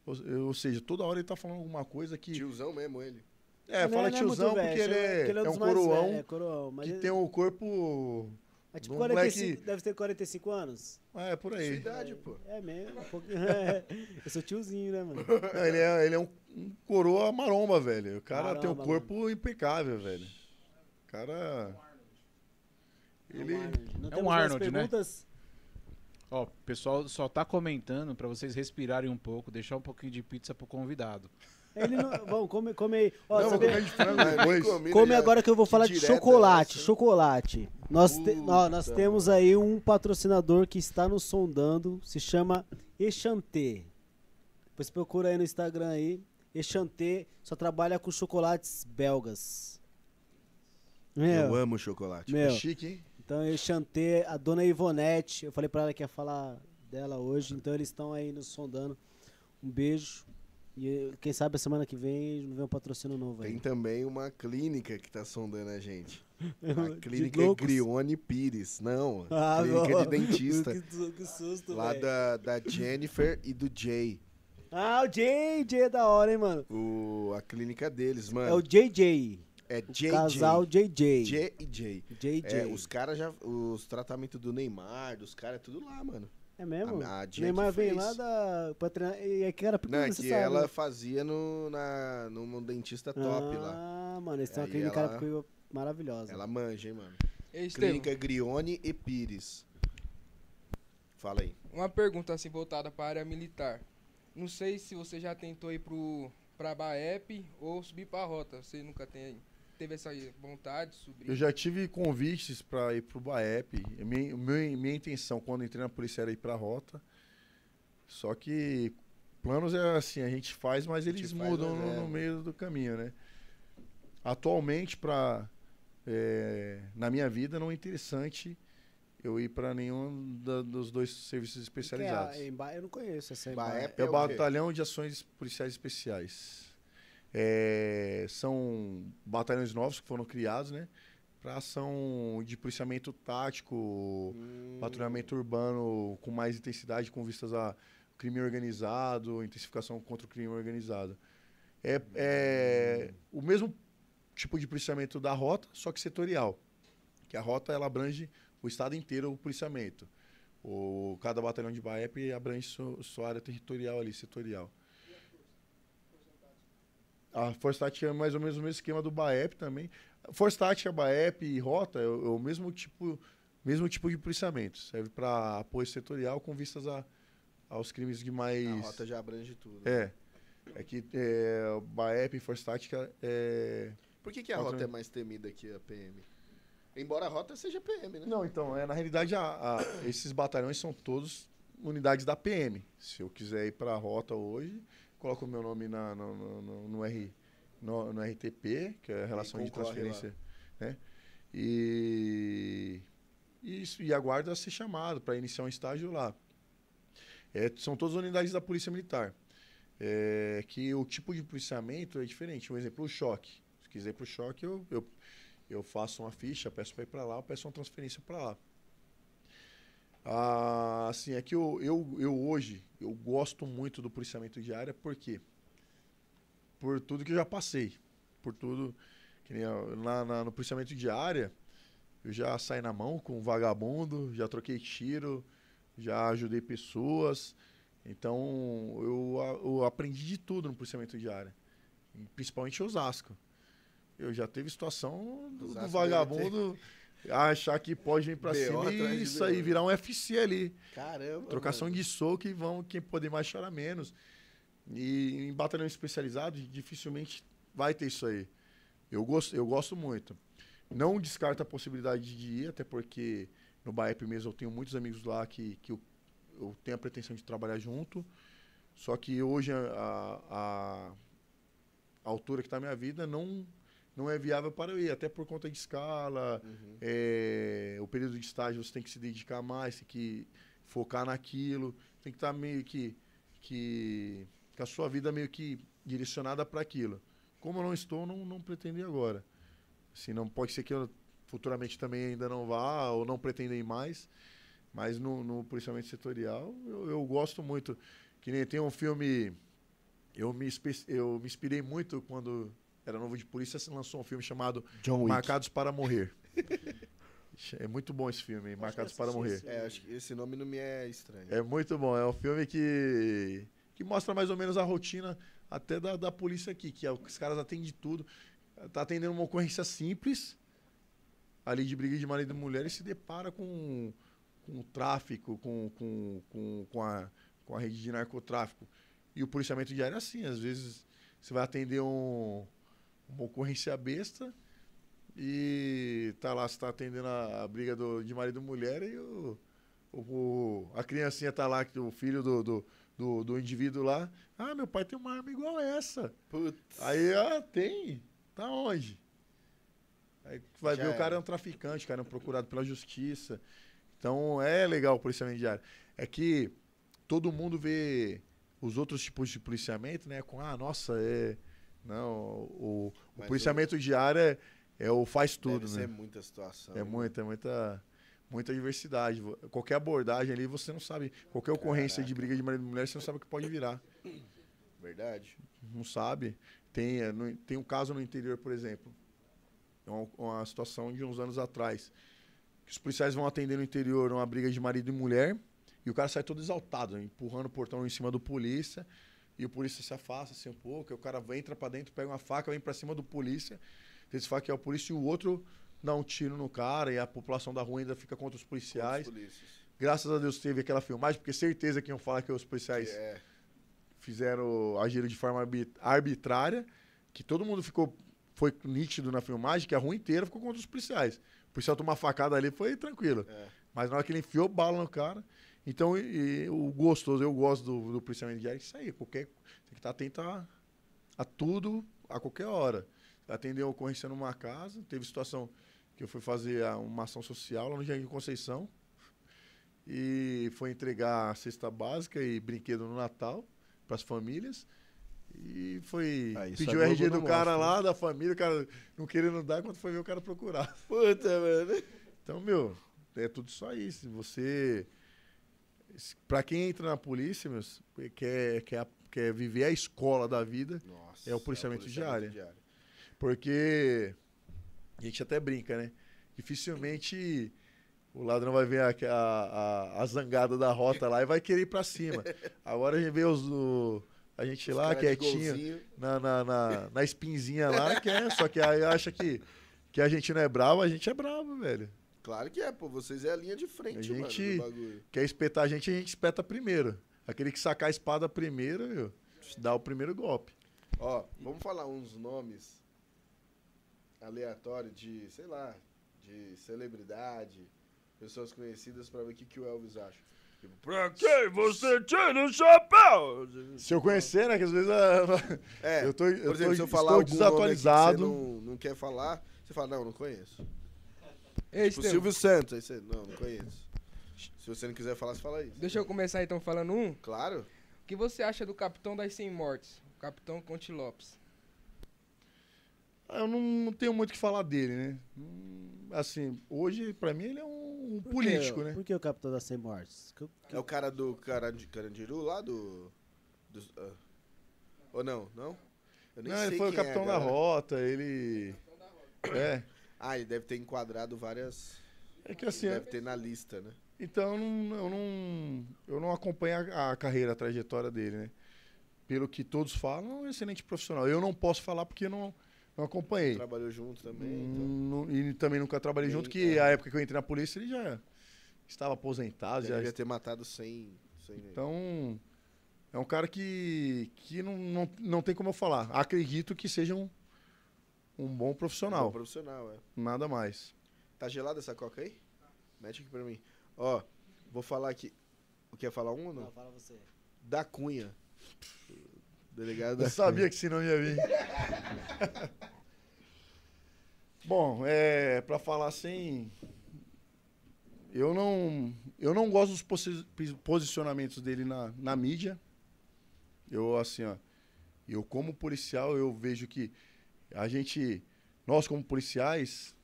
Ou, ou seja, toda hora ele tá falando alguma coisa que. Tiozão mesmo, ele. É, Não fala muito tiozão velho, porque ele é, ele é dos um coroão velhos, É, coroão. Mas que ele- tem o corpo. É tipo um 45, moleque- deve ter 45 anos. É, por Sua aí. idade, pô. É mesmo. um pouquinho- é. Eu sou tiozinho, né, mano? Não, ele é, ele é um, um coroa maromba, velho. O cara tem um Maromba, corpo impecável, velho. O cara. Ele. É um Arnold, né? perguntas? Ó, o pessoal só tá comentando pra vocês respirarem um pouco, deixar um pouquinho de pizza pro convidado. Ele não. Vamos, come, come aí. Ó, não, vou sabe- comer de frango depois. Come agora que eu vou falar de direta chocolate. é essa? Chocolate. Nós, te- ó, nós temos aí um patrocinador que está nos sondando. Se chama Echanté. Depois procura aí no Instagram aí. Echanté só trabalha com chocolates belgas. Eu Meu, amo chocolate. meu. Chique, hein? Então Echanté, a dona Ivonete, eu falei pra ela que ia falar dela hoje, então eles estão aí nos sondando. Um beijo. E quem sabe a semana que vem não vem um patrocínio novo aí. Tem também uma clínica que tá sondando a gente. A clínica. Grione Pires. Não, Ah, clínica bom. de dentista. Que, que susto, Lá da, da Jennifer e do Jay. Ah, o Jay, Jay é da hora, hein, mano. O, a clínica deles, É o mano. JJ. É, O JJ. casal JJ. J e J. JJ. É, os caras já. Os tratamentos do Neymar, dos caras, é tudo lá, mano. É mesmo? A- a Neymar que vem fez. lá da, pra treinar. E é que era porque Não, é você que sabe, ela fazia no, na, num dentista top lá. Ah, mano, eles têm uma Aí clínica ela- coisa maravilhosa. Ela manja, hein, mano. Ei, Estevam, Clínica Grione e Pires. Fala aí. uma pergunta assim voltada para a área militar. Não sei se você já tentou ir pro pra Baep ou subir pra rota. Você nunca tem, teve essa vontade de subir? Eu já tive convites para ir pro Baep. Minha, minha, minha intenção quando entrei na polícia era ir pra rota. Só que planos é assim, a gente faz, mas eles faz, mudam no, é. no meio do caminho, né? Atualmente, para na minha vida, não é interessante eu ir para nenhum da- dos dois serviços especializados. É a Emba- eu não conheço essa Baep. É o É o quê? Batalhão de Ações Policiais Especiais. É, são batalhões novos que foram criados, né? Para ação de policiamento tático, Hum. patrulhamento urbano com mais intensidade, com vistas a crime organizado, intensificação contra o crime organizado. É, é o mesmo tipo de policiamento da rota, só que setorial. Que a rota ela abrange o estado inteiro o policiamento. O, cada batalhão de BAEP abrange su- sua área territorial ali, setorial. A Tática é mais ou menos o mesmo esquema do BAEP também. Força Tática, BAEP e Rota é o, é o mesmo tipo mesmo tipo de policiamento. Serve para apoio setorial com vistas a, aos crimes de mais... A rota já abrange tudo. É. É que é, BAEP e Força Tática é... Por que, que a rota é mais temida que a PM? Embora a rota seja PM, né? Não, então, é, na realidade, a- a- esses batalhões são todos unidades da PM. Se eu quiser ir para a rota hoje, coloco o meu nome na, no, no, no- no R, no, no RTP, que é a relação de transferência. Né? E, e, e aguardo a ser chamado para iniciar um estágio lá. É, são todas unidades da Polícia Militar. É, que o tipo de policiamento é diferente. Um exemplo, o choque. Se quiser ir para o choque, eu, eu eu faço uma ficha, peço para ir para lá, eu peço uma transferência para lá. Ah, assim, é que eu, eu, eu hoje, eu gosto muito do policiamento de área, por quê? Por tudo que eu já passei. Por tudo. Que eu- na, na- no policiamento de área, eu já saí na mão com vagabundo, já troquei tiro, já ajudei pessoas. Então, eu, eu aprendi de tudo no policiamento de área. Principalmente Osasco. Eu já teve situação do, do vagabundo achar que pode vir pra BO cima e isso aí BO. virar um FC ali. Caramba. Trocação mano. de soco e vão, quem poder mais chora menos. E em batalhão especializado, dificilmente vai ter isso aí. Eu gosto, eu gosto muito. Não descarto a possibilidade de ir, até porque no Baep mesmo eu tenho muitos amigos lá que, que eu, eu tenho a pretensão de trabalhar junto. Só que hoje a, a, a- a altura que está a minha vida não, não é viável para eu ir, até por conta de escala, Uhum. é, o período de estágio você tem que se dedicar mais, tem que focar naquilo, tem que estar meio que, que com a sua vida meio que direcionada para aquilo. Como eu não estou, não, não pretendo ir agora. Assim, não pode ser que eu futuramente também ainda não vá ou não pretenda ir mais, mas no, no policiamento setorial eu, eu gosto muito. Que nem tem um filme, eu me, eu me inspirei muito quando era novo de polícia, lançou um filme chamado. Marcados para Morrer. é muito bom esse filme, Marcados para Morrer. É, acho que esse nome não me é estranho. É muito bom, é um filme que, que mostra mais ou menos a rotina até da, da polícia aqui, que é, o- os caras atendem de tudo. Tá atendendo uma ocorrência simples, ali de briga de marido e mulher, e se depara com, com o tráfico, com, com, com, com, a, com a rede de narcotráfico. E o policiamento diário é assim, às vezes você vai atender um, uma ocorrência besta e tá lá, você tá atendendo a, a briga do, de marido e mulher e o, o, a criancinha tá lá, que o filho do, do, do, do indivíduo lá, ah, meu pai tem uma arma igual essa. Putz. Aí, ah, tem? Tá onde? Aí vai Já ver, o cara é um traficante, o cara é um procurado pela justiça. Então é legal o policiamento diário. É que todo mundo vê os outros tipos de policiamento, né? Com, ah, nossa, é. Não, o, o Mas policiamento diário é, é o faz tudo, Deve né? ser muita situação. É muita, muita, muita diversidade. Qualquer abordagem ali, você não sabe. Qualquer ocorrência de briga de marido e mulher, você não sabe o que pode virar. Verdade. Não sabe. Tem, é, tem um caso no interior, por exemplo. É uma, uma situação de uns anos atrás. Que os policiais vão atender no interior uma briga de marido e mulher. E o cara sai todo exaltado, empurrando o portão em cima do polícia. E o polícia se afasta assim um pouco. Aí o cara entra pra dentro, pega uma faca, vem pra cima do polícia. Esse faca é o polícia e o outro dá um tiro no cara. E a população da rua ainda fica contra os policiais. Os polícias. Graças a Deus teve aquela filmagem, porque certeza que iam falar que os policiais Que é. fizeram agiram de forma arbi- arbitrária, que todo mundo ficou foi nítido na filmagem que a rua inteira ficou contra os policiais. O policial tomar facada ali foi tranquilo. É. Mas na hora que ele enfiou bala no cara, então e- o gostoso, eu gosto do, do policiamento diário, isso aí, qualquer tem que estar atento a, a tudo a qualquer hora. Atender a ocorrência numa casa, teve situação que eu fui fazer a- uma ação social lá no Jardim Conceição e foi entregar a cesta básica e brinquedo no Natal para as famílias. E foi. Ah, isso pediu o Globo RG do cara mostra, lá, da família, o cara não querendo dar, quando foi ver o cara procurar. Puta, mano. Então, meu, é tudo isso aí. Se você. Pra quem entra na polícia, meus, quer, quer, quer viver a escola da vida, Nossa, É o policiamento diário. porque a gente até brinca, né? Dificilmente o ladrão vai ver a, a, a, zangada da rota lá e vai querer ir pra cima. Agora a gente vê os, o- a gente Os lá quietinho na, na, na, na espinzinha lá, que é, só que aí acha que, que a gente não é bravo, a gente é bravo, velho. Claro que é, pô. Vocês é a linha de frente, A gente- mano. Quer espetar a gente, a gente espeta primeiro. Aquele que sacar a espada primeiro, meu, dá o primeiro golpe. Ó, vamos falar uns nomes aleatórios de, sei lá, de celebridade, pessoas conhecidas pra ver o que, que o Elvis acha. Tipo, pra quem você tira o chapéu? Se eu conhecer, né, que às vezes ah, É, eu tô, eu por exemplo, tô, se eu falar estou desatualizado. que você não, não quer falar, você fala, não, não conheço. Ei, Tipo, Silvio Santos, aí você, não, não conheço. Se você não quiser falar, você fala isso. deixa eu começar então falando um. Claro. O que você acha do Capitão das 100 Mortes? O Capitão Conte Lopes. Ah, Eu não, não tenho muito o que falar dele, né? Hum, Assim, hoje, pra mim, ele é um, um Por político, que, né? Por que o Capitão das 100 Mortes? Que- que- É o cara do Carandi- Carandiru lá do... dos- ah. Ou não? Não? Eu nem Não, sei ele foi o é, capitão da galera. rota, ele. É. Ah, ele deve ter enquadrado várias... É que assim, deve ter na lista, né? Então eu não, eu não, eu não acompanho a, a carreira, a trajetória dele, né? Pelo que todos falam, é um excelente profissional. Eu não posso falar porque não, não acompanhei. Trabalhou junto também. Hum, então. não- e também nunca trabalhei Nem- junto, que é. a época que eu entrei na polícia ele já estava aposentado. Já Já, devia ter matado 100... 100 então, é um cara que, que não, não, não tem como eu falar. Acredito que seja um, um bom Bom profissional. profissional, é. Nada mais. Tá gelada essa coca aí? Mete aqui pra mim. Ó, vou falar aqui. Quer falar um ou não? Não, fala você. Da Cunha. Delegado da Eu sabia que esse não ia vir. Bom, é, para falar assim, eu não, eu não gosto dos posi- posicionamentos dele na, na mídia. Eu assim, ó, eu como policial eu vejo que a gente, nós como policiais,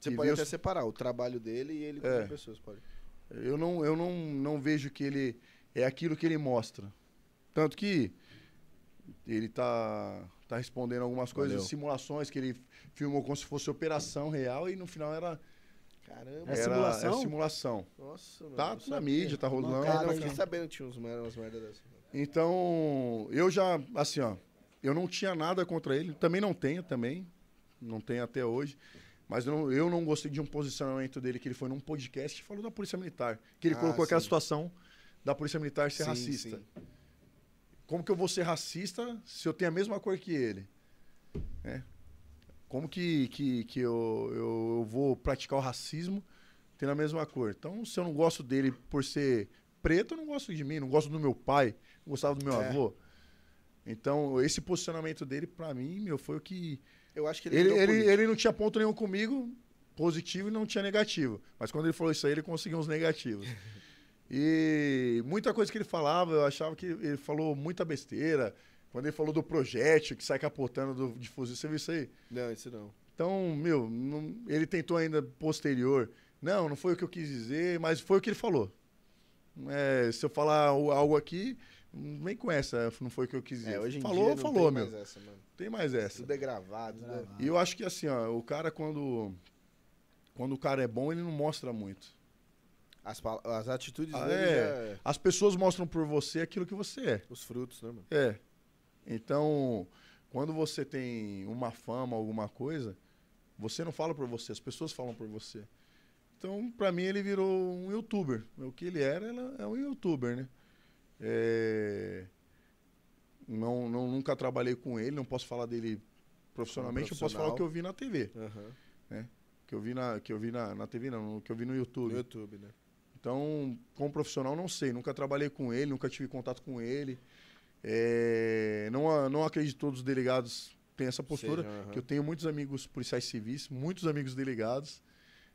Você pode até os- separar o trabalho dele e ele com É. as pessoas, pode. eu não, eu não, não vejo que ele é aquilo que ele mostra. Tanto que ele tá, tá respondendo algumas coisas, Valeu. simulações que ele filmou como se fosse operação real e no final era, Caramba. É simulação? é simulação. Nossa, mano. Tá na mídia, tá rolando. Não, hein? fiquei sabendo que tinha uns, umas merda dessas. Então, eu já, assim, ó, eu não tinha nada contra ele, também não tenho também, não tenho até hoje, Mas eu não, eu não gostei de um posicionamento dele que ele foi num podcast e falou da Polícia Militar. Que ele Ah, colocou aquela sim. situação da Polícia Militar ser Sim, racista. sim. Como que eu vou ser racista se eu tenho a mesma cor que ele? Né? Como que, que, que eu, eu, eu vou praticar o racismo tendo a mesma cor? Então, se eu não gosto dele por ser preto, eu não gosto de mim, não gosto do meu pai, não gostava do meu É. avô. Então, esse posicionamento dele, pra mim, meu, foi o que. Eu acho que ele, Ele, ele, ele não tinha ponto nenhum comigo, positivo, e não tinha negativo. Mas quando ele falou isso aí, ele conseguiu uns negativos. E muita coisa que ele falava, eu achava que ele falou muita besteira. Quando ele falou do projétil que sai capotando do, de fuzil, você viu isso aí? Não, isso não. Então, meu, não- ele tentou ainda posterior. Não, não foi o que eu quis dizer, mas foi o que ele falou. É, se eu falar algo aqui, não vem com essa, não foi o que eu quis dizer. É, hoje em falou, dia não falou, tem meu. mais essa, mano. Tem mais essa. Tudo é gravado. tudo é- E eu acho que assim, ó, o cara quando quando o cara é bom, ele não mostra muito. As, as atitudes Ah, dele é. já é As pessoas mostram por você aquilo que você é. os frutos, né, mano? É. Então, quando você tem uma fama, alguma coisa, você não fala por você, as pessoas falam por você. Então, pra mim, ele virou um youtuber. O que ele era, ela é um youtuber, né? É, Não, não, nunca trabalhei com ele, não posso falar dele profissionalmente, eu posso falar o que eu vi na TV. Aham. Que eu vi na, que eu vi na, na TV, não, que eu vi no YouTube. No YouTube, né? Então, como profissional, não sei. Nunca trabalhei com ele, nunca tive contato com ele. É, não, não acredito que todos os delegados têm essa postura. Seja, aham. que eu tenho muitos amigos policiais civis, muitos amigos delegados.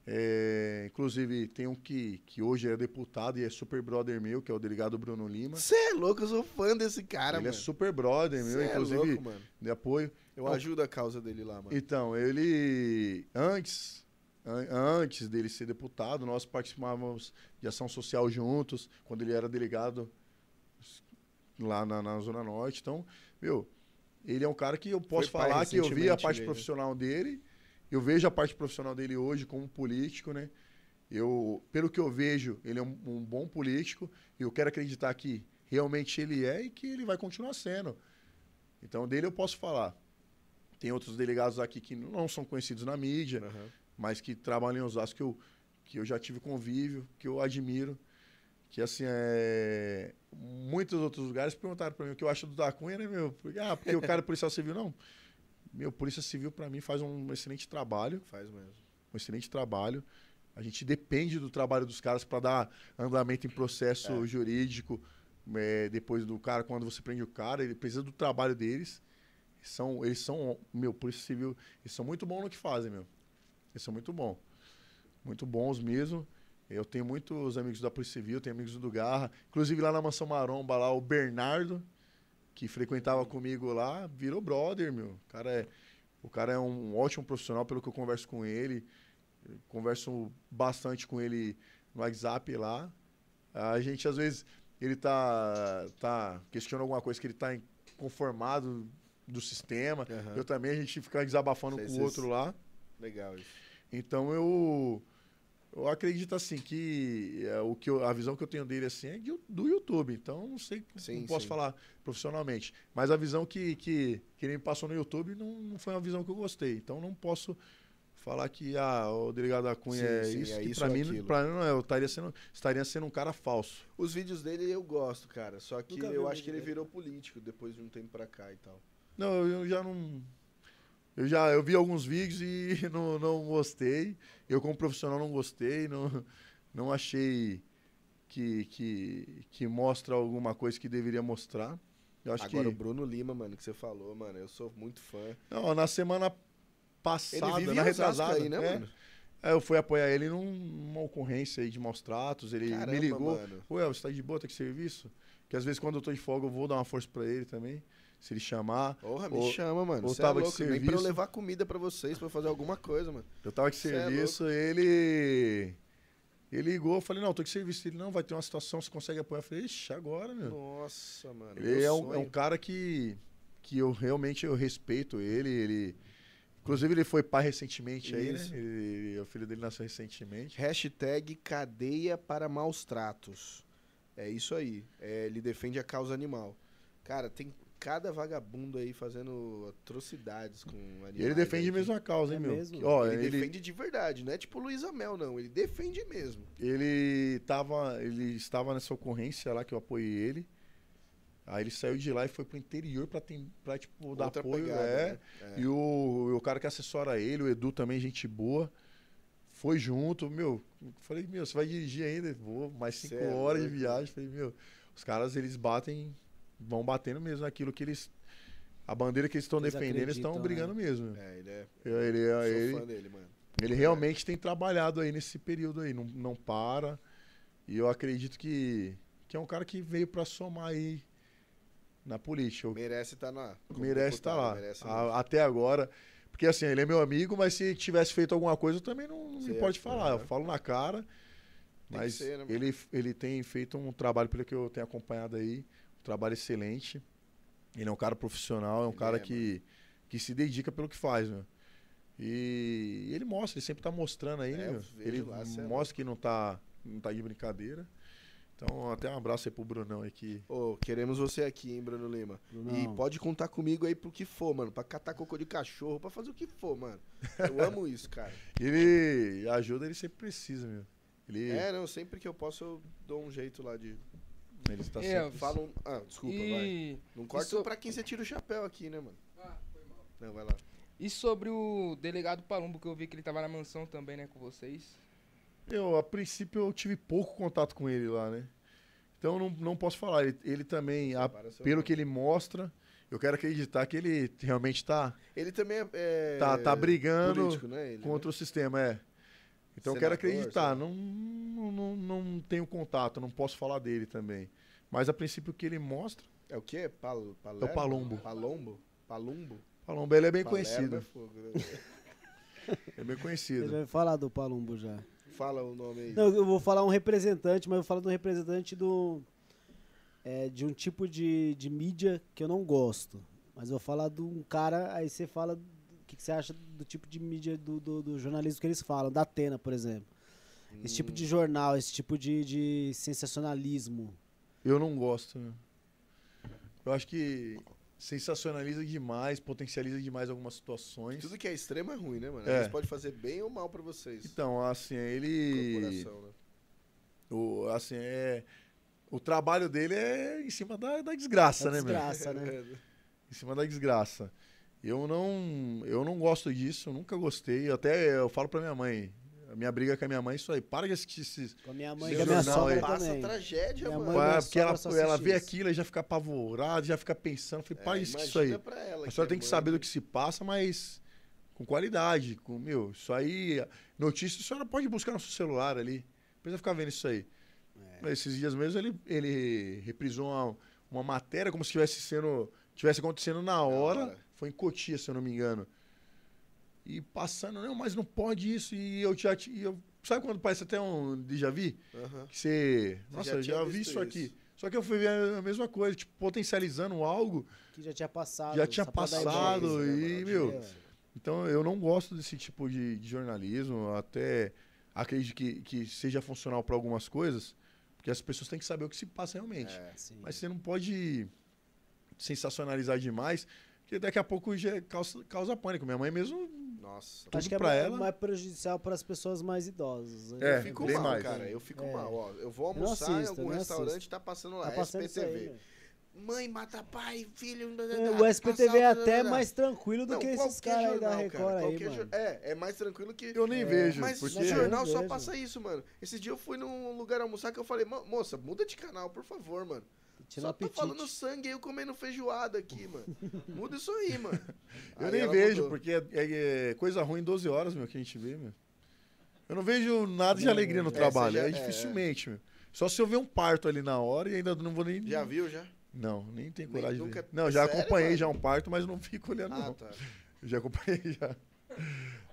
É, inclusive, tem um que, que hoje é deputado e é super brother meu, que é o delegado Bruno Lima. Você é louco, eu sou fã desse cara, ele é mano. super brother meu, Cê é inclusive louco, mano. de apoio. Eu Então- ajudo a causa dele lá, mano. Então, ele, antes, an- antes dele ser deputado, nós participávamos de ação social juntos, quando ele era delegado lá na, na Zona Norte. Então, meu, ele é um cara que eu posso falar que eu vi a parte dele. profissional dele, eu vejo a parte profissional dele hoje como político, né? Eu, pelo que eu vejo, ele é um, um bom político e eu quero acreditar que realmente ele é e que ele vai continuar sendo. Então, dele eu posso falar. Tem outros delegados aqui que não são conhecidos na mídia, Aham. mas que trabalham em Osasco que eu, que eu já tive convívio, que eu admiro. Que assim, é... muitos outros lugares perguntaram pra mim o que eu acho do da Cunha, né, meu? Porque, ah, porque o cara é policial civil, não. Meu, Polícia Civil, pra mim, faz um excelente trabalho. Faz mesmo. Um excelente trabalho. A gente depende do trabalho dos caras para dar andamento em processo jurídico. é, depois do cara, quando você prende o cara, ele precisa do trabalho deles. São, eles são, meu, Polícia Civil, eles são muito bons no que fazem, meu. Eles são muito bons. Muito bons mesmo. Eu tenho muitos amigos da Polícia Civil, tenho amigos do Garra. Inclusive lá na Mansão Maromba, lá o Bernardo, que frequentava comigo lá, virou brother, meu. O cara é, o cara é um ótimo profissional, pelo que eu converso com ele. Eu converso bastante com ele no WhatsApp lá. A gente, às vezes, ele tá, tá questionando alguma coisa que ele tá inconformado do sistema. Aham. Eu também, a gente fica desabafando Sei, com o outro lá. Legal isso. Então eu eu acredito assim que é, o que eu- a visão que eu tenho dele assim é de- do YouTube. Então não sei, Sim, não posso sim. falar profissionalmente, mas a visão que, que, que ele me passou no YouTube não, não foi uma visão que eu gostei. Então não posso falar que ah, o delegado da Cunha Sim, é sim, isso, é que ou mim, mim não é, eu estaria sendo estaria sendo um cara falso. Os vídeos dele eu gosto, cara. Só que Nunca eu acho que ele dele. virou político depois de um tempo pra cá e tal. Não, eu já não eu já eu vi alguns vídeos e não, não gostei. Eu como profissional não gostei, não não achei que, que, que mostra alguma coisa que deveria mostrar. Eu acho Agora o que Bruno Lima, mano, que você falou, mano, eu sou muito fã. não, na semana passada, Ele na retrasada, aí, né, é, mano? é, eu fui apoiar ele num- numa ocorrência aí de maus tratos, ele Caramba, me ligou, mano. El, você tá de boa, tá de serviço? Que às vezes quando eu tô de folga eu vou dar uma força pra ele também, se ele chamar. Porra, me Ou- chama, mano. ou Você é tava de louco, nem pra eu serviço. levar comida pra vocês, pra fazer alguma coisa, mano. Eu tava de Cê é serviço, ele. Ele ligou, eu falei, não, tô de serviço. Ele, não, vai ter uma situação, você consegue apoiar? Eu falei, ixi, agora, meu. Nossa, mano. Ele é um, é um cara que, que eu realmente eu respeito ele. ele inclusive, ele foi pai recentemente aí, né? Isso. Ele- o filho dele nasceu recentemente. Hashtag cadeia para maus tratos. É isso aí. É, ele defende a causa animal. Cara, tem cada vagabundo aí fazendo atrocidades com animais. E ele defende aí, mesmo a causa, hein, É meu? mesmo? Ó, Ele, ele, defende de verdade, não é tipo Luiz Amel, não. Ele defende mesmo. ele tava, ele estava nessa ocorrência lá que eu apoiei ele. Aí ele saiu de lá e foi pro interior pra, tem, pra tipo, dar Outra apoio. pegada, é. né? É. E o, o cara que assessora ele, o Edu também, gente boa, foi junto. Meu, falei, meu, você vai dirigir ainda? Vou, mais cinco Cê é horas de viagem. Falei, meu, os caras, eles batem, vão batendo mesmo naquilo que eles. A bandeira que eles estão defendendo, eles estão acreditam, brigando mesmo. É, ele é. Ele, Sou ele, fã dele, mano. ele realmente tem trabalhado aí nesse período aí, não, não para. E eu acredito que, que é um cara que veio pra somar aí na política. Eu Merece estar lá. como merece estar deputado, lá. merece A- até agora. Porque assim, ele é meu amigo, mas se tivesse feito alguma coisa, eu também não, não me pode falar. Eu aham. falo na cara. Mas ser, né, ele, ele tem feito um trabalho, pelo que eu tenho acompanhado aí, trabalho excelente. Ele é um cara profissional, é um Ele cara é, que, que se dedica pelo que faz, meu. E ele mostra, ele sempre tá mostrando aí, É, vejo Ele lá, é mostra que não tá, não tá de brincadeira. Então, até um abraço aí pro Brunão aí que. Ô, queremos você aqui, hein, Bruno Lima. E Brunão. pode contar comigo aí pro que for, mano. Pra catar cocô de cachorro, pra fazer o que for, mano. Eu amo isso, cara. Ele ajuda, ele sempre precisa, meu. Ele, É, não, sempre que eu posso eu dou um jeito lá de. Ele está É, sempre. Fala um. Ah, desculpa, vai. E, Não corta Isso- pra quem você tira o chapéu aqui, né, mano? Ah, foi mal. Não, vai lá. e sobre o delegado Palumbo, que eu vi que ele tava na mansão também, né, com vocês. Eu, a princípio, eu tive pouco contato com ele lá, né? Então, não, não posso falar. Ele, ele também, a- pelo nome. que ele mostra, eu quero acreditar que ele realmente tá Ele também é. é Tá- tá brigando político, né, ele, contra né? o sistema, é. Então, eu quero acreditar. Não, não, não, não tenho contato, não posso falar dele também. Mas, a princípio, o que ele mostra, É o quê? Pal, é o Palermo? Palombo. Palombo? Palumbo? Palombo, ele é bem Palermo conhecido. é fogo, né? É bem Ele conhecido. vai falar do Palumbo já. Fala o nome aí. Não, eu vou falar um representante, mas eu vou falar de um representante do, é, de um tipo de, de mídia que eu não gosto. Mas eu vou falar de um cara, aí você fala que, que você acha do tipo de mídia do, do, do jornalismo que eles falam, da Atena, por exemplo. Esse tipo Hum. de jornal, esse tipo de, de sensacionalismo. Eu não gosto. né? Eu acho que sensacionaliza demais, potencializa demais algumas situações. Tudo que é extremo é ruim, né, mano? É. Às vezes pode fazer bem ou mal pra vocês. Então, assim, ele. Corporação, né? O, assim, é. O trabalho dele é em cima da, da desgraça, Da né, meu? desgraça, né? Em cima da desgraça. Eu não, eu não gosto disso, eu nunca gostei. Até eu falo pra minha mãe. A minha briga com a minha mãe é isso aí. Para de assistir esses. Com a minha mãe e a minha sogra aí. Passa também. tragédia, Minha mano. mãe porque ela, ela vê isso. aquilo e já fica apavorada, já fica pensando. Eu falei, para É, disso isso aí. ela A que senhora é tem que mãe, saber do que se passa, mas com qualidade. Com, meu, isso aí. Notícia, a senhora pode buscar no seu celular ali. Não precisa ficar vendo isso aí. É. Esses dias mesmo ele, ele reprisou uma, uma matéria como se estivesse sendo. tivesse acontecendo na hora. hora. Foi em Cotia, se eu não me engano. E passando, não, mas não pode isso. E eu já. e eu, sabe quando parece até um déjà vu? Aham. Que você. Você Nossa, já eu já vi visto isso aqui. isso. Só que eu fui ver a mesma coisa, tipo, potencializando algo. Que já tinha passado. Já tinha passado né, e, mano? meu, Audiência. Então eu não gosto desse tipo de, de jornalismo, até acredito que, que seja funcional para algumas coisas, porque as pessoas têm que saber o que se passa realmente. É. Mas você não pode sensacionalizar demais, porque daqui a pouco já causa, causa pânico. Minha mãe mesmo. Nossa. tudo Acho que é pra mais, ela. mais prejudicial para as pessoas mais idosas. né? É, eu fico bem mal, mais. cara. Eu fico É. mal, ó. Eu vou Eu almoçar em assisto, eu algum restaurante, assisto. tá passando lá, Tá passando isso aí, SPTV. né? Mãe mata pai, filho. É, O SPTV é até mais tranquilo do Não, que esses caras aí da Record cara, aí, mano. É, é mais tranquilo que. Eu nem É, vejo, Mas porque. Não, jornal eu só vejo. passa isso, mano. Esse dia eu fui num lugar almoçar que eu falei, "Mo- moça, muda de canal, por favor, mano. Só tô falando sangue e eu comendo feijoada aqui, mano. Muda isso aí, mano. Eu Aí nem vejo, mudou. porque é, é- é coisa ruim 12 horas, meu, que a gente vê, meu. Eu não vejo nada de Não, alegria no é, trabalho, já- é, é, dificilmente, meu. Só se eu ver um parto ali na hora e ainda não vou nem. Já viu, já? Não, nem tenho Nem- coragem de nunca- ver. Não, já Sério, acompanhei mano? já um parto, mas não fico olhando, Ah, não. tá. Já acompanhei já.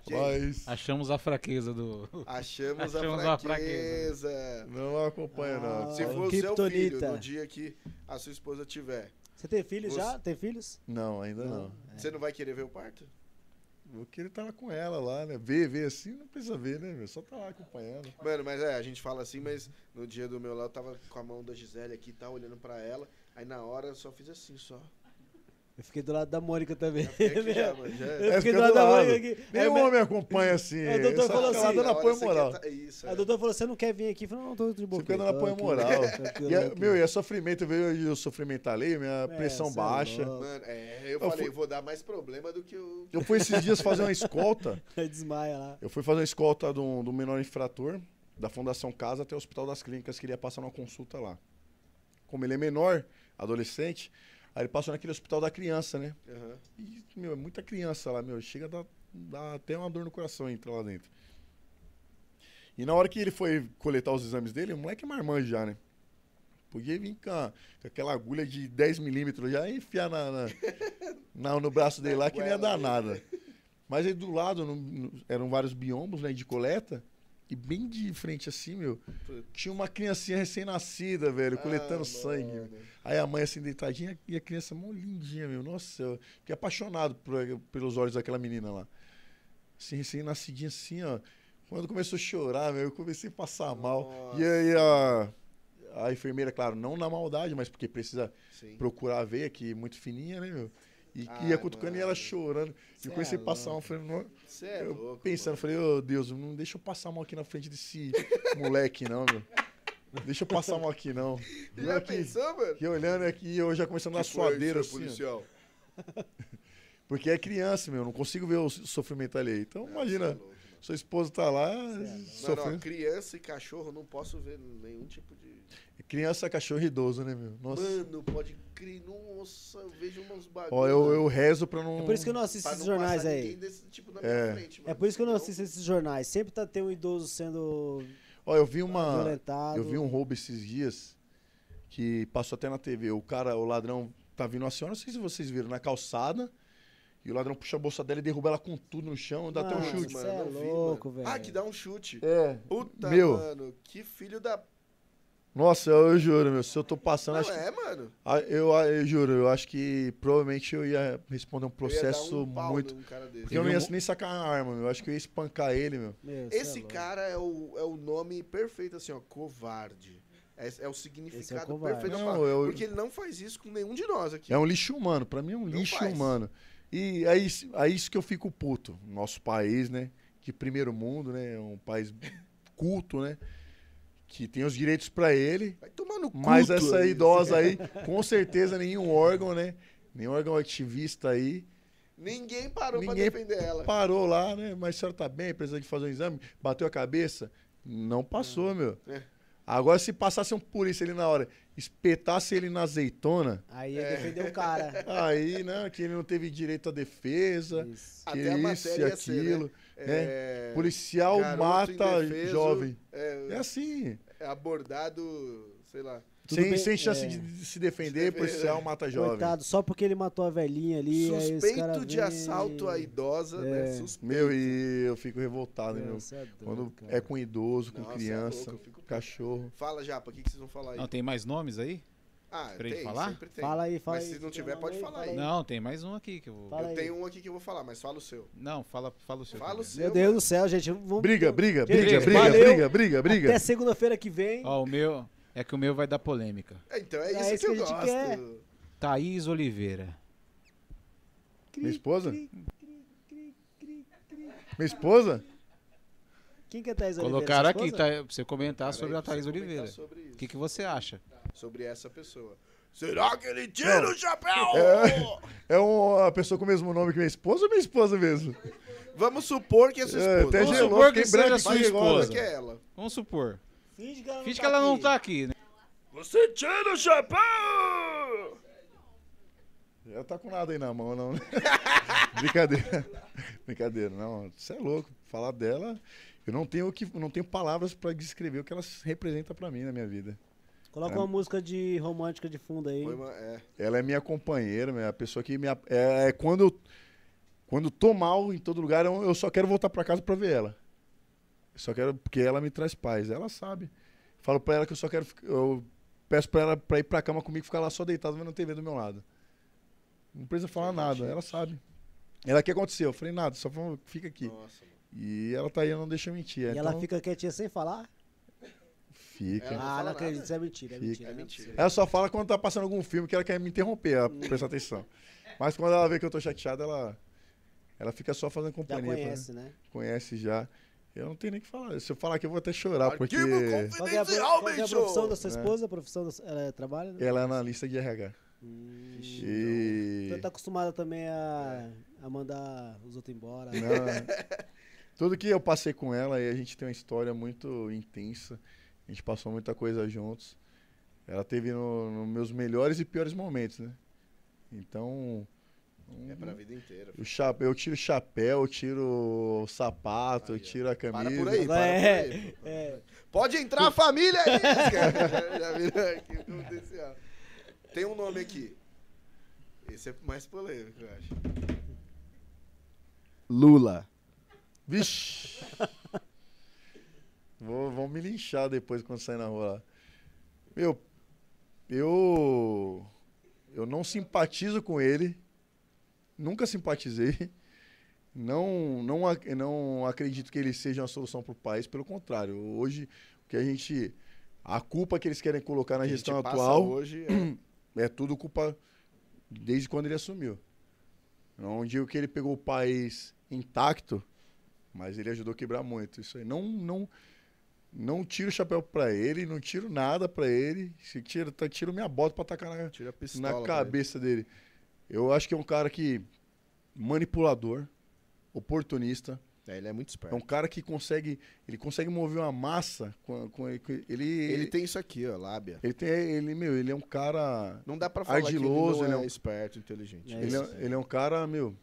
Mas Achamos a fraqueza do. Achamos, Achamos a a fraqueza. não acompanha, Ah, não. Se for o seu filho, no dia que a sua esposa tiver, Você tem filhos Você- já? Tem filhos? Não, ainda não. você não vai querer ver o parto? Vou querer estar lá com ela lá, né? Ver, ver assim, não precisa ver, né, meu? Só tá lá acompanhando. Mano, mas é, a gente fala assim, mas no dia do meu lá eu tava com a mão da Gisele aqui, tá olhando pra ela, aí na hora eu só fiz assim, só. Eu fiquei do lado da Mônica também. Fiquei aqui já, mano, já- Eu É, fiquei do lado do da. Mônica aqui. Nenhum me- homem acompanha assim. Aí o doutor só falou assim, dando Na hora apoio você moral. quer tá- Isso, é. o doutor falou: você não quer vir aqui? Eu falei, não, tô de boa. Você fica dando apoio aqui, moral. E é, meu, e é sofrimento, veio o sofrimento alheio, minha É, pressão é baixa. Mano, é, eu Eu falei, fui- vou dar mais problema do que o. Eu fui esses dias fazer uma escolta. Desmaia lá. Eu fui fazer uma escolta do, do menor infrator, da Fundação Casa até o Hospital das Clínicas, que ele ia passar uma consulta lá. Como ele é menor, adolescente, aí ele passou naquele hospital da criança, né? Aham. E, meu, é muita criança lá, meu. Chega a dar, dar até uma dor no coração entrar lá dentro. E na hora que ele foi coletar os exames dele, o moleque é marmanjo já, né? Podia vir com, a- com aquela agulha de 10 milímetros já e enfiar na, na- na- no braço dele lá que não ia dar nada. Mas aí do lado no- no- eram vários biombos né, de coleta. E bem de frente assim, meu, tinha uma criancinha recém-nascida, velho, coletando Ah, sangue. mano. Aí a mãe assim deitadinha e a criança mó lindinha, meu. Nossa, eu fiquei apaixonado por- pelos olhos daquela menina lá. Assim, recém-nascidinha assim, ó. Quando começou a chorar, meu, eu comecei a passar mal. E aí a, a enfermeira, claro, não na maldade, mas porque precisa Sim. procurar a veia, que é muito fininha, né, meu? E ia cutucando e ela mano. chorando. Cê E eu comecei é a passar mal. Falei, "Não", é eu louco. pensando, mano. falei, ô Deus, não deixa eu passar mal aqui na frente desse moleque, não, meu. Deixa eu passar mal aqui, não. E Já aqui, pensou, mano? e olhando aqui, eu já começando na suadeira, assim. ó. policial? Porque é criança, meu, não consigo ver o sofrimento alheio. Então, é imagina, mano. Sua esposa tá lá ó, sofrendo. criança e cachorro não posso ver nenhum tipo de. Criança, cachorro e idoso, né, meu? Nossa. Mano, pode crer. Nossa, eu vejo uns bagulhos. Ó, eu, eu rezo pra não. É por isso que eu não assisto Pra esses não jornais aí. desse tipo na minha É. frente, É mano. por isso que eu não Senão- assisto esses jornais. Sempre tá tem um idoso sendo Ó, eu vi uma. violentado. Eu vi um roubo esses dias que passou até na TV. O cara, o ladrão, tá vindo uma senhora, não sei se vocês viram, na calçada. E o ladrão puxa a bolsa dela e derruba ela com tudo no chão, dá até um Mano, chute. Cê é louco, mano. velho. Ah, que dá um chute. É. Puta, Meu. mano. Que filho da. Nossa, eu, eu juro, meu. Se eu tô passando, Não acho que. é, mano. Ah, Eu, ah, eu juro, eu acho que provavelmente eu ia responder um Eu ia dar processo um pau muito. Porque eu não ia nem sacar a arma, meu. Eu acho que eu ia espancar ele, meu. Meu, é Esse louco. cara é o, é o nome perfeito, assim, ó. Covarde. É, é o significado covarde. perfeito da Não, eu- Porque ele não faz isso com nenhum de nós aqui. É um lixo humano, pra mim é um Não lixo faz. humano. E é isso, é isso que eu fico puto. Nosso país, né? Que primeiro mundo, né? É um país culto, né? Que tem os direitos pra ele. Vai tomar no cu. Mas essa idosa aí, com certeza nenhum órgão, né? Nenhum órgão ativista aí Ninguém parou Ninguém pra defender ela. parou lá, né? Mas a senhora tá bem, precisa de fazer um exame, bateu a cabeça. Não passou, meu. É. Agora, se passasse um polícia ali na hora, espetasse ele na azeitona, Aí ia É. defender o cara. aí, né, que ele não teve direito à defesa, Isso. que Até a isso matéria e ia ser, né? aquilo. É, Policial mata indefeso, jovem. É, É assim. é abordado, sei lá. Tudo Sem, bem, sem chance é. de se defender, policial mata jovem. Coitado, só porque ele matou a velhinha ali. aí os Suspeito de vem- assalto à idosa, né? É. Suspeito. Meu, e eu fico revoltado, Meu, meu. é doido, Quando cara. é com idoso, com Nossa, é criança, louco, eu fico cachorro. Fala, Japa, o que, que vocês vão falar aí? Não, tem mais nomes aí? ah, pra ele tem, falar? sempre tem. Fala aí, fala Mas aí. se não tiver, pode aí? falar Fala aí. Não, tem mais um aqui que eu vou. Fala eu aí. tenho um aqui que eu vou falar, mas fala o seu. Não, fala, fala o seu. Fala o primeiro. seu. Meu Deus do céu, gente. Vamos... Briga, briga, Gente, briga, briga, valeu. briga, briga, briga. Até segunda-feira que vem. Ó, o meu. É que o meu vai dar polêmica. É, Então é É isso isso que eu que a gente gosto. quer. Thaís Oliveira. Minha esposa? Cri, cri, cri, cri. Minha esposa? Quem que é Thaís Oliveira? Colocaram Sua aqui, tá, pra você comentar Cara, sobre a Thaís Oliveira. O isso, que, que você acha? sobre essa pessoa. Será que ele tira o chapéu? É uma pessoa com o mesmo nome que minha esposa ou minha esposa mesmo? Vamos supor que essa É, esposa. até Vamos gelou, supor que branco seja sua esposa. que é ela. Vamos supor. Finge que ela não Finge tá que ela não aqui. tá aqui, né? Você tira o chapéu! Ela tá com nada aí na mão, não. né? Brincadeira. Brincadeira, não. Você é louco. Falar dela, eu não tenho, que, não tenho palavras pra descrever o que ela representa pra mim na minha vida. Coloca É. uma música de romântica de fundo aí. Foi é. Ela é minha companheira, é a pessoa que me. É, é quando eu. Quando eu tô mal em todo lugar, eu, eu só quero voltar pra casa pra ver ela. Eu só quero. Porque ela me traz paz. Ela sabe. Falo pra ela que eu só quero. Eu peço pra ela pra ir pra cama comigo e ficar lá só deitado vendo TV do meu lado. Não precisa falar nada, ela sabe. Ela, o que aconteceu? Eu falei, nada, só falou, fica aqui. Nossa, mano. E ela tá aí, não deixa eu mentir. E ela então, fica quietinha sem falar? Fica. Ela não ah, não acredito, isso é mentira. É mentira. É mentira. Ela só fala quando tá passando algum filme que ela quer me interromper, ela presta atenção. Mas quando ela vê que eu tô chateado, ela, ela fica só fazendo Já companhia. pra- conhece, né? conhece já. Eu não tenho nem o que falar. Se eu falar aqui, eu vou até chorar, porque Qual é a, qual é a profissão da sua esposa? A profissão da, ela trabalha? Né? ela é analista de RH. Hum, E... Então tá acostumada também a, a mandar os outros embora. Não, tudo que eu passei com ela, e a gente tem uma história muito intensa. A gente passou muita coisa juntos. Ela teve nos no meus melhores e piores momentos, né? Então. É pra vida inteira. o chapéu, eu tiro o chapéu, eu tiro o sapato, eu Aí, ó. tiro a camisa. Para por aí, para É, por aí. é. Pode entrar a família aí! cara. já, já viram aqui o confidencial. Tem um nome aqui. Esse é mais polêmico, eu acho. Lula. Vixe! Vou, vão me linchar depois quando sair na rua lá. Meu, eu. Eu não simpatizo com ele. Nunca simpatizei. Não, não, não acredito que ele seja uma solução para o país. Pelo contrário, hoje, o que a gente. A culpa que eles querem colocar na gestão atual hoje é é tudo culpa desde quando ele assumiu. Não digo que ele pegou o país intacto, mas ele ajudou a quebrar muito. Isso aí. Não, não, não tiro o chapéu pra ele, não tiro nada pra ele. Se tiro, tá, tiro minha bota pra tacar na, na cabeça dele. Eu acho que é um cara que manipulador, oportunista. ele. É, ele é muito É esperto. um cara que consegue, ele consegue mover uma massa com, com ele, ele, Ele tem isso aqui, ó, lábia. ele tem, ele meu, ele é um cara Não dá pra falar Ardiloso, que ele ele não é é, um- esperto, inteligente. É Ele isso, é, ele é um cara, meu.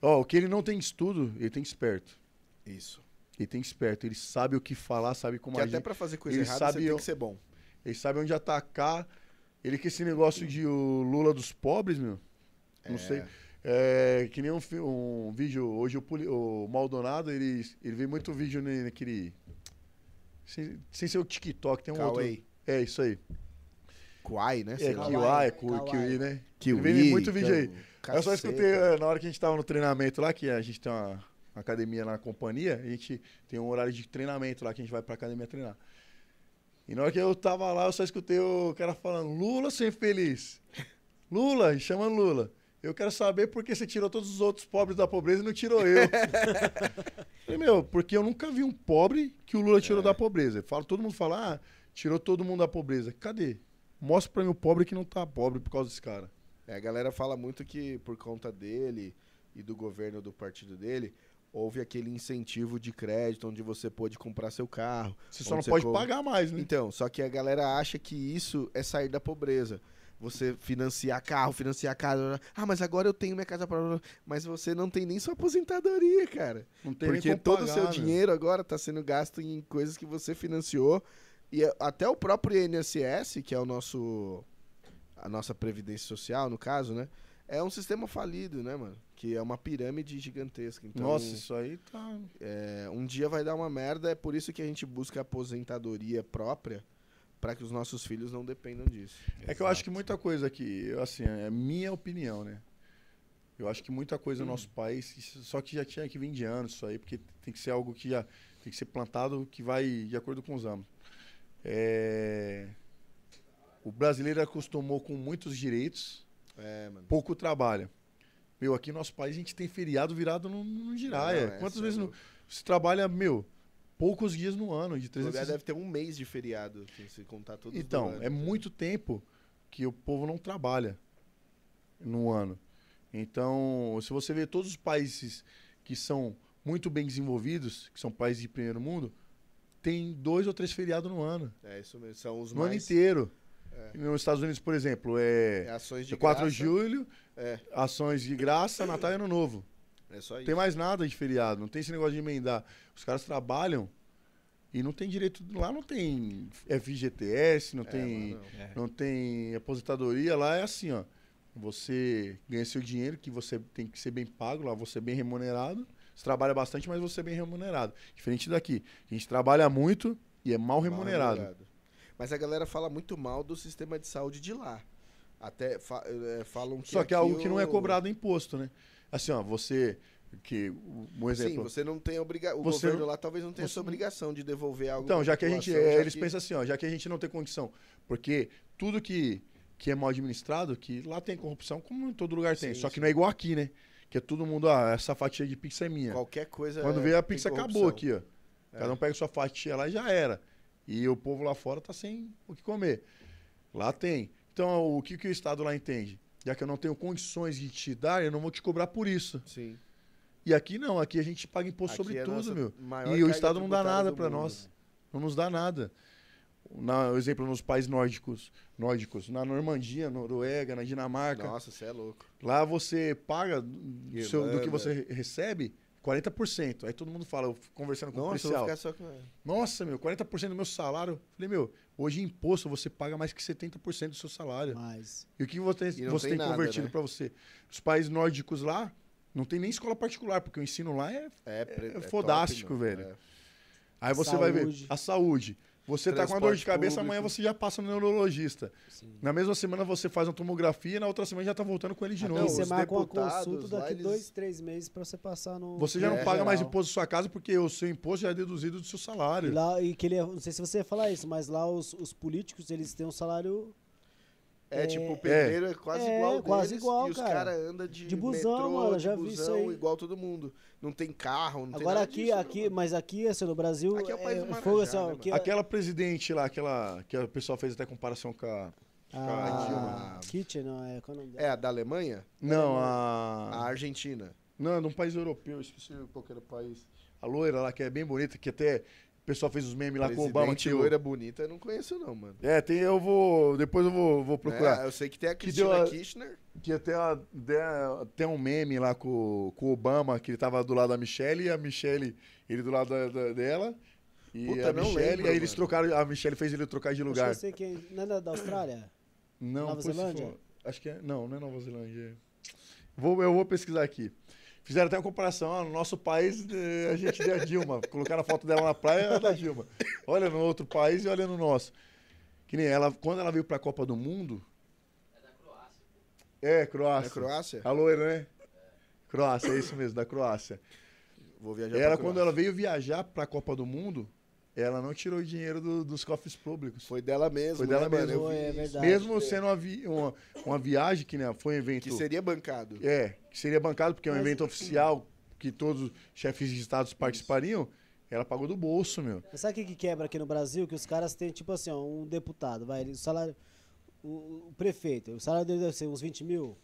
Ó, o que ele não tem estudo, ele tem esperto. Isso. Ele tem esperto. Ele sabe o que falar, sabe como Que até agir. pra fazer coisa ele errada sabe você tem que ser bom. Ele sabe onde atacar. Ele que esse negócio de o Lula dos pobres, meu. Não É. sei. É, que nem um, um vídeo. Hoje o, o Maldonado, ele, ele vê muito vídeo naquele. Sem, sem ser o TikTok, tem um outro. É, isso aí. Kwai, né? É. Kiwai, Kawaii. Kiwi, né? Kiwi, Ele vê muito vídeo aí. ca- Eu só caceta. escutei eh, na hora que a gente tava no treinamento lá, que a gente tem uma, uma academia na companhia, a gente tem um horário de treinamento lá que a gente vai pra academia treinar. E na hora que eu tava lá, eu só escutei o cara falando, Lula, seu infeliz. Lula, chama Lula. Eu quero saber por que você tirou todos os outros pobres da pobreza e não tirou eu. Falei, meu, porque eu nunca vi um pobre que o Lula tirou É. da pobreza. Eu falo, todo mundo fala, ah, tirou todo mundo da pobreza. Cadê? Mostra pra mim o pobre que não tá pobre por causa desse cara. É, a galera fala muito que por conta dele e do governo do partido dele, houve aquele incentivo de crédito onde você pôde comprar seu carro. Você só não pode co- pagar mais, né? Então, só que a galera acha que isso é sair da pobreza. Você financiar carro, financiar casa. Ah, mas agora eu tenho minha casa própria. Mas você não tem nem sua aposentadoria, cara. Não tem nem Porque como todo o seu né? dinheiro agora tá sendo gasto em coisas que você financiou. E até o próprio INSS, que é o nosso. A nossa Previdência Social, no caso, né? É um sistema falido, né, mano? Que é uma pirâmide gigantesca. Então, Nossa, isso aí tá. é, um dia vai dar uma merda. É por isso que a gente busca aposentadoria própria. Pra que os nossos filhos não dependam disso. É que eu acho que muita coisa aqui, eu, assim, é minha opinião, né? Eu acho que muita coisa no nosso país, só que já tinha que vir de anos isso aí, porque tem que ser algo que já tem que ser plantado que vai de acordo com os anos. É, O brasileiro acostumou com muitos direitos, É, pouco trabalha. Meu, aqui no nosso país a gente tem feriado virado no, no giraia. Não, é, Quantas é vezes louco. você trabalha, meu, poucos dias no ano, de O lugar 300 deve ter um mês de feriado, assim, se contar todos do Então, ano, é né? muito tempo que o povo não trabalha no ano. Então, se você vê todos os países que são muito bem desenvolvidos, que são países de primeiro mundo, tem dois ou três feriados no ano. É isso mesmo. São os No ano mais inteiro. É. Nos Estados Unidos, por exemplo, é, é, ações de 4 graça. de julho, É, ações de graça, Natal e Ano Novo. É só Não isso. tem mais nada de feriado, não tem esse negócio de emendar. Os caras trabalham e não tem direito. Lá não tem FGTS, não É, tem. não. É. não tem aposentadoria, lá é assim, ó. Você ganha seu dinheiro, que você tem que ser bem pago, lá você é bem remunerado. Você trabalha bastante, mas você é bem remunerado. Diferente daqui. A gente trabalha muito e é mal Mal remunerado. Mas a galera fala muito mal do sistema de saúde de lá. Até fa- é, falam que. Só que é algo que não é cobrado imposto, né? Assim, ó, você Que, um um Sim, exemplo. você não tem obrigação. O Você governo lá talvez não tenha essa você não- obrigação de devolver algo. Então, já que a gente. é, eles que- pensam assim, ó, já que a gente não tem condição. Porque tudo que, que é mal administrado, que lá tem corrupção, como em todo lugar tem. Sim, Só que sim. não é igual aqui, né? Que é todo mundo, ah, essa fatia de pizza é minha. Qualquer coisa. Quando é- vê a pizza acabou aqui, ó. Cada um pega sua fatia lá e já era. E o povo lá fora tá sem o que comer. Lá tem. Então, o que, que o Estado lá entende? Já que eu não tenho condições de te dar, eu não vou te cobrar por isso. Sim. E aqui não, aqui a gente paga imposto Aqui sobre é tudo, meu. E o Estado não dá nada mundo. nós. Não nos dá nada. Na, exemplo, nos países nórdicos, nórdicos, na Normandia, Noruega, na Dinamarca, Nossa, você é louco. lá você paga do, seu- do que você re- recebe 40%. Aí todo mundo fala, eu conversando com o Nossa, vou policial. ficar só com. Nossa, meu, 40% do meu salário. Falei, meu, hoje imposto você paga mais que 70% do seu salário. Mas. E o que você, você tem tem nada, convertido né? pra você? Os países nórdicos lá, não tem nem escola particular, porque o ensino lá é. É, É top, fodástico, mano. velho. É. Aí você vai ver Saúde. a saúde. Você tá com uma dor de cabeça, público. amanhã você já passa no neurologista. Sim. Na mesma semana você faz uma tomografia, na outra semana já tá voltando com ele de Aqui novo. Você os marca uma consulta daqui eles- dois, três meses pra você passar no. Você já não É, paga mais geral. imposto da sua casa porque o seu imposto já é deduzido do seu E, salário. lá, e que ele, é- não sei se você ia falar isso, mas lá os, os políticos eles têm um salário É, É, tipo, o pedreiro é, quase é, igual quase deles, igual, e os cara. caras andam de, De busão, metrô, mano, de já vi isso busão, aí. igual todo mundo. Não tem carro, não tem Agora nada aqui, disso, aqui, mano. mas aqui, assim, no Brasil, Aqui é o país do fogo, Marajá, assim, ó, né, que Aquela presidente lá, aquela que o pessoal fez até comparação com a. a, Dilma. Kitchen, não, é, qual é? É, a da Alemanha? Não, A a. Argentina. Não, de um país europeu, esqueci qual que era o país. A loira lá, que é bem bonita, que até o pessoal fez os memes lá com o Obama. Que o- loira bonita, eu não conheço não, mano. É, tem, eu vou. Depois eu vou, vou procurar. É, eu sei que tem a Que Cristina Kirchner. Que até, tem um meme lá com, com o Obama, que ele tava do lado da Michelle, e a Michelle, ele do lado da- da- dela. E Puta, a não Michelle, lembro, e aí eles mano. trocaram, a Michelle fez ele trocar de que lugar. eu sei quem, não é da- da Austrália? Não, Nova Zelândia? for- acho que é. Não, não é Nova Zelândia. Vou, eu vou pesquisar aqui. Fizeram até uma comparação. ó, no nosso país, eh, a gente deu a Dilma. Colocaram a foto dela na praia, é da Dilma. Olha no outro país e olha no nosso. Que nem ela, quando ela veio pra Copa do Mundo. É, Croácia. É Croácia? A loira, né? Croácia, é isso mesmo, da Croácia. Vou viajar Ela, pra quando Croácia. ela veio viajar pra Copa do Mundo, ela não tirou o dinheiro do- dos cofres públicos. Foi dela mesmo, Foi dela né, mano? mesmo. Eu vi É verdade. Mesmo sendo uma, vi- uma, uma viagem que né, foi um evento. Que seria bancado. É, que seria bancado porque é um Mas- evento oficial que todos os chefes de estados participariam, ela pagou do bolso, meu. Mas sabe o que, que quebra aqui no Brasil? Que os caras têm, tipo assim, ó, um deputado, vai, o salário. O, o prefeito, o salário dele deve ser uns 20 mil,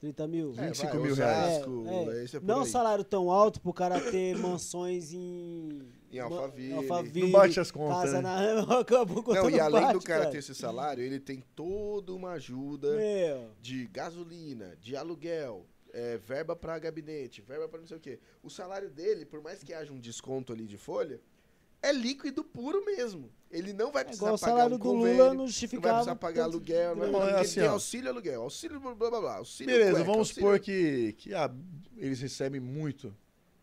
30 mil. É, 25 vai, mil reais. É, é. é por não um aí. salário tão alto pro cara ter mansões em. Em Alphaville. Alphaville, Não bate as contas, Casa né? na. Acabou com Não, e além do bate, cara ter esse salário, ele tem toda uma ajuda Meu. de gasolina, de aluguel, é, verba pra gabinete, verba pra não sei o quê. O salário dele, por mais que haja um desconto ali de folha, é líquido puro mesmo. Ele não vai É precisar igual o pagar salário um do convênio, Lula não não vai precisar pagar aluguel, não Não, é assim, tem ó. auxílio aluguel, auxílio blá blá blá, auxílio Beleza, cueca, vamos auxílio- supor que, que ah, eles recebem muito.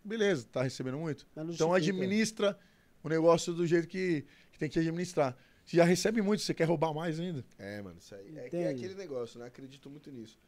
Beleza, tá recebendo muito. Então administra o negócio do jeito que, que tem que administrar. Se já recebe muito, você quer roubar mais ainda. É, mano, isso aí. É, é aquele negócio, né? Acredito muito nisso.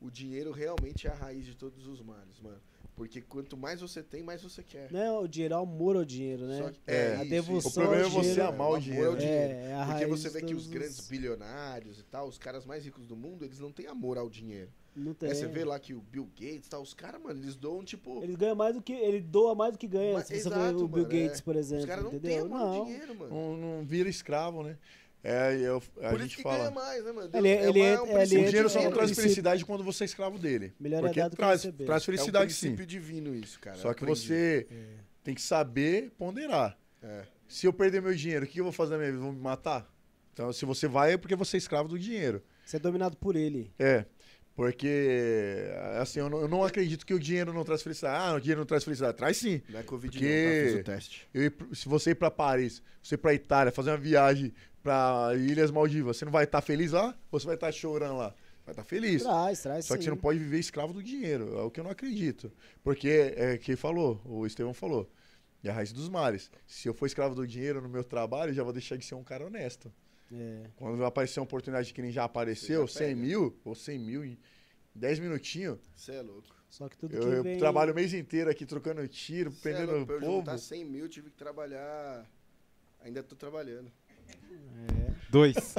O dinheiro realmente é a raiz de todos os males, mano. Porque quanto mais você tem, mais você quer. Não é o dinheiro, é o amor ao dinheiro, né? Que- É, a isso. O problema é você dinheiro. amar o amor dinheiro. ao dinheiro. É, é a Porque raiz você vê que os grandes bilionários e tal, os caras mais ricos do mundo, eles não têm amor ao dinheiro. Não tem. É, você vê lá que o Bill Gates, tal, os caras, mano, eles doam tipo. Ele ganha mais do que. Ele doa mais do que ganha. Mas- se você exato, o Bill mano, é. Gates, por exemplo. os caras não têm entendeu? amor não. dinheiro, mano. Não, não vira escravo, né? É, eu, a Por gente isso que fala. ganha mais, né, mano? Ele- é ele é- é um ele O princípio é- dinheiro só é não traz princípio- felicidade quando você é escravo dele. Melhor é Porque que traz, receber. traz É um felicidade sim. princípio divino isso, cara. Só que você É. tem que saber ponderar. É. Se eu perder meu dinheiro, o que eu vou fazer na minha vida? Vão me matar? Então, se você vai, é porque você é escravo do dinheiro. Você é dominado por ele. É. Porque, assim, eu não, eu não acredito que o dinheiro não traz felicidade. Ah, o dinheiro não traz felicidade. Traz sim. Não é Covid Porque- não, tá? Fiz o teste. Eu se você ir pra Paris, você ir pra Itália, fazer uma viagem pra Ilhas Maldivas, você não vai estar feliz lá? Ou você vai estar chorando lá? Vai estar feliz. Traz, traz. Só que sim. você não pode viver escravo do dinheiro. É o que eu não acredito. Porque é quem falou, o Estevão falou. É a raiz dos males. Se eu for escravo do dinheiro no meu trabalho, eu já vou deixar de ser um cara honesto. É. Quando aparecer uma oportunidade que nem já apareceu, Você já 100 pega. mil, ou 100 mil em 10 minutinhos, Você é louco. Só que tudo Eu, que eu vem... trabalho o mês inteiro aqui trocando tiro, Cê é prendendo louco, pra o eu povo. juntar 100 mil, tive que trabalhar. Ainda tô trabalhando. Dois.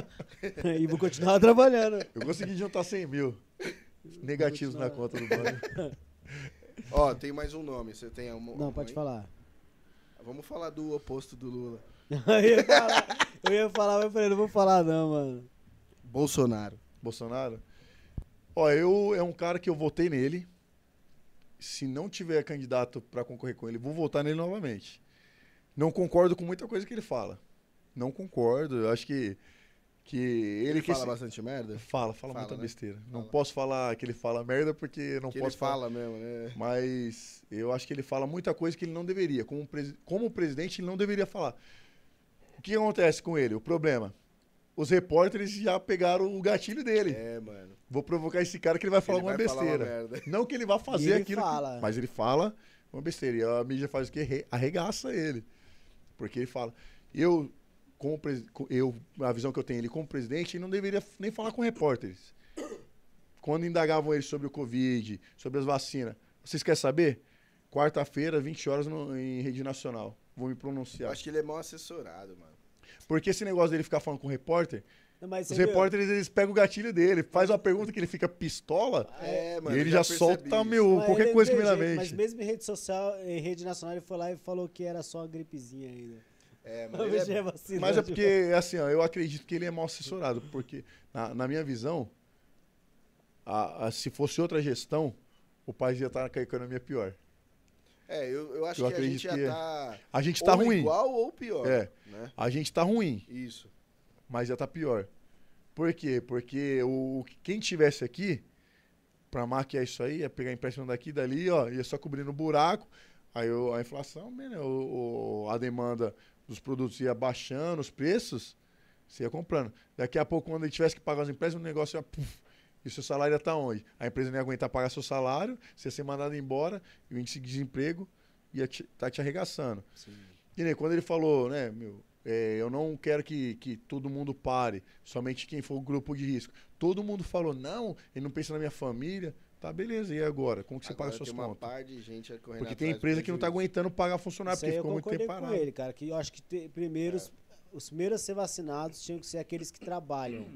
É. e vou continuar trabalhando. Eu consegui juntar 100 mil negativos na conta do banco. Ó, tem mais um nome. Você tem um, Não, pode falar. Vamos falar do oposto do Lula. eu ia falar, eu ia falar, mas eu falei, não vou falar não, mano. Bolsonaro. Bolsonaro? Ó, eu é um cara que eu votei nele. Se não tiver candidato pra concorrer com ele, vou votar nele novamente. Não concordo com muita coisa que ele fala. Não concordo. Eu acho que que ele, Ele que fala esse- bastante merda? fala, fala, Fala, muita né? besteira. Não Fala. posso falar que ele fala merda porque não que ele posso falar. fala mesmo, né? Mas eu acho que ele fala muita coisa que ele não deveria. Como, presi- como presidente, ele não deveria falar. O que acontece com ele? O problema. Os repórteres já pegaram o gatilho dele. É, mano. Vou provocar esse cara que ele vai falar Ele uma vai falar uma besteira. merda. não que ele vá fazer ele aquilo. que- fala. mas ele fala uma besteira. E a mídia faz o quê? Re- Arregaça ele. Porque ele fala. Eu, como eu, a visão que eu tenho ele como presidente, ele não deveria nem falar com repórteres. Quando indagavam ele sobre o Covid, sobre as vacinas. Vocês querem saber? Quarta-feira, 20 horas no- em rede nacional. Vou me Eu pronunciar. acho que ele é mal assessorado, mano. Porque esse negócio dele ficar falando com o repórter, Mas os viu? repórteres eles pegam o gatilho dele, faz uma pergunta que ele fica pistola, É, e ele já, percebi solta, isso. meu, Mas qualquer coisa que vem na mente. Mas mesmo em rede social, em rede nacional, ele foi lá e falou que era só uma gripezinha ainda. É, mano. Já é... é vacina. Mas é porque, assim, ó, eu acredito que ele é mal assessorado, porque, na, na minha visão, a- a- se fosse outra gestão, o país ia estar com a economia pior. É, eu, eu acho Eu que a gente já que- tá. A gente tá ou ruim. igual ou pior. É. Né? A gente tá ruim, Isso. mas já tá pior. Por quê? Porque o, quem tivesse aqui, pra maquiar isso aí, ia pegar empréstimo daqui e dali, ó, ia só cobrindo o buraco. Aí o- a inflação, né, o- o- a demanda dos produtos ia baixando, os preços, você ia comprando. Daqui a pouco, quando ele tivesse que pagar os empréstimos, o negócio ia. Puf, e o seu salário ia estar onde? A empresa não ia aguentar pagar seu salário, você ia ser mandado embora, e o índice de desemprego ia estar te, tá te arregaçando. E nem quando ele falou, né, meu, é, eu não quero que, que todo mundo pare, somente quem for o grupo de risco. Todo mundo falou, não, ele não pensa na minha família. Tá, beleza, e agora? Como que você Agora paga suas tem uma contas? par de gente correndo Porque tem empresa que não tá prejuízo. aguentando pagar funcionário, Isso porque ficou muito tempo com parado. ele, cara. Que eu acho que te- primeiro, os, os primeiros a ser vacinados tinham que ser aqueles que trabalham.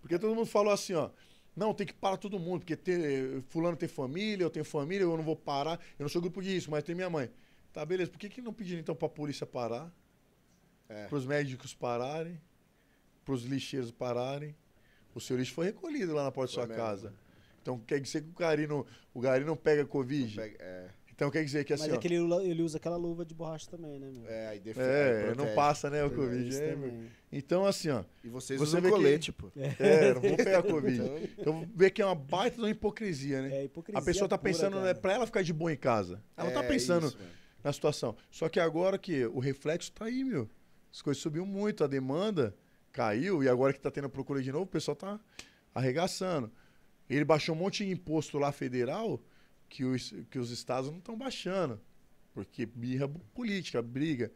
Porque todo mundo falou assim, ó. Não, tem que parar todo mundo, porque ter- fulano tem família, eu tenho família, eu não vou parar. Eu não sou grupo de risco, mas tem minha mãe. Tá, beleza. Por que, que não pediram então pra polícia parar? É. Pros médicos pararem? Pros lixeiros pararem? O seu lixo foi recolhido lá na porta Foi da sua mesmo, casa. Então quer dizer que o gari não, o gari não pega Covid? Pega- É, Então quer dizer que assim, Mas ó. aquele, lu- ele usa aquela luva de borracha também, né, meu? é, aí defe- É, aí não passa, né, o. Covid. É, então, assim, ó. E vocês Você usam vê que- colete, pô. É, não vou pegar Covid. Então, Então vê que é uma baita de uma hipocrisia, né? É hipocrisia. A pessoa tá pura, pensando, cara. né, pra ela ficar de boa em casa. Ela tá é pensando isso, na situação. Só que agora que o reflexo tá aí, meu. As coisas subiu muito, a demanda caiu e agora que tá tendo a procura de novo, o pessoal tá arregaçando. Ele baixou um monte de imposto lá federal que os, que os estados não estão baixando. Porque birra política, briga.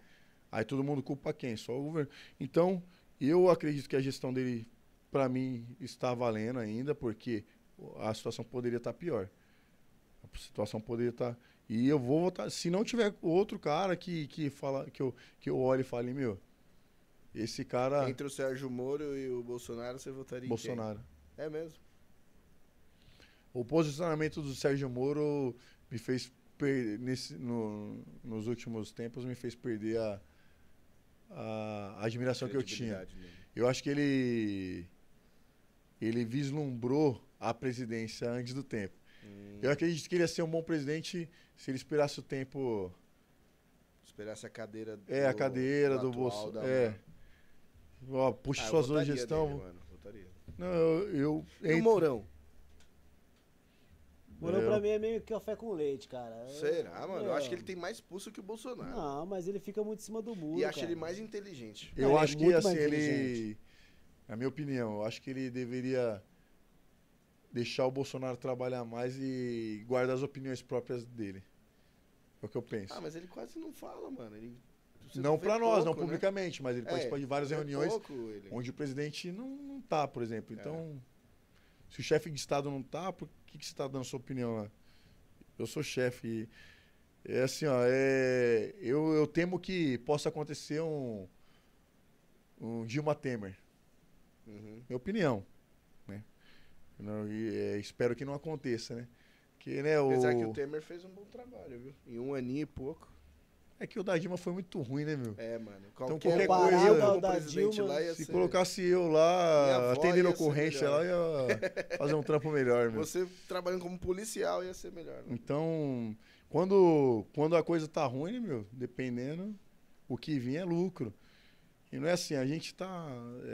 Aí todo mundo culpa quem? Só o governo. Então, eu acredito que a gestão dele, para mim, está valendo ainda, porque a situação poderia estar pior. A situação poderia estar. E eu vou votar. Se não tiver outro cara que, que, fala, que, eu, que eu olhe e fale, meu, esse cara. Entre o Sérgio Moro e o Bolsonaro, você votaria em Bolsonaro. quem? É mesmo. O posicionamento do Sérgio Moro me fez per- nesse, no- nos últimos tempos me fez perder a, a admiração que eu tinha. Nele. Eu acho que ele ele vislumbrou a presidência antes do tempo. Hum, Eu acredito que ele ia ser um bom presidente se ele esperasse o tempo. esperasse a cadeira É, a do- cadeira do atual Bolso. da É. Ó, puxa Ah, suas duas gestão. nele, mano, votaria. Não, eu. eu E o entre- Mourão? Morão Eu- pra mim é meio que café com leite, cara. Eu- Será, mano? Eu acho que ele é. tem mais pulso que o Bolsonaro. Não, mas ele fica muito em cima do muro. e acho cara. ele mais inteligente. Eu Não, ele é acho que muito assim, mais ele. Na minha opinião, eu acho que ele deveria deixar o Bolsonaro trabalhar mais e guardar as opiniões próprias dele. É o que eu penso. Ah, mas ele quase não fala, mano. Ele, você não pra nós, não pouco, né? publicamente, mas ele É, participa de várias reuniões pouco ele. onde o presidente não, não tá, por exemplo. É. Então, se o chefe de Estado não tá, por que, que você tá dando sua opinião lá? Eu sou chefe. É assim, ó, é, eu, eu temo que possa acontecer um, um Dilma Temer. Uhum. Minha opinião. Né? Não, e, é, espero que não aconteça, né? Que, né, o... Apesar que o Temer fez um bom trabalho, viu? Em um aninho e pouco. É que o da Dilma foi muito ruim, né, meu? É, mano. qualquer Qualquer coisa, eu da- Dilma, lá ia Se ser... colocasse eu lá atendendo ocorrência lá, ia fazer um trampo melhor, meu. Você trabalhando como policial ia ser melhor. né? Então, quando, quando a coisa tá ruim, né, meu, dependendo, o que vir é lucro. E não é assim, a gente tá,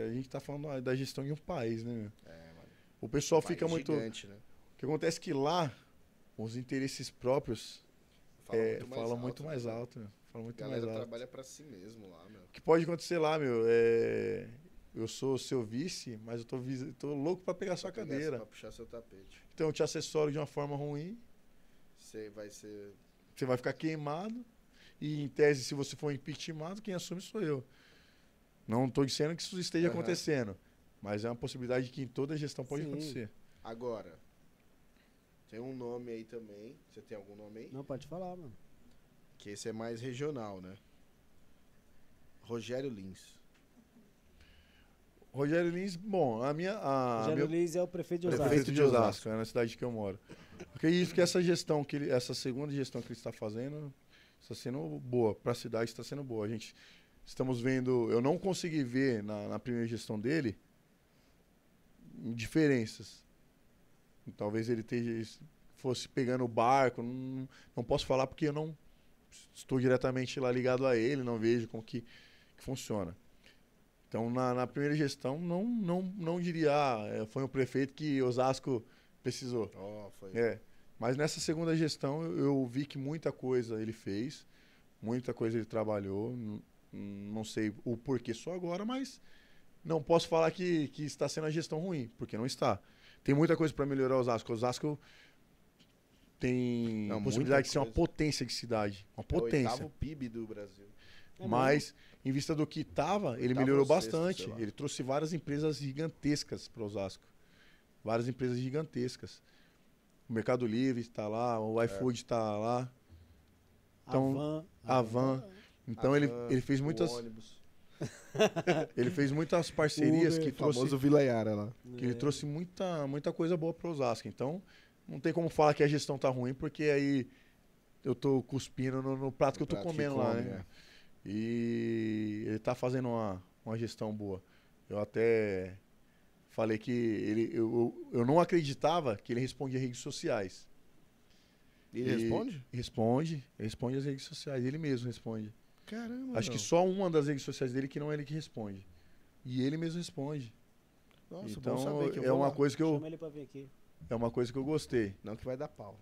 a gente tá falando da gestão de um país, né, meu? É, mano. O pessoal País fica muito... Gigante, né? O que acontece é que lá, os interesses próprios Fala é, muito mais falam alto, muito né, mais mano? alto, meu. Falam A muito galera mais alto. trabalha pra si mesmo lá, meu. O que pode acontecer lá, meu, é... Eu sou seu vice, mas eu tô, tô louco pra pegar sua Pra pegar- cadeira. Pra puxar seu tapete. Então eu te assessoro de uma forma ruim, Você vai ser... você vai ficar queimado. E em tese, se você for impeachmentado, quem assume sou eu. Não estou dizendo que isso esteja Aham. acontecendo. Mas é uma possibilidade que em toda gestão pode Sim. acontecer. Agora, tem um nome aí também. Você tem algum nome aí? Não, pode falar, mano. Que esse é mais regional, né? Rogério Lins. Rogério Lins, bom, a minha. A, Rogério meu- Lins é o prefeito de Osasco. prefeito de Osasco. É na cidade que eu moro. Acredito que essa gestão, que ele, essa segunda gestão que ele está fazendo, está sendo boa. Para a cidade está sendo boa. A gente estamos vendo. Eu não consegui ver na, na primeira gestão dele diferenças. Talvez ele esteja, fosse pegando o barco. Não, não posso falar porque eu não estou diretamente lá ligado a ele, não vejo como que, que funciona. Então, na, na primeira gestão, não, não, não diria, ah, é, foi o prefeito que Osasco precisou. Foi. É. Mas nessa segunda gestão, eu, vi que muita coisa ele fez, muita coisa ele trabalhou. Não sei o porquê só agora, mas não posso falar que, que está sendo a gestão ruim, porque não está. Tem muita coisa para melhorar Osasco. Osasco tem Não, a possibilidade de ser uma coisa. potência de cidade. Uma É o potência. oitavo PIB do Brasil. É Mas, em vista do que estava, ele melhorou sexto, bastante. Ele trouxe várias empresas gigantescas para Osasco. Várias empresas gigantescas. O Mercado Livre está lá, o É. iFood está lá. Então, Avan. a Van. Então ele, Van, ele fez o muitas ônibus. ele fez muitas parcerias Uber, que O famoso trouxe Vila Yara lá. que ele trouxe muita muita coisa boa para Osasco. Então não tem como falar que a gestão tá ruim porque aí eu tô cuspindo no, no prato que eu tô comendo lá, come, né? é. E ele tá fazendo uma, uma gestão boa. Eu até falei que ele, eu, eu não acreditava que ele respondia redes sociais. Ele E- responde? Responde, responde as redes sociais, ele mesmo responde. Caramba. Acho que meu. só uma das redes sociais dele que não é ele que responde. E ele mesmo responde. Nossa, então bom saber que eu é vou uma lá. coisa que eu Chama ele pra vir aqui. é uma coisa que eu gostei. Não que vai dar pau.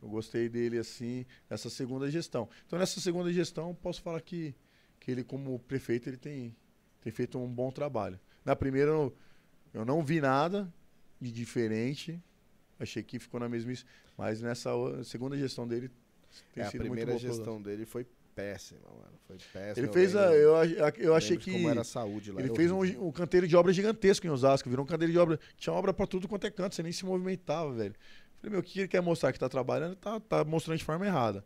Eu gostei dele assim nessa segunda gestão. Então nessa segunda gestão eu posso falar que que ele como prefeito ele tem tem feito um bom trabalho. Na primeira eu, eu não vi nada de diferente. Achei que ficou na mesmice, mas nessa segunda gestão dele tem É, a sido muito primeira boa pra gestão dele foi péssima, mano. Foi péssima. Ele fez a lembro- eu, ach- eu achei que Como era a saúde lá. Ele fez um, um canteiro de obra gigantesco em Osasco, virou um canteiro de obra. Tinha obra pra tudo quanto é canto, você nem se movimentava, velho. Falei, meu, o que ele quer mostrar que tá trabalhando? Tá, tá mostrando de forma errada.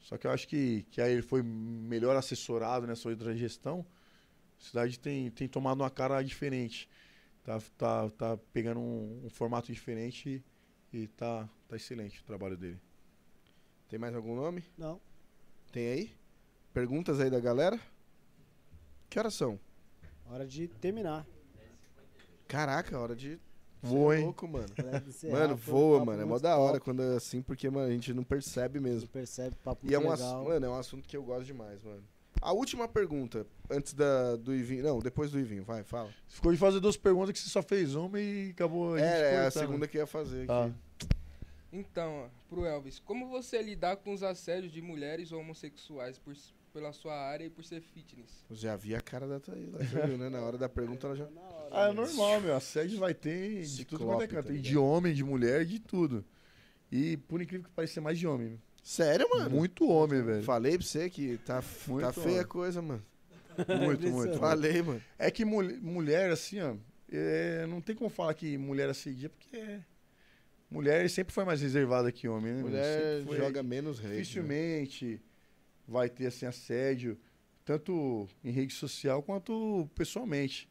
Só que eu acho que, que aí ele foi melhor assessorado nessa outra gestão. A cidade tem, tem tomado uma cara diferente. Tá, tá, tá pegando um, um formato diferente e, e tá, tá excelente o trabalho dele. Tem mais algum nome? Não. Tem aí? Perguntas aí da galera? Que horas são? Hora de terminar. Caraca, hora de. Voa, é hein? louco, mano. Encerrar, Mano, voa, mano. É mó da hora quando é assim, porque, mano, a gente não percebe mesmo. percebe, papo E é um, legal. assunto, mano, é um assunto que eu gosto demais, mano. A última pergunta, antes da, do Ivinho. Não, depois do Ivinho, vai, fala. Ficou de fazer duas perguntas que você só fez uma e acabou a gente É, é a cortando. segunda que eu ia fazer aqui. Tá. Então, ó, pro Elvis, como você lidar com os assédios de mulheres ou homossexuais por, pela sua área e por ser fitness? Eu Já vi a cara da Thaís, viu, né? Na hora da pergunta ela já. Na hora, Ah, é né? normal, meu. Assédio vai ter de tudo quanto é canto. tá de homem, de mulher, de tudo. E por incrível que pareça, é mais de homem. meu. Sério, mano? Muito homem, velho. Falei pra você que tá, f- Muito tá feia a coisa, mano. Muito, muito. Impressionante. Falei, mano. É que mul- mulher, assim, ó, é, não tem como falar que mulher assedia, porque é, mulher sempre foi mais reservada que homem, né? Mulher foi. joga menos rede. né? Dificilmente vai ter assim assédio, tanto em rede social quanto pessoalmente.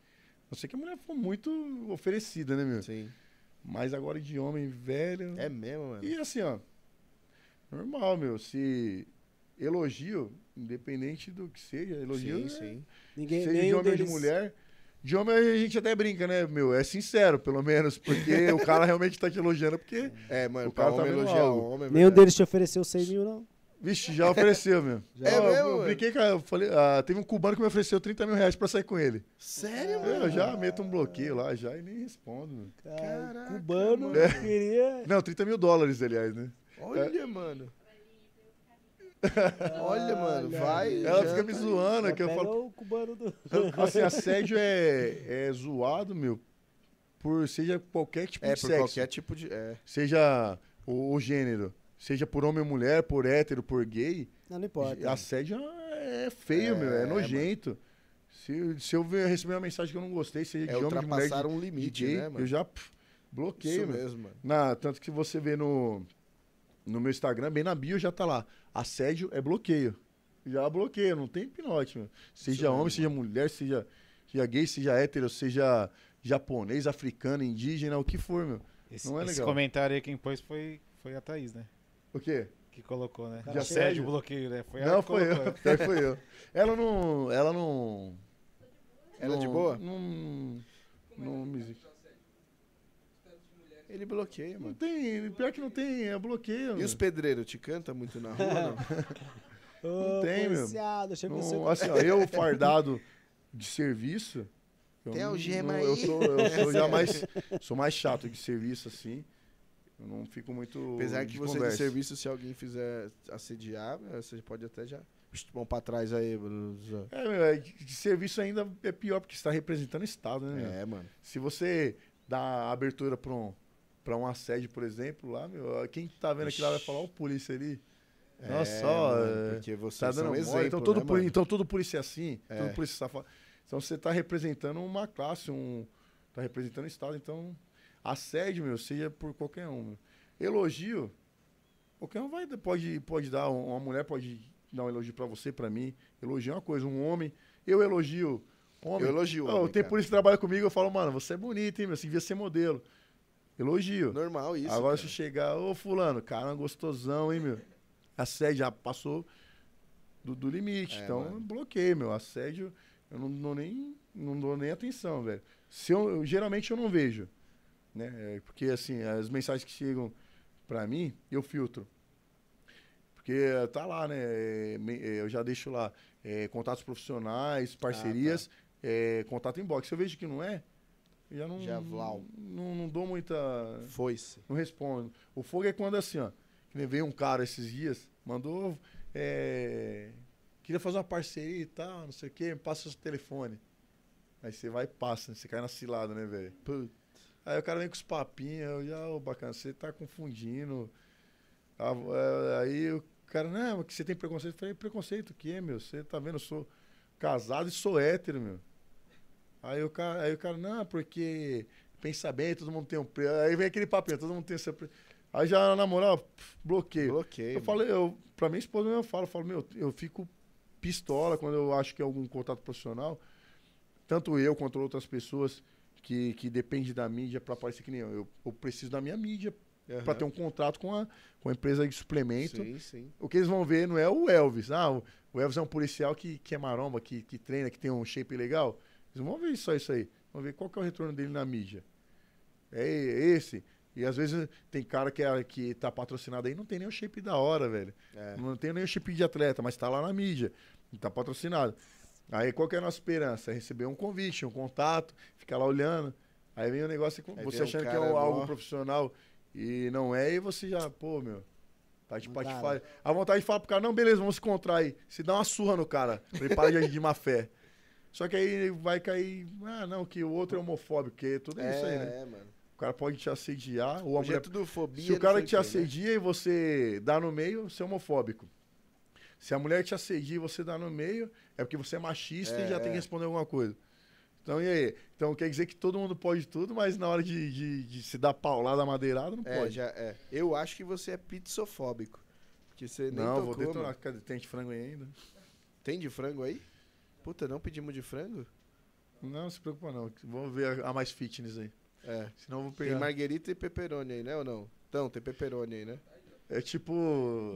Não sei que a mulher foi muito oferecida, né, meu? Sim. Mas agora de homem velho. É mesmo, mano. E assim, ó. Normal, meu. Se elogio, independente do que seja, elogio. Sim, é- sim. Ninguém, seja de homem ou deles... de mulher. De homem a gente até brinca, né, meu? É sincero, pelo menos, porque o cara realmente tá te elogiando, porque. É, mano, O cara tá homem elogiar algo. homem. é Nenhum deles te ofereceu 100 mil, não. Vixe, já ofereceu, meu. Já. É Ó, mesmo, Eu mano? brinquei, cara, eu falei, ah, teve um cubano que me ofereceu 30 mil reais pra sair com ele. Sério, Eu mano? já meto um bloqueio lá já e nem respondo. meu. Cara, cubano, mano. queria... Não, 30 mil dólares, aliás, né? Olha, mano. Olha, mano, vai. Ela fica me zoando, que eu falo. o cubano do... Assim, assédio é, é zoado, meu, por seja qualquer tipo É, de por sexo. qualquer tipo de. É. Seja o, o gênero, seja por homem ou mulher, por hétero, por gay. Não, não importa. Assédio é feio, É, meu, é nojento. Se, se eu ver- receber uma mensagem que eu não gostei, seja É de homem, de mulher, ultrapassar de, um de limite, gay, né, mano? eu já pff, bloqueio, Isso meu. mesmo, mano. Na, tanto que você vê no, no meu Instagram, bem na bio já tá lá. Assédio é bloqueio. Já bloqueio, não tem pinote, meu. Seja Isso homem, seja mulher, seja, seja gay, seja hétero, seja japonês, africano, indígena, o que for, meu. Esse, Não é esse legal. comentário aí quem pôs foi, foi a Thaís, né? O quê? Que colocou, né? De assédio? bloqueio, né? Foi não, foi colocou. eu. Que foi eu. Ela não. Ela não. Ela é de não- boa? Não. Não me. Ele bloqueia, Não mano. tem. Pior que não tem, é bloqueio. E meu. os pedreiros, te canta muito na rua, não? Ô, tem, meu. Não, seu... assim, ó, eu fardado de serviço. eu Tem não- algema não- aí. Eu sou, eu sou já mais, sou mais chato de serviço, assim. Eu não fico muito. Apesar que você conversa. de serviço, se alguém fizer assediar, você pode até já. Vão pra trás aí, Bruno. É, meu, é, de serviço ainda é pior, porque você está representando o Estado, né, meu? É, mano. Se você dá abertura para um, pra um assédio, por exemplo, lá, meu, quem tá vendo aquilo lá vai falar, ó, o polícia ali. Nossa, É, ó, mano, é, porque você Tá dando um exemplo, então, todo né, poli- então todo polícia é assim, É. todo polícia safado. Então você tá representando uma classe, um, tá representando o Estado, então assédio, meu, seja por qualquer um. meu. Elogio, qualquer um vai, pode, pode dar, um, uma mulher pode dar um elogio pra você, pra mim. Elogio é uma coisa, um homem, eu elogio homem. Eu elogio homem, tem polícia que trabalha comigo, eu falo, mano, você é bonito, hein, meu, você devia ser modelo. Elogio. Normal isso. Agora cara. se chegar, ô fulano, cara, gostosão, hein, meu. Assédio já passou do, do limite. É, então, mano. bloqueei, meu. Assédio, eu não dou nem, não dou nem atenção, velho. Se eu, eu- geralmente eu não vejo. Né? É, Porque, assim, as mensagens que chegam pra mim, eu filtro. Porque tá lá, né? é, é, Eu já deixo lá é, contatos profissionais, parcerias, é, contato inbox. Se eu vejo que não é, já não, Já vlau. não, não dou muita. Foi-se. Não respondo. O fogo é quando assim, ó. Que nem veio um cara esses dias, mandou. é, queria fazer uma parceria e tal, não sei o quê, passa o seu telefone. Aí você vai e passa, você cai na cilada, né, velho? Aí o cara vem com os papinhos, eu já, ô bacana, você tá confundindo. Ah, é, Aí o cara, não, que você tem preconceito. Eu falei, preconceito o quê, meu? Você tá vendo, eu sou casado e sou hétero, meu. Aí o cara, aí o cara não, porque pensa bem, todo mundo tem um preço. Aí vem aquele papinho, todo mundo tem seu preço. Aí já, na moral, bloqueio. Bloqueio. Eu mano. falei, eu, pra minha esposa eu falo, eu falo, meu, eu fico pistola quando eu acho que é algum contato profissional. Tanto eu quanto outras pessoas que, que dependem da mídia pra aparecer que nem eu. Eu, eu preciso da minha mídia Aham. pra ter um contrato com a, com a empresa de suplemento. Sim, sim. O que eles vão ver não é o Elvis. Ah, o, o Elvis é um policial que, que é maromba, que, que treina, que tem um shape legal. Vão ver só isso aí. Vão ver qual que é o retorno dele na mídia. É esse. E às vezes tem cara que, é, que tá patrocinado aí não tem nem o shape da hora, velho. É. Não tem nem o shape de atleta, mas tá lá na mídia. Tá patrocinado. Aí qual que é a nossa esperança? É receber um convite, um contato, ficar lá olhando. Aí vem o negócio, Aí você um achando que é um- algo profissional e não é, e você já, pô, meu, tá de patifar. A vontade de falar pro cara, não, beleza, vamos se encontrar aí. Se dá uma surra no cara, parar de de má fé. Só que aí vai cair, ah, não, que o outro é homofóbico, porque tudo É, isso aí, né? é, mano. O cara pode te assediar, ou a é tudo fobia. se o não cara te né? assedia e você dá no meio, você é homofóbico. Se a mulher te assedia e você dá no meio, é porque você é machista e É, já tem é. que responder alguma coisa. Então, e aí? Então quer dizer que todo mundo pode tudo, mas na hora de, de, de se dar paulada madeirada, não É, pode. já é. Eu acho que você é pizzofóbico. Porque você nem não, vou detonar. Cadê? Tem de frango aí ainda? Tem de frango aí? Puta, não pedimos de frango? Não, se preocupa não. Vamos ver a, a mais fitness aí. É. Senão eu vou Tem pegar. marguerita e pepperoni aí, né ou não? Então, tem pepperoni aí, né? É tipo.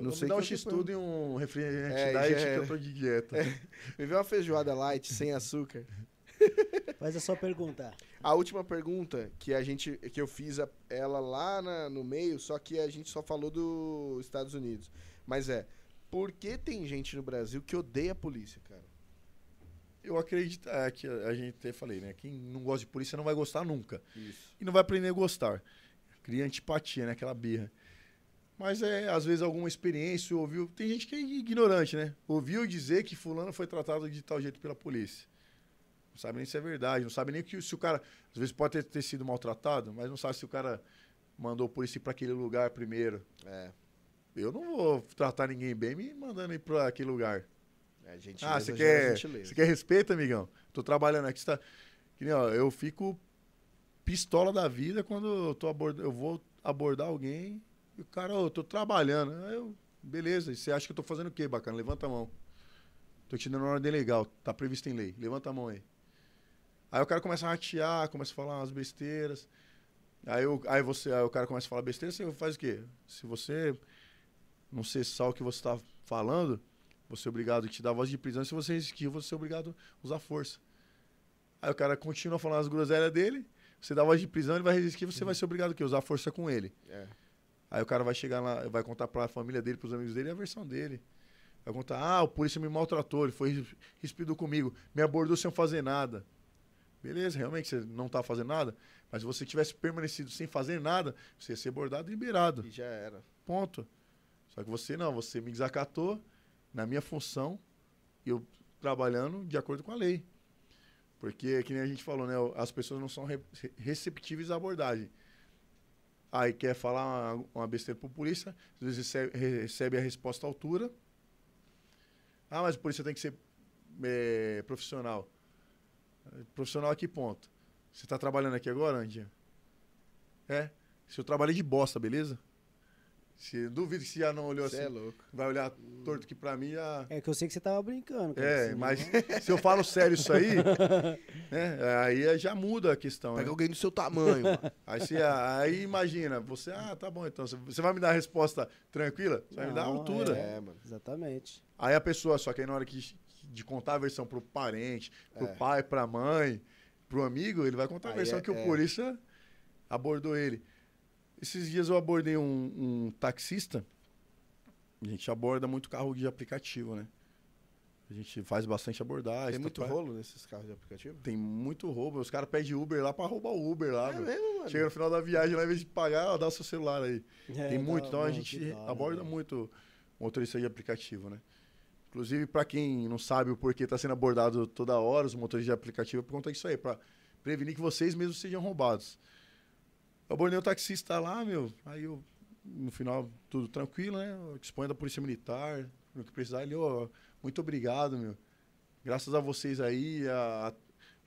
Não sei dá um tô X-Tudo e um refrigerante É, diet que eu tô de dieta. Me vê uma feijoada light, sem açúcar. Faz a sua pergunta. A última pergunta que a gente que eu fiz a- ela lá na- no meio, só que a gente só falou dos Estados Unidos. Mas é, por que tem gente no Brasil que odeia a polícia, cara? Eu acredito é, que a gente até falei, né? Quem não gosta de polícia não vai gostar nunca. Isso. E não vai aprender a gostar. Cria antipatia, né? Aquela birra. Mas é, às vezes, alguma experiência, ouviu. Tem gente que é ignorante, né? Ouviu dizer que fulano foi tratado de tal jeito pela polícia. Não sabe nem se é verdade, não sabe nem que se o cara. Às vezes pode ter, ter sido maltratado, mas não sabe se o cara mandou a polícia ir para aquele lugar primeiro. É, Eu não vou tratar ninguém bem me mandando ir para aquele lugar. A gente Ah, você quer, você quer respeito, amigão? Tô trabalhando aqui, tá... Ó, eu fico pistola da vida quando eu, tô aborda... eu vou abordar alguém e o cara, ô, eu tô trabalhando. Aí eu, beleza, e você acha que eu tô fazendo o quê, bacana? Levanta a mão. Tô te dando uma ordem legal, tá previsto em lei. Levanta a mão aí. Aí o cara começa a ratear, começa a falar umas besteiras. Aí, eu, aí, você, aí o cara começa a falar besteira, você faz o quê? Se você não cessar o que você tá falando, você é obrigado a te dar voz de prisão. Se você resistir, você é obrigado a usar força. Aí o cara continua falando as groselhas dele, você dá voz de prisão, ele vai resistir, você vai ser obrigado a usar força com ele. É. Aí o cara vai chegar lá, vai contar pra família dele, pros amigos dele, a versão dele. Vai contar, ah, o polícia me maltratou, ele foi ríspido comigo, me abordou sem fazer nada. Beleza, realmente você não tá fazendo nada, mas se você tivesse permanecido sem fazer nada, você ia ser abordado e liberado. E já era. Ponto. Só que você não, você me desacatou na minha função eu trabalhando de acordo com a lei. Porque, que nem a gente falou, né? As pessoas não são re- receptíveis à abordagem. Aí quer falar uma, uma besteira pro polícia, às vezes recebe, recebe a resposta à altura. Ah, mas o polícia tem que ser eh, profissional. Profissional a que ponto? Você tá trabalhando aqui agora, Andinha? É? Se eu trabalhei de bosta, beleza? Se, duvido que você já não olhou Você assim. é louco. Vai olhar torto aqui pra mim já. É que eu sei que você tava brincando. cara, É, senão- mas se eu falo sério isso aí, né, aí já muda a questão. Pega Né? alguém do seu tamanho, mano. Aí, você, aí imagina, você, ah, tá bom, então. Você vai me dar a resposta tranquila? Você vai me dar a altura. É, mano. Exatamente. Aí a pessoa, só que aí na hora que, de contar a versão pro parente, pro É. pai, pra mãe, pro amigo, ele vai contar a versão é- que o é. polícia abordou ele. Esses dias eu abordei um, um taxista. A gente aborda muito carro de aplicativo, né? A gente faz bastante abordagem. Tem tá, muito pá. rolo nesses carros de aplicativo? Tem muito roubo. Os caras pedem Uber lá pra roubar o Uber lá, É meu. mesmo, mano? Chega no final da viagem lá, em vez de pagar, dá o seu celular aí. É, Tem tá muito, então a bom, gente que da hora, aborda velho. muito motorista de aplicativo, né? Inclusive, para quem não sabe o porquê tá sendo abordado toda hora os motoristas de aplicativo, é por conta disso aí, para prevenir que vocês mesmos sejam roubados. Eu abordei o taxista lá, meu, aí eu, no final, tudo tranquilo, né? Eu disponho da polícia militar, no que precisar, ele, ó, muito obrigado, meu. Graças a vocês aí, há,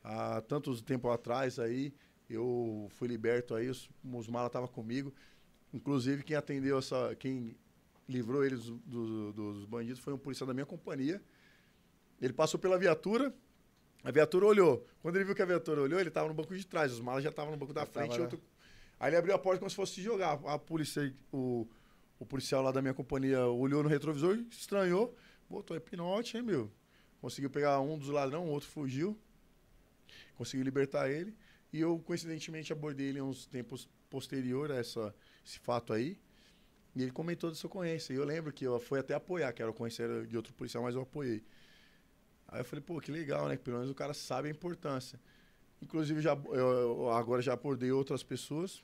há tantos tempo atrás aí, eu fui liberto aí, os, os malas estavam comigo. Inclusive, quem atendeu essa. Quem livrou eles do- do- dos bandidos foi um policial da minha companhia. Ele passou pela viatura, a viatura olhou. Quando ele viu que a viatura olhou, ele estava no banco de trás, os malas já estavam no banco da frente. e outro... Aí ele abriu a porta como se fosse se jogar. A polícia, o, o policial lá da minha companhia olhou no retrovisor, estranhou, botou pinote, hein, meu? Conseguiu pegar um dos ladrões, o outro fugiu. Conseguiu libertar ele. E eu, coincidentemente, abordei ele uns tempos posterior a essa, esse fato aí. E ele comentou dessa ocorrência. E eu lembro que eu fui até apoiar, que era ocorrência de outro policial, mas eu apoiei. Aí eu falei, pô, que legal, né? Pelo menos o cara sabe a importância. Inclusive, já, eu, agora já abordei outras pessoas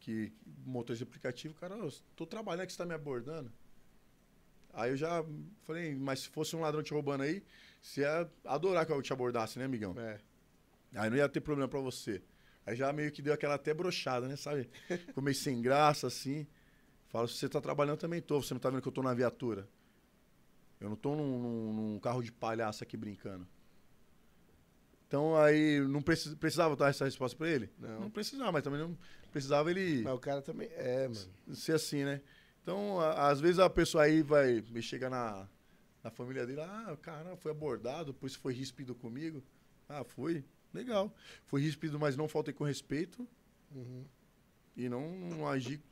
que motorista de aplicativo, cara, eu tô trabalhando que você tá me abordando. Aí eu já falei, mas se fosse um ladrão te roubando aí, você ia adorar que eu te abordasse, né, amigão? É. Aí não ia ter problema pra você. Aí já meio que deu aquela até brochada, né, sabe? Ficou meio sem graça, assim. Falo, se você tá trabalhando, eu também tô. Você não tá vendo que eu tô na viatura? Eu não tô num, num- num carro de palhaço aqui brincando. Então aí não precis- precisava dar essa resposta pra ele? Não. Não precisava, mas também não precisava ele Mas o cara também. É, mano. ser assim, né? Então, a- às vezes a pessoa aí vai me chega na, na família dele, ah, cara, foi abordado, depois foi ríspido comigo. Ah, foi, legal. Foi ríspido, mas não faltei com respeito Uhum. e não, não agi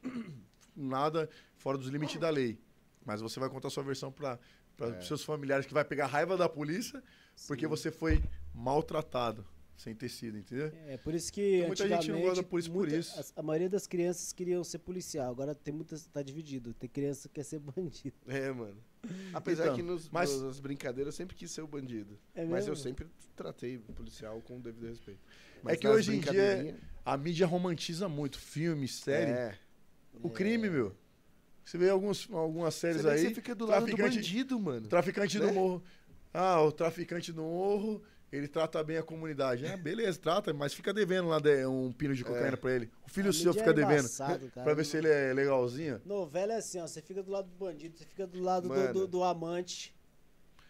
nada fora dos limites da lei. Mas você vai contar sua versão para É. seus familiares que vai pegar raiva da polícia porque você foi maltratado sem ter sido, entendeu? É por isso que Muita gente não gosta por muita- isso. as- A, maioria das crianças queriam ser policial, agora tem muitas tá dividido. Tem criança que quer ser bandido. É, mano. Apesar Então, que nos, mas- nas brincadeiras eu sempre quis ser o bandido. É mas eu sempre tratei o policial com o devido respeito. É que hoje em dia A mídia romantiza muito, filme, série. É. O crime, meu. Você vê alguns, algumas séries Você, aí. você fica do lado do bandido, mano. Traficante do Né? morro. Ah, o traficante do morro, ele trata bem a comunidade. Ah, beleza, trata, mas fica devendo lá de- um pino de cocaína É. pra ele. O filho A seu fica é devendo. cara. Pra ver se ele é legalzinho. Novela é assim, ó. Você fica do lado do bandido, você fica do lado do, do, do amante.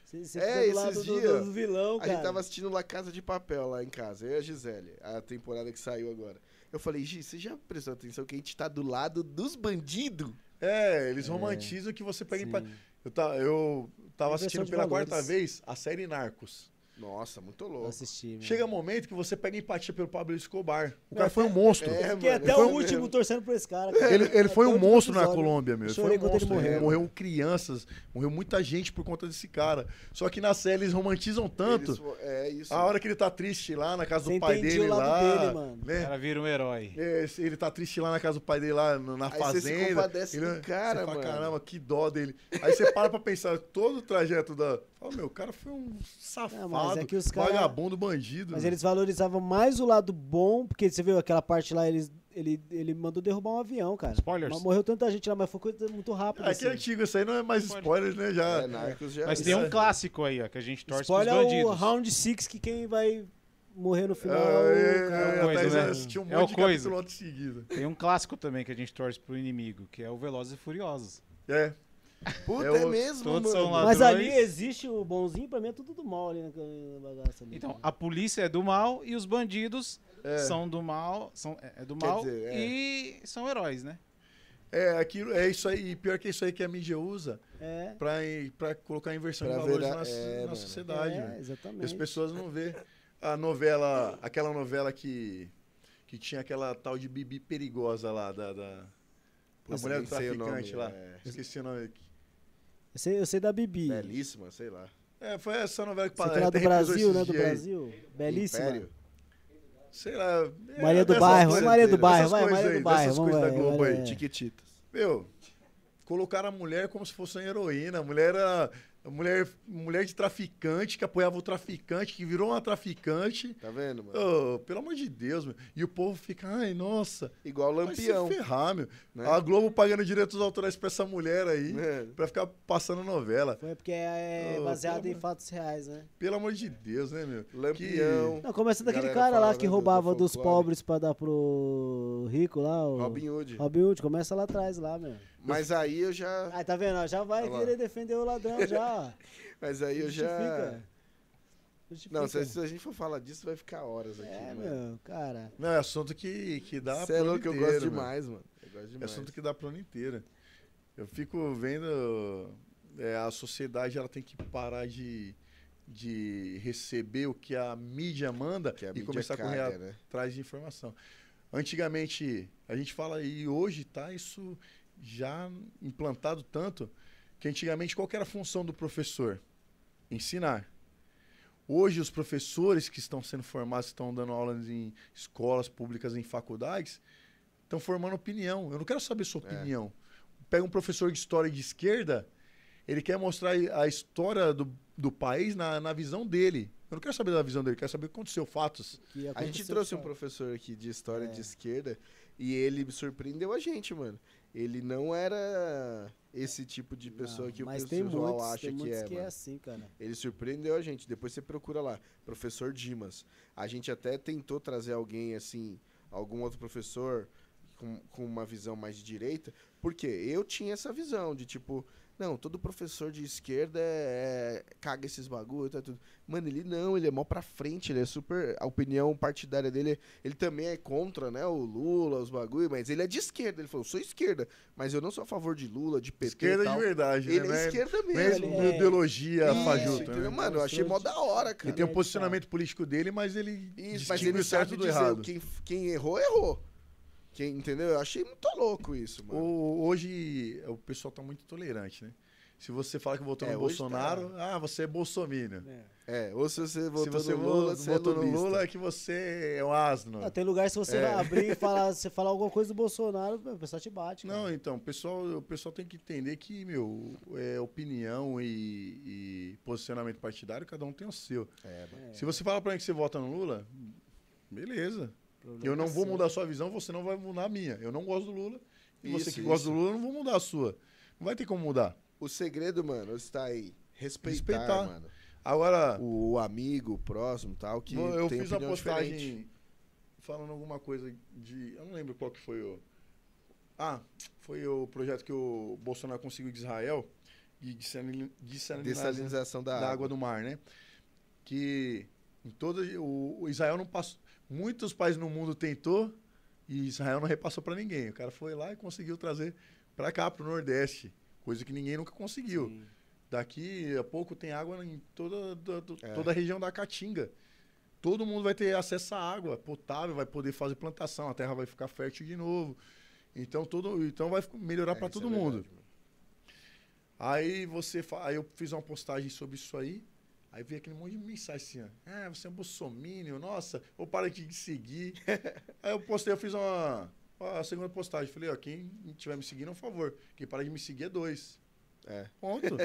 Você, você É, fica do lado do, do vilão, A cara. gente tava assistindo La Casa de Papel lá em casa, eu e a Gisele, a temporada que saiu agora. Eu falei, Gi, você já prestou atenção que a gente tá do lado dos bandidos? É, eles romantizam que você pega. em. Eu, tá, eu tava assistindo pela valores. quarta vez a série Narcos. Nossa, muito louco. assisti, mano. Chega um momento que você pega empatia pelo Pablo Escobar. O cara foi um até- monstro. É, Fiquei mano, até o mesmo. último torcendo por esse cara. cara. Ele, ele foi um o monstro na. Colômbia, meu. Ele foi um monstro. morreu. Morreu crianças, morreu muita gente por conta desse cara. Só que na série eles romantizam tanto. Eles é isso. A hora que ele tá triste lá na casa Você do pai dele o lado lá. dele, mano. O né? cara vira um herói. É, se ele tá triste lá na casa do pai dele lá na Aí você fazenda. se compadece ele, do cara, você fala, mano. caramba, que dó dele. Aí você para pra pensar todo o trajeto da. Fala, meu, o cara foi um safado, é que os cara- vagabundo, bandido. Mas meu. eles valorizavam mais o lado bom, porque você viu aquela parte lá, eles, ele, ele mandou derrubar um avião, cara. Spoilers. Mas morreu tanta gente lá, mas foi coisa muito rápida. É que é assim. antigo, isso aí não é mais spoiler, né? Já. É, Narcos já. Mas é. tem um clássico aí, ó, que a gente torce Spoiler pros é o bandidos. Round 6, que quem vai morrer no final Ah, é o é, é, coisa, né? um É monte o de coisa. Tem um clássico também que a gente torce pro inimigo, que é o Velozes e Furiosos. É. Puta, É é, mesmo, todos mano. são Mas ali existe o bonzinho, pra mim é tudo do mal ali na, bagaça ali. Então, a polícia é do mal e os bandidos É. são do mal, são é é do Quer mal dizer, é. e são heróis, né? É, aquilo, é isso aí. E pior que é isso aí que a mídia usa É, pra, pra colocar inversão Pra de valores na, é, na sociedade, é. E exatamente. as pessoas não vê a novela, aquela novela que, que tinha aquela tal de Bibi perigosa lá, da, da, mulher do traficante nome, lá. é. Esqueci o nome. Eu sei, eu sei da Bibi. Belíssima, sei lá. É, foi essa novela que Você que é lá do Brasil, né? Do aí. Brasil. Belíssima. Império. Sei lá. é, Maria do Bairro, coisas- Maria do Bairro, vai, Maria do Bairro. Vamos coisas da Globo vai, aí. Tiquititas. Meu, colocaram a mulher como se fosse uma heroína. A mulher era. Mulher, mulher de traficante que apoiava o traficante, que virou uma traficante. Tá vendo, mano? Ô, pelo amor de Deus, meu. E o povo fica, ai, nossa. Igual Vai se Lampião. ferrar, meu. né? A Globo pagando direitos autorais pra essa mulher aí, É. pra ficar passando novela. Foi porque é Ô, baseado pelo em fatos reais, né? Pelo amor de Deus, né, meu? Lampião. Não, começa daquele cara lá que do- roubava do dos pobres pra dar pro rico lá. O Robin Hood. Robin Hood, começa lá atrás lá, meu. Mas aí eu já. Aí tá vendo? Já vai Olha lá. querer defender o ladrão já. Mas aí eu já. Justifica. Não, se, se a gente for falar disso, vai ficar horas aqui. É, mano. meu, cara. Não, é assunto que, que dá Você é pro louco, eu inteiro, gosto meu. demais, mano. Eu gosto É demais. assunto que dá pro ano inteiro. Eu fico vendo. é, a sociedade ela tem que parar de, de receber o que a mídia manda Que a e mídia começar a correr caga, né? atrás de informação. Antigamente, a gente fala, e hoje tá isso já implantado tanto, que antigamente qual que era a função do professor? Ensinar. Hoje, os professores que estão sendo formados, estão dando aulas em escolas públicas, em faculdades, estão formando opinião. Eu não quero saber sua É. opinião. Pega um professor de história de esquerda, ele quer mostrar a história do, do país na, na visão dele. Eu não quero saber da visão dele, eu quero saber o que aconteceu, fatos. que A gente aconteceu trouxe um professor aqui de história É. de esquerda e ele surpreendeu a gente, mano. Ele não era esse tipo de pessoa Não, que o pessoal muitos, acha tem que é, que é assim, cara. Ele surpreendeu a gente. Depois você procura lá, professor Dimas. A gente até tentou trazer alguém assim, algum outro professor com, com uma visão mais de direita, porque eu tinha essa visão de tipo, não, todo professor de esquerda é, é- caga esses bagulho, tá tudo. Mano, ele não, ele é mó pra frente, ele é super. A opinião partidária dele, ele também é contra, né? O Lula, os bagulho, mas ele é de esquerda. Ele falou, sou esquerda, mas eu não sou a favor de Lula, de PT. Esquerda de verdade, Ele né? Não é- esquerda mesmo. ele uma é- ideologia Isso, fajuta, entendeu? né? Mano, eu achei mó da hora, cara. Ele tem um É, posicionamento político dele, mas ele Isso, mas ele o certo sabe do dizer errado. quem, quem errou, errou. Quem, entendeu? Eu achei muito louco isso, mano. O- hoje o pessoal tá muito tolerante, né? Se você fala que votou É, no hoje Bolsonaro, ah, você é bolsominion. É. É, ou se você Se votou você no Lula, vo- você é votou no lulista. Lula, é que você é um asno. Ah, tem lugar se você É. vai abrir e falar, você falar alguma coisa do Bolsonaro, o pessoal te bate. cara. Não, então, o pessoal, o pessoal tem que entender que, meu, é, opinião e, e posicionamento partidário, cada um tem o seu. É. É, Se você fala pra mim que você vota no Lula, beleza. Eu não vou mudar a sua visão, você não vai mudar a minha. Eu não gosto do Lula. E você Isso, que gosta isso. do Lula, eu não vou mudar a sua. Não vai ter como mudar. O segredo, mano, está aí. Respeitar, Respeitar. mano. Agora, O, o amigo, o próximo tal, que eu tem fiz uma postagem diferente. falando alguma coisa de. Eu não lembro qual que foi o. Ah, foi o projeto que o Bolsonaro conseguiu de Israel de dessalin- dessalinização Dessalinização da, da água. água do mar, né? Que em todo o, o Israel não passou, muitos países no mundo tentou e Israel não repassou para ninguém. O cara foi lá e conseguiu trazer para cá, para o Nordeste, coisa que ninguém nunca conseguiu. Sim. Daqui a pouco tem água em toda, da- do- É. toda a região da Caatinga. Todo mundo vai ter acesso à água potável, vai poder fazer plantação, a terra vai ficar fértil de novo. Então, todo, então vai melhorar É, para isso todo é mundo. verdade. Aí você aí eu fiz uma postagem sobre isso aí. Aí veio aquele monte de mensagem assim, ó. Ah, você é um bolsominion, nossa, ou para de seguir. aí eu postei, eu fiz uma a segunda postagem. Falei, ó, quem estiver me seguindo, por favor. Quem para de me seguir é dois. É. Ponto.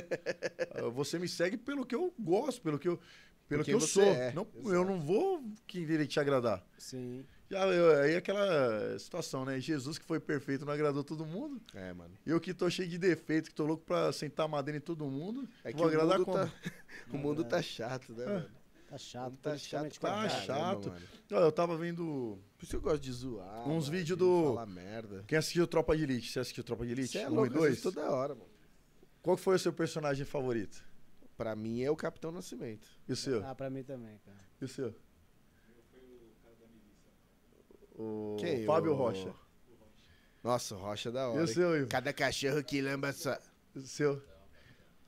Ah, você me segue pelo que eu gosto, pelo que eu, pelo que eu sou. é, Não, exato. eu não vou querer te agradar. Sim. Já, eu- aí é aquela situação, né? Jesus que foi perfeito não agradou todo mundo. É, mano. Eu que tô cheio de defeito, que tô louco pra sentar madeira em todo mundo. É que vou o agradar mundo, como? tá, o mundo tá chato, né, É. mano? Tá chato. Tá chato Tá correto. caramba, chato. mano. Eu tava vendo. Por isso que eu gosto de zoar. Uns vídeos de do- Falar merda. Quem assistiu Tropa de Elite? Você assistiu Tropa de Elite? Você é Um e louco, eu dois? toda hora, mano. Qual que foi o seu personagem favorito? Pra mim é o Capitão Nascimento. E o seu? Ah, pra mim também, cara. E o seu? O Quem? Fábio O- Rocha. Nossa, o Rocha é da E hora. o hein? seu, Ivo? Cada cachorro que lamba só. O seu?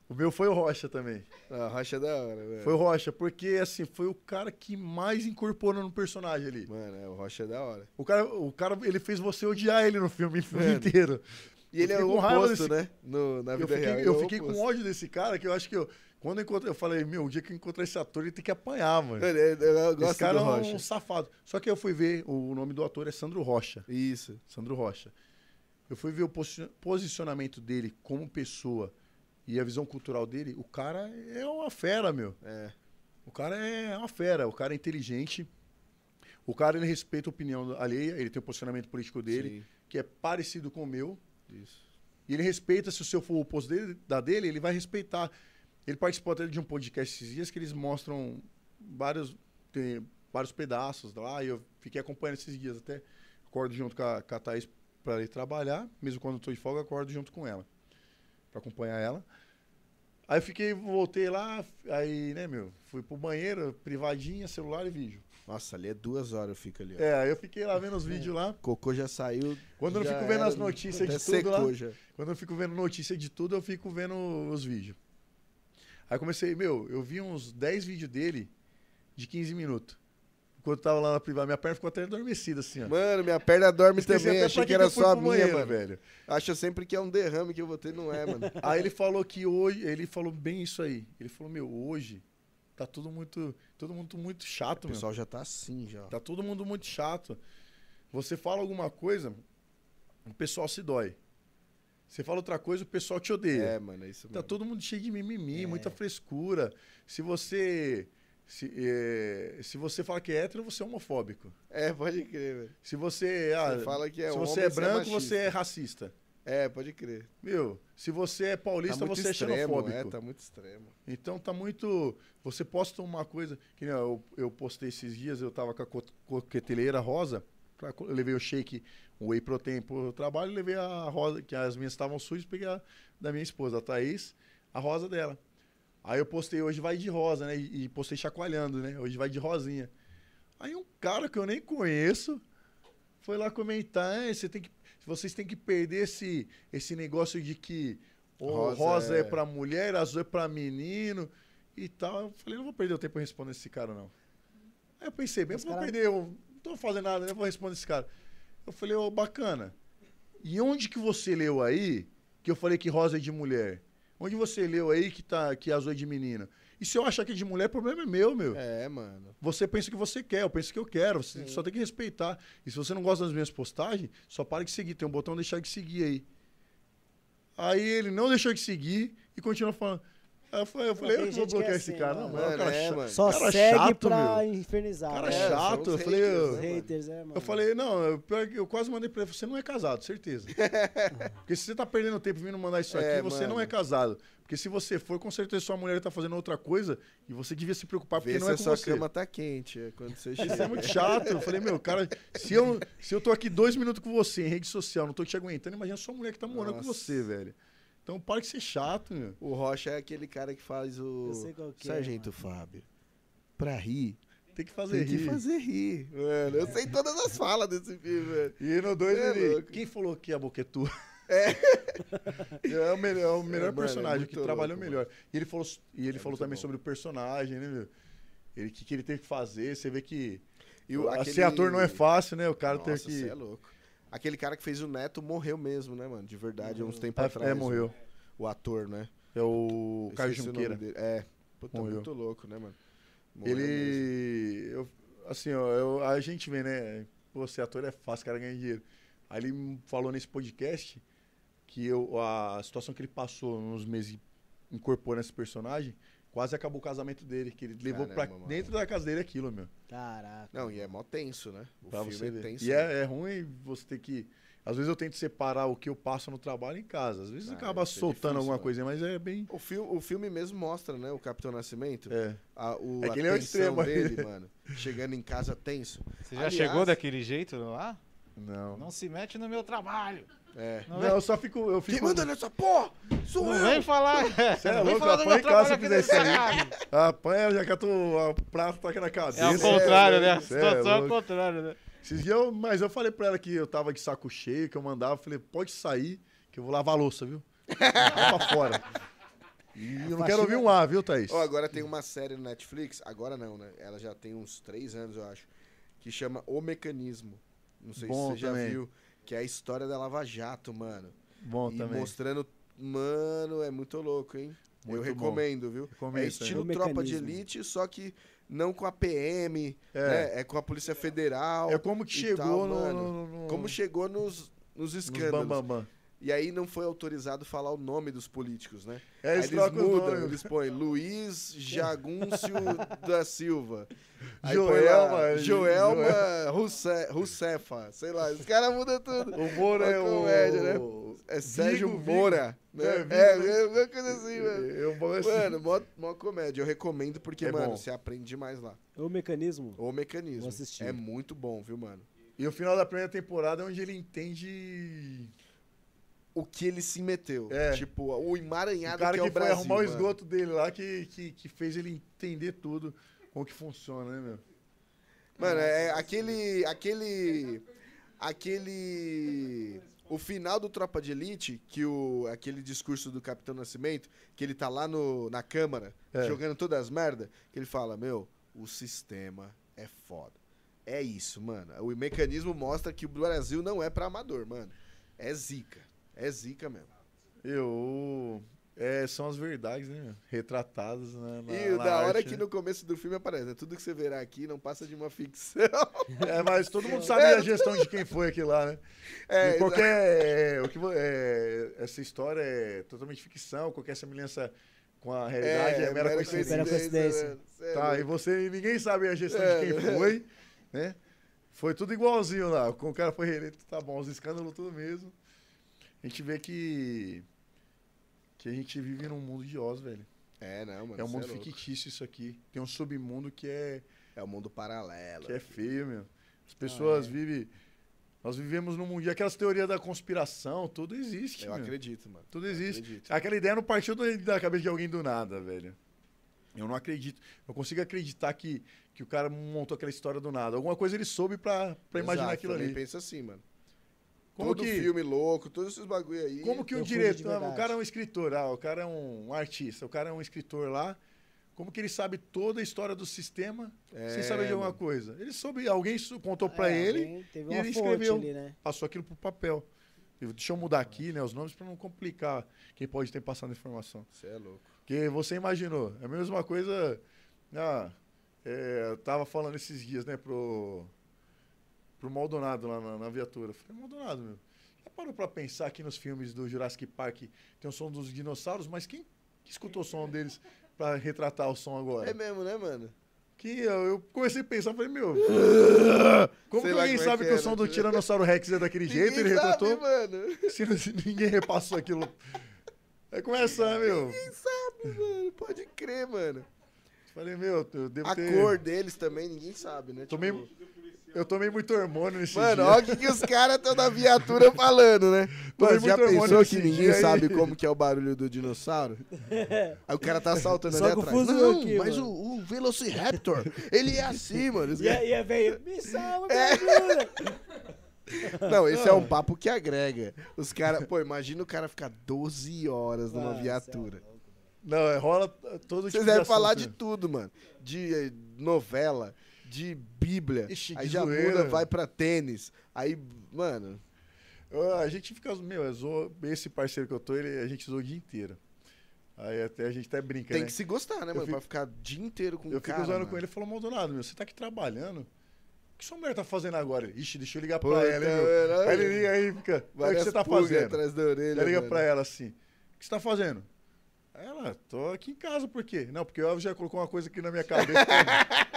O meu foi o Rocha também. Ah, o Rocha é da hora, velho. Foi o Rocha, porque assim, foi o cara que mais incorporou no personagem ali. Mano, é, o Rocha é da hora. O cara, o cara, ele fez você odiar ele no filme, o filme inteiro. E ele Eu é o com oposto, desse- né? No, na Eu vida fiquei, real. eu é o fiquei com oposto. ódio desse cara, que eu acho que eu, quando eu encontrei, eu falei, meu, o dia que eu encontrar esse ator, ele tem que apanhar, mano. Eu, eu gosto Esse cara do é Rocha. um safado. Só que eu fui ver, o nome do ator é Sandro Rocha. Isso. Sandro Rocha. Eu fui ver o posi- posicionamento dele como pessoa e a visão cultural dele. O cara é uma fera, meu. É. O cara é uma fera. O cara é inteligente. O cara, ele respeita a opinião alheia. Ele tem o posicionamento político dele, que é parecido com o meu. Sim, isso. E ele respeita, se o seu for o oposto dele, da dele, ele vai respeitar. Ele participou até de um podcast esses dias que eles mostram vários, vários pedaços lá, e eu fiquei acompanhando esses dias até. Acordo junto com a, com a Thaís para ir trabalhar, mesmo quando eu tô de folga, acordo junto com ela, para acompanhar ela. Aí eu fiquei, voltei lá, aí, né, meu, fui pro banheiro, privadinha, celular e vídeo. Nossa, ali é duas horas eu fico ali. ó. É, aí eu fiquei lá vendo os vídeos lá. Cocô já saiu. Quando eu fico vendo as notícias de tudo lá, já. Quando eu fico vendo notícia de tudo, eu fico vendo os vídeos. Aí comecei, meu, eu vi uns 10 vídeos dele de 15 minutos. Enquanto eu tava lá na privada, minha perna ficou até adormecida assim, ó. Mano, minha perna dorme Esqueci também. Achei pra que era só a minha, banheiro, mano. velho. Acho sempre que é um derrame que eu vou ter, não é, mano. Aí ele falou que hoje, ele falou bem isso aí. Ele falou, meu, hoje tá tudo muito, todo mundo muito chato, O meu. pessoal já tá assim, já. Tá todo mundo muito chato. Você fala alguma coisa, o pessoal se dói. Você fala outra coisa, o pessoal te odeia. É, mano, é isso Tá mesmo. todo mundo cheio de mimimi, É. muita frescura. Se você. Se, é, se você fala que é hétero, você é homofóbico. É, pode crer, velho. Se você. ah, Você fala que é se você é branco, machista. você é racista. É, pode crer. Meu, se você é Tá paulista, muito você é extremo, xenofóbico. é, tá muito extremo. Então tá muito. Você posta uma coisa. Que nem eu, eu postei esses dias, eu tava com a co- coqueteleira rosa. pra Eu levei o shake um whey protein pro trabalho e levei a rosa, que as minhas estavam sujas, peguei a da minha esposa, a Thaís, a rosa dela. Aí eu postei hoje vai de rosa, né? E, postei chacoalhando, né? Hoje vai de rosinha. Aí um cara que eu nem conheço foi lá comentar, "É, você tem que, vocês têm que perder esse, esse negócio de que o Rosa rosa, é- é... pra mulher, azul é pra menino e tal. Eu falei, não vou perder o tempo respondendo esse cara, não. Aí eu pensei, bem, Os vou cara- perder, eu não tô fazendo nada, eu vou responder esse cara. Eu falei, ô, bacana. E onde que você leu aí que eu falei que rosa é de mulher? Onde você leu aí que, tá, que azul é de menino? E se eu achar que é de mulher, o problema é meu, meu. É, mano. Você pensa o que você quer, eu penso o que eu quero. Você só tem que respeitar. E se você não gosta das minhas postagens, só para de seguir. Tem um botão deixar de seguir aí. Aí ele não deixou de seguir e continua falando. Aí eu falei, eu falei, eu vou é bloquear assim, esse cara. mano. Não, mano, é um cara é, chato. mano. Só Cara segue chato, pra meu. infernizar. Cara né? É, chato. Eu falei, haters, eu- né? Haters, é, mano. Eu falei, não, eu, pior que eu quase mandei pra ele, você não é casado, certeza. Porque se você tá perdendo tempo vindo mandar isso É, aqui, você não mano. é casado. Porque se você for, com certeza sua mulher tá fazendo outra coisa e você devia se preocupar porque Vê não é a com sua você. cama tá quente é quando você Isso é chega. muito chato. Eu falei, meu, cara, se eu, se eu tô aqui dois minutos com você em rede social, não tô te aguentando, imagina sua mulher que tá morando com Nossa. você, velho. Então para de ser chato, meu. O Rocha é aquele cara que faz o Eu sei qual que é, Sargento Fábio. Pra rir, Tem que fazer tem que rir. fazer rir. Mano, eu sei todas as falas desse filme, velho. E no dois É ele. louco. Quem falou que a boca é tua? É. é o melhor, é o melhor mano, é personagem, muito que trabalhou louco, melhor. E ele falou, e ele É falou também bom. sobre o personagem, né, meu? Ele, o que, que ele teve que fazer. Você vê que. E o, aquele- Ser ator não é fácil, né? O cara Nossa, teve que. cê é louco. Aquele cara que fez o Neto morreu mesmo, né, mano? De verdade, há uns tempos É, atrás. é, morreu. O, ator, né? É o Caio Junqueira. dele. É. Puta, Morreu. muito louco, né, mano? Morreu. Ele. eu- assim, ó, eu- a gente vê, né? Pô, ser ator é fácil, o cara ganha dinheiro. Aí ele falou nesse podcast que eu, a situação que ele passou nos meses incorporando esse personagem, quase acabou o casamento dele, que ele levou pra mano. dentro da casa dele aquilo, meu. Caraca. Não, e é mó tenso, né? O Pra filme você é ver. tenso. E né? é, é ruim você ter que. Às vezes eu tento separar o que eu passo no trabalho em casa. Às vezes Ah, acaba soltando difícil, alguma coisinha, mas é bem. O, filme, o filme mesmo mostra, né? O Capitão Nascimento. É. A, o, É que ele é o extremo dele, mano. Chegando em casa tenso. Você já Aliás- chegou daquele jeito lá? Não. Não se mete no meu trabalho. É. Não, Não, eu só fico. Eu Quem fico manda nessa porra? Sou Não eu! vem falar. Você é louco, apanha em casa se fizer isso aí. Apanha, já que eu tô, o prato tá aqui na cabeça. É ao contrário, né? A Cê é situação é louco. contrário, né? Esses dias eu, mas eu falei pra ela que eu tava de saco cheio, que eu mandava, eu falei, pode sair, que eu vou lavar a louça, viu? Vai pra fora. E eu não quero ouvir um A, viu, Thaís? Ó, agora tem uma série no Netflix, agora não, né? Ela já tem uns três anos, eu acho, que chama O Mecanismo. Não sei Bom se você também. já viu. Que é a história da Lava Jato, mano. Bom e também. mostrando. Mano, é muito louco, hein? eu Muito bom. recomendo, viu? Recomendo é também. estilo O Tropa de. Elite, só que não com a PM, É. né? É com a Polícia Federal. É como que chegou tal, no, mano. no, no- Como chegou nos, nos nos escândalos. bam, bam, bam. E aí não foi autorizado falar o nome dos políticos, né? É, aí eles eles mudam, eles põem Luiz Jagúncio da Silva. Aí Joelma, lá, Jo- Joelma sei lá, os caras mudam tudo. O Moro é Uma o... comédia, né? É Sérgio Vigo, Moura, Vigo. né? É, Vigo, É, é uma coisa assim, mano. É um bagulho assim. Mano, mó, mó comédia. Eu recomendo porque, É mano, bom. você aprende demais lá. O mecanismo. O mecanismo. Vou assistir. É muito bom, viu, mano? E o final da primeira temporada é onde ele entende... O que ele se meteu. É. Tipo, o emaranhado o cara que que, é o foi Brasil. arrumar o mano. esgoto dele lá, que, que, que fez ele entender tudo, como que funciona, né, meu? Mano, é aquele. aquele. aquele. O final do Tropa de Elite, que o. aquele discurso do Capitão Nascimento, que ele tá lá no, na Câmara, É. jogando todas as merda, que ele fala, meu, o sistema é foda. É isso, mano. O mecanismo mostra que o Brasil não é pra amador, mano. É zica. É zica mesmo. Eu... É, são as verdades, né? Retratadas na, na e na da hora arte, que né? no começo do filme aparece, né? tudo que você verá aqui não passa de uma ficção. É, mas todo mundo sabe a gestão de quem foi aquilo lá, né? É, E qualquer... é, o que, é, essa história é totalmente ficção, qualquer semelhança com a realidade é, mera coincidência. Mera coincidência. mano. Cê é Tá, e você... Ninguém sabe a gestão É, de quem né? foi, né? Foi tudo igualzinho lá. Com o cara foi reeleito, tá bom. Os escândalos tudo mesmo. A gente vê que... Que a gente vive num mundo de Oz, velho. É, não, mano. é um cê mundo louco. fictício isso aqui. Tem um submundo que é... É o mundo paralelo. Que é feio, meu. As pessoas é. vivem. Nós vivemos num mundo. E aquelas teorias da conspiração, tudo existe. Eu meu. acredito, mano. Tudo existe. Acredito. Aquela ideia não partiu da cabeça de alguém do nada, velho. Eu não acredito. Eu consigo acreditar que, que o cara montou aquela história do nada. Alguma coisa ele soube pra, pra imaginar Exato, aquilo também ali. pensa assim, mano. Como Todo que, filme louco, todos esses bagulho aí. como que um diretor. o cara é um escritor, ah, o cara é um artista, o cara é um escritor lá. Como que ele sabe toda a história do sistema sem É, saber de alguma mano. coisa? Ele soube, alguém contou pra É, ele, e ele escreveu. ali, né? passou aquilo pro papel. Deixa eu mudar aqui, né, os nomes pra não complicar quem pode ter passado a informação. Você é louco. Porque você imaginou, é a mesma coisa. Ah, é, eu tava falando esses dias, né, pro, pro Maldonado lá na, na viatura. Eu Falei, Maldonado, meu, já parou pra pensar aqui nos filmes do Jurassic Park tem o som dos dinossauros, mas quem que escutou o som deles pra retratar o som agora? É mesmo, né, mano? Que eu, eu comecei a pensar, falei, meu, como Sei que alguém como é sabe que que, o é, som né, do? Tiranossauro Rex é daquele jeito, ele Ninguém sabe, retratou? mano. Se, se ninguém repassou aquilo. Aí começa, meu. Ninguém sabe, mano. Pode crer, mano. Falei, meu, eu devo A ter. cor deles também, ninguém sabe, né? Tomei, Tipo, eu tomei muito hormônio nesse Mano, dia. olha o que, que os caras estão na viatura falando, né? Mano, já pensou que ninguém aí. sabe como que é o barulho do dinossauro? Aí o cara tá saltando Só ali atrás. Não, aqui, mas mano. o, o Velociraptor, ele é assim, mano. E a, e a velha, me salva, me É. Não, esse é um papo que agrega. Os caras, pô, imagina o cara ficar 12 horas numa Ah, viatura. cê é louco. Não, é, rola todo Vocês tipo devem assunto, falar né? de tudo, mano. De novela, de Bíblia. Ixi, aí já zoeira. muda, vai pra tênis. Aí, mano, Eu- A gente fica. Meu, eu esse parceiro que eu tô, ele, a gente zoa o dia inteiro. Aí até a gente até brinca, tem né? que se gostar, né, Eu mano? fico- Pra ficar o dia inteiro com Eu o cara. fico zoando mano. com ele e falou, Maldonado, meu, você tá aqui trabalhando. O que sua mulher tá fazendo agora? Ixi, deixa eu ligar Pô, pra ela, hein, meu. vendo? Aí ele liga aí, fica. "Aí, O que Várias você tá fazendo? atrás da orelha, Aí liga mano. pra ela assim: O que você tá fazendo? Ela, tô aqui em casa, por quê? Não, porque o Elvis já colocou uma coisa aqui na minha cabeça.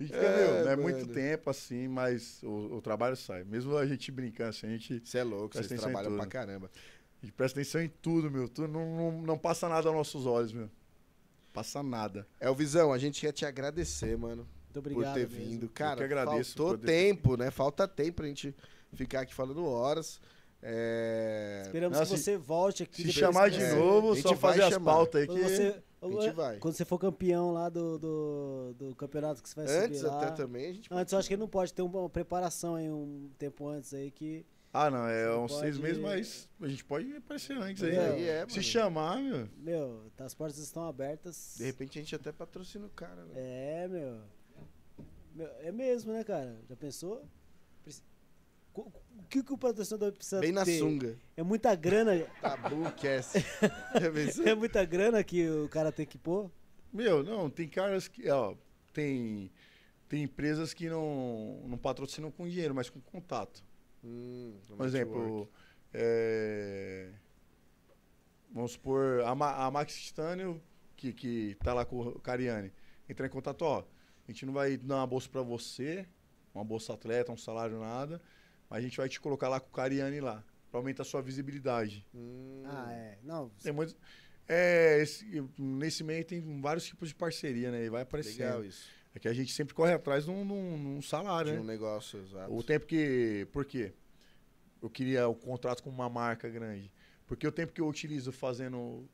e fica, É, não é muito mano. tempo assim, mas o, o trabalho sai. Mesmo a gente brincando assim, a gente, Você é louco, vocês trabalham pra caramba. a gente presta atenção em tudo, meu. Tudo, não, não, não passa nada aos nossos olhos, meu. Passa nada. Elvisão, a gente quer te agradecer, mano, Muito obrigado. por ter mesmo. vindo. Cara, que agradeço faltou ter- tempo, né? Falta tempo pra gente ficar aqui falando horas. É... Esperamos Não, que se- você volte aqui. Se chamar de É, novo, a gente só vai fazer as chamar. pautas aí que. você, A gente vai. quando você for campeão lá do, do, do campeonato que você vai Antes subir lá. até também, a gente Antes, eu acho que não pode ter uma preparação aí um tempo antes aí que. Ah, não, é uns seis pode- meses, mas a gente pode aparecer antes aí. É, né? aí é, Se mano. chamar, meu. Meu, as portas estão abertas. De repente a gente até patrocina o cara, né? É, meu. Meu, É mesmo, né, cara? Já pensou? O que, que o patrocinador precisa Bem na ter? sunga. É muita grana. Tabu pensou? é muita grana que o cara tem que pôr. Meu, não, tem caras que, ó, tem, tem empresas que não, não patrocinam com dinheiro, mas com contato. Hum, Por exemplo, é, vamos supor, a, Ma- a Max Titânio, que, que tá lá com o Cariani, entrar em contato, ó, a gente não vai dar uma bolsa pra você, uma bolsa atleta, um salário, nada, mas a gente vai te colocar lá com o Cariani lá, pra aumentar a sua visibilidade. Hum, Ah, é. Não, Tem muitos... É, esse- nesse meio tem vários tipos de parceria, né? E vai aparecendo. legal isso. É que a gente sempre corre atrás de um, de um- de um salário, De um né? negócio, exato. O tempo que. Por quê? Eu queria o contrato com uma marca grande. Porque o tempo que eu utilizo fazendo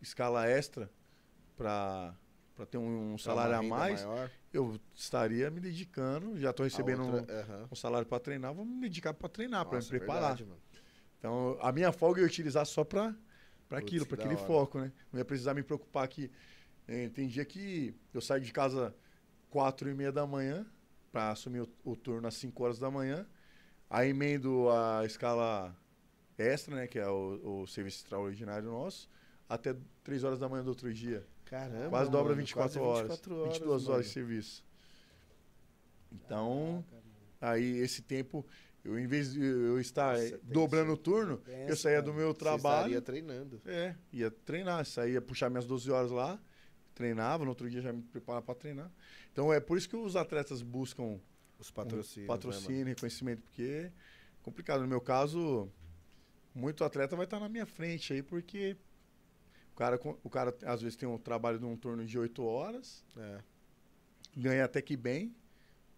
escala extra para ter um, Pra salário a mais, maior, eu estaria me dedicando. Já estou recebendo um, outra- aham. um salário para treinar, vou me dedicar para treinar, para me é preparar. verdade. Então, a minha folga eu ia utilizar só para aquilo, para aquele foco, né? Não ia precisar me preocupar que eh, tem dia que eu saio de casa quatro e meia da manhã para assumir o, o turno às 5 horas da manhã, aí emendo a escala extra, né, que é o, o serviço extraordinário nosso, até 3 horas da manhã do outro dia. Caramba, quase dobra mano, 24 quase horas, 24 horas 22 horas de serviço. Então, aí esse tempo, eu em vez de eu estar Nossa, dobrando o turno, eu Pensa, saía do meu Você trabalho, estaria treinando. é, ia treinar, saía puxar minhas 12 horas lá, treinava, no outro dia já me preparava para treinar. Então é por isso que os atletas buscam Os um patrocínios. patrocínio, reconhecimento, porque é complicado. No meu caso, muito atleta vai estar na minha frente aí, porque o cara, o cara às vezes tem um trabalho de um turno de 8 horas, Né? ganha até que bem,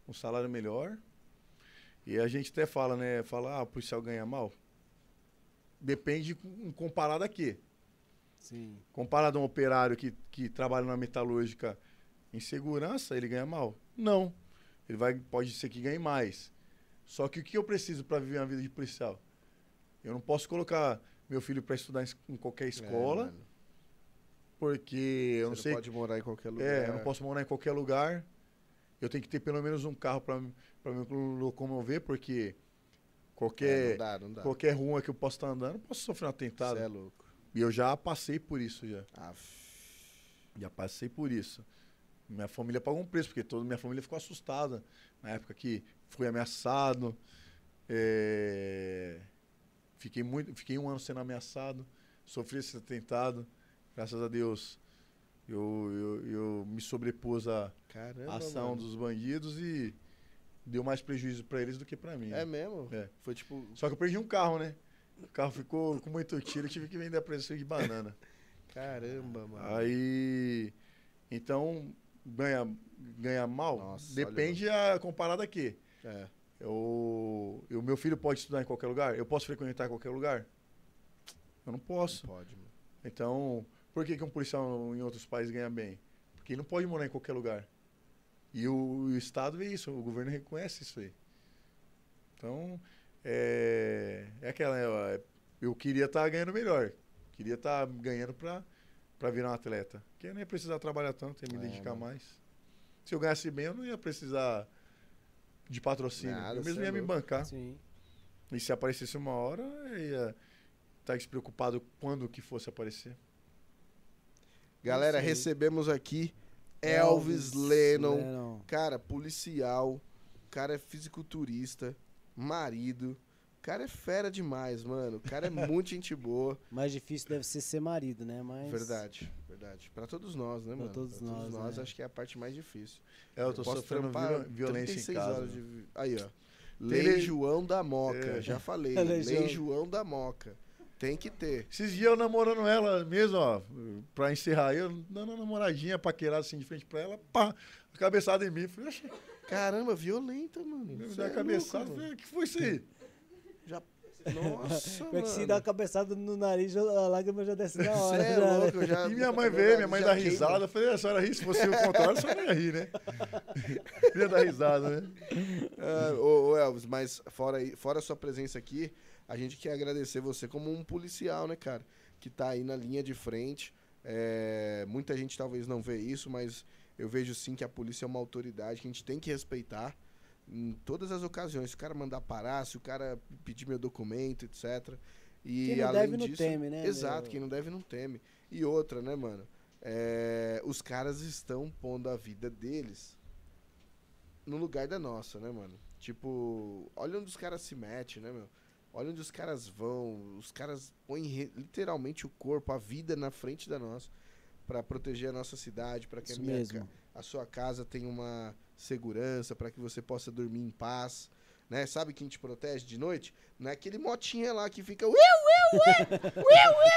um salário melhor. E a gente até fala, né? Fala, ah, o policial ganha mal. Depende com- comparado a quê? Sim. Comparado a um operário que, que trabalha na metalúrgica em segurança, ele ganha mal? Não. Ele vai, pode ser que ganhe mais. Só que o que eu preciso para viver uma vida de policial? Eu não posso colocar meu filho para estudar em, qualquer escola, É. porque eu não sei. pode morar em qualquer lugar. É, eu não posso morar em qualquer lugar. Eu tenho que ter pelo menos um carro para me locomover, porque É, qualquer, não dá, não dá. qualquer rua que eu possa estar andando, eu posso sofrer um atentado. Você é louco. E eu já passei por isso já. Aff. Já passei por isso. Minha família pagou um preço, porque toda minha família ficou assustada na época que fui ameaçado. É, Fiquei, muito, fiquei um ano sendo ameaçado, sofri esse atentado. Graças a Deus, eu, eu, eu me sobrepus à Caramba, ação mano. dos bandidos e deu mais prejuízo para eles do que para mim. É mesmo? É. Foi tipo... Só que eu perdi um carro, né? O carro ficou com muito tiro, eu tive que vender a preço de banana. Caramba, mano. Aí, então, ganha, ganha mal? Nossa, Depende a comparado a quê? É. Eu, o meu filho pode estudar em qualquer lugar? Eu posso frequentar qualquer lugar? Eu não posso. Não pode, mano. Então, por que, que um policial em outros países ganha bem? Porque ele não pode morar em qualquer lugar. E o, o Estado vê isso, o governo reconhece isso aí. Então, é, é aquela. é, Eu queria estar ganhando melhor. Queria estar ganhando para virar um atleta. Porque eu não ia precisar trabalhar tanto, ia me É, dedicar mano. mais. Se eu ganhasse bem, eu não ia precisar de patrocínio. Nada, eu mesmo é ia me bancar. Sim. E se aparecesse uma hora, eu ia estar despreocupado quando que fosse aparecer. Galera, recebemos aqui Elvis, Lennon. Lennon. Cara, policial. O cara é fisiculturista. Marido. O cara é fera demais, mano. O cara é muito gente boa. Mais difícil deve ser ser marido, né? Mas... Verdade, verdade. Pra todos nós, né, Pra mano? todos nós, né? acho que é a parte mais difícil. É, eu tô posso sofrendo violência em 36 casa. horas de né? vi- Aí, ó. Lei João da Moca, É. já falei. Lei Lei João. João da Moca. Tem que ter. Esses dias eu namorando ela mesmo, ó, pra encerrar, eu dando uma namoradinha, paquerada assim de frente pra ela, pá, cabeçada em mim. Falei, "Oxe, Caramba, violenta, mano. me dá é cabeçada. louco, Falei, o que foi isso aí? Já... Nossa, Como é que se mano. dá uma cabeçada no nariz, a lágrima já desce na hora. é né? louco, eu já... E minha mãe veio, minha mãe dá queima. risada. Eu falei, a senhora ri, se fosse o contrário, a senhora ia rir, né? ia dar risada, né? Ah, ô, ô, Elvis, mas fora, aí- fora a sua presença aqui, a gente quer agradecer você como um policial, né, cara? Que tá aí na linha de frente. É, muita gente talvez não vê isso, mas eu vejo sim que a polícia é uma autoridade que a gente tem que respeitar em todas as ocasiões. Se o cara mandar parar, se o cara pedir meu documento, etc. E Quem não além deve não disso, teme, né, Exato, meu? quem não deve não teme. E outra, né, mano? É, os caras estão pondo a vida deles no lugar da nossa, né, mano? Tipo, olha onde os caras se metem, né, meu? Olha onde os caras vão. Os caras põem literalmente o corpo, a vida na frente da nossa. Pra proteger a nossa cidade, pra que a, minha a sua casa tenha uma segurança, pra que você possa dormir em paz. Né? Sabe quem te protege de noite? Não é aquele motinha lá que fica. "Uiu,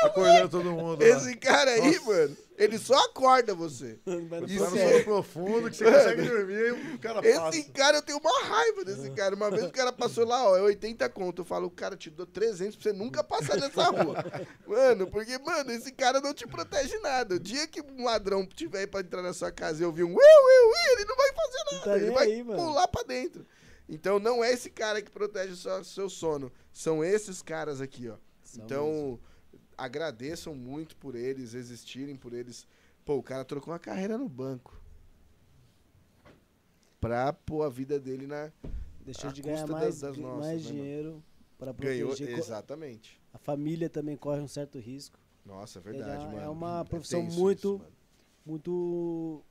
Acordando todo mundo. lá. Esse cara aí, Nossa. mano, ele só acorda você. Isso é- profundo, que você consegue dormir, e o cara Esse passa. cara, eu tenho uma raiva desse cara. Uma vez o cara passou lá, ó, é 80 conto. Eu falo, cara, te dou 300 pra você nunca passar nessa rua. Mano, porque, mano, esse cara não te protege nada. O dia que um ladrão tiver aí pra entrar na sua casa e ouvir um ui, ui, ui, ele não vai fazer nada. tá ele vai aí, mano. pular pra dentro. Então não é esse cara que protege o seu, seu sono. São esses caras aqui, ó. São então, agradeçam muito por eles existirem, por eles. Pô, o cara trocou uma carreira no banco. Pra pôr a vida dele na. Deixou de ganhar mais, das- das nossas, mais né, dinheiro para Ganhou. proteger. co- Exatamente. A família também corre um certo risco. Nossa, é verdade, é- mano. é uma profissão tenso muito- mano. Muito.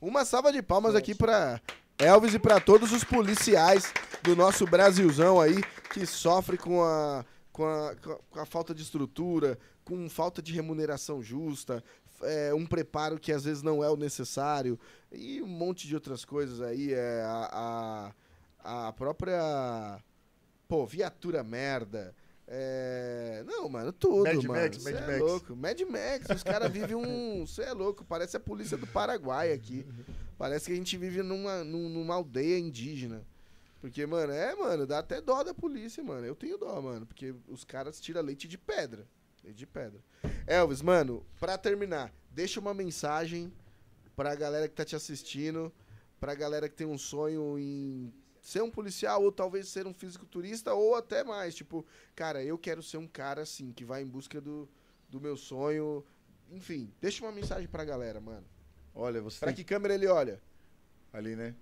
Uma salva de palmas aqui pra Elvis e pra todos os policiais do nosso Brasilzão aí que sofre com a, com a, com a- com a falta de estrutura, com falta de remuneração justa, é, um preparo que às vezes não é o necessário e um monte de outras coisas aí. É, a, a, a própria. Pô, viatura merda. É, não, mano, tudo, Mad mano. Max, Cê Mad é Max. louco. Mad Max, os caras vivem um. Você é louco, parece a polícia do Paraguai aqui. Parece que a gente vive numa, num- numa aldeia indígena. Porque, mano, é, mano, dá até dó da polícia, mano. Eu tenho dó, mano, porque os caras tiram leite de pedra. Leite de pedra. Elvis, mano, pra terminar, deixa uma mensagem pra galera que tá te assistindo, pra galera que tem um sonho em ser um policial ou talvez ser um fisiculturista ou até mais. Tipo, cara, eu quero ser um cara assim, que vai em busca do, do meu sonho. Enfim, deixa uma mensagem pra galera, mano. Olha, você Pra tem que câmera ele olha? ali, né?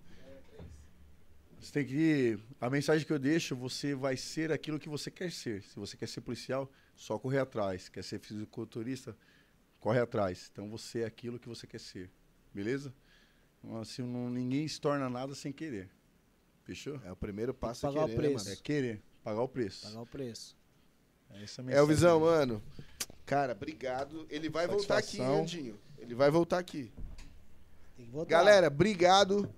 Você tem que. A mensagem que eu deixo, você vai ser aquilo que você quer ser. Se você quer ser policial, só correr atrás. Quer ser fisiculturista, corre atrás. Então você é aquilo que você quer ser. Beleza? Então, Assim, não, ninguém se torna nada sem querer. Fechou? É o primeiro passo pagar é o querer, né, preço. mano? É querer, pagar o preço. Pagar o preço. É essa a mensagem. Elvisão, mano. Cara, obrigado. Ele vai voltar aqui, hein, Satisfação. Andinho. Ele vai voltar aqui. Galera, obrigado.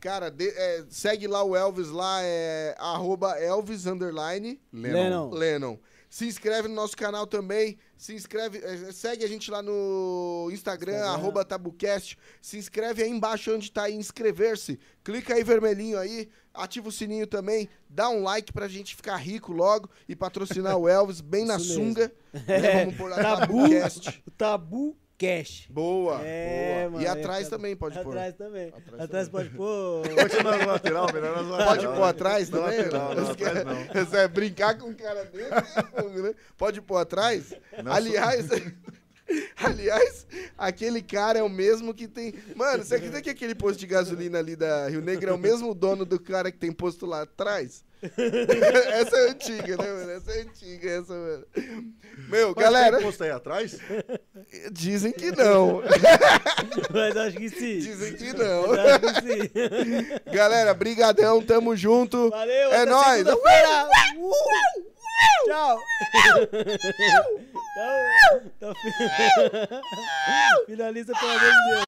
Cara, de- é, segue lá o Elvis lá, é arroba Elvis underline Lennon. Lennon. Se inscreve no nosso canal também. Se inscreve, é, segue a gente lá no Instagram, Instagram. arroba Tabucast. Se inscreve aí embaixo onde tá aí inscrever-se. Clica aí vermelhinho aí, ativa o sininho também, dá um like pra gente ficar rico logo e patrocinar o Elvis bem na Isso sunga. É, Né, Vamos pôr lá Tabu, Tabucast. Tabu Cash. Boa, É, boa. mano, e é, atrás tá- também pode pôr. Atrás também. Atrás Atrás, pode pôr. Continua no lateral, melhor nas lateral. Pode pôr atrás Na também? lateral, não, Os atrás caras- não. Você vai brincar com um cara dele? é fogo, né? Pode pôr atrás? Não, aliás, aliás, aquele cara é o mesmo que tem. Mano, você acredita que aquele posto de gasolina ali da Rio Negro é o mesmo dono do cara que tem posto lá atrás? Essa é antiga, né, mano? Essa é antiga, essa, mano. Meu, Mas galera, tem posto aí atrás? dizem que não. Mas acho que sim. Dizem que não. Mas acho que sim. Galera, brigadão, tamo junto. Valeu, É nóis. Uh! Tchau. então, então, finaliza pelo amor de Deus.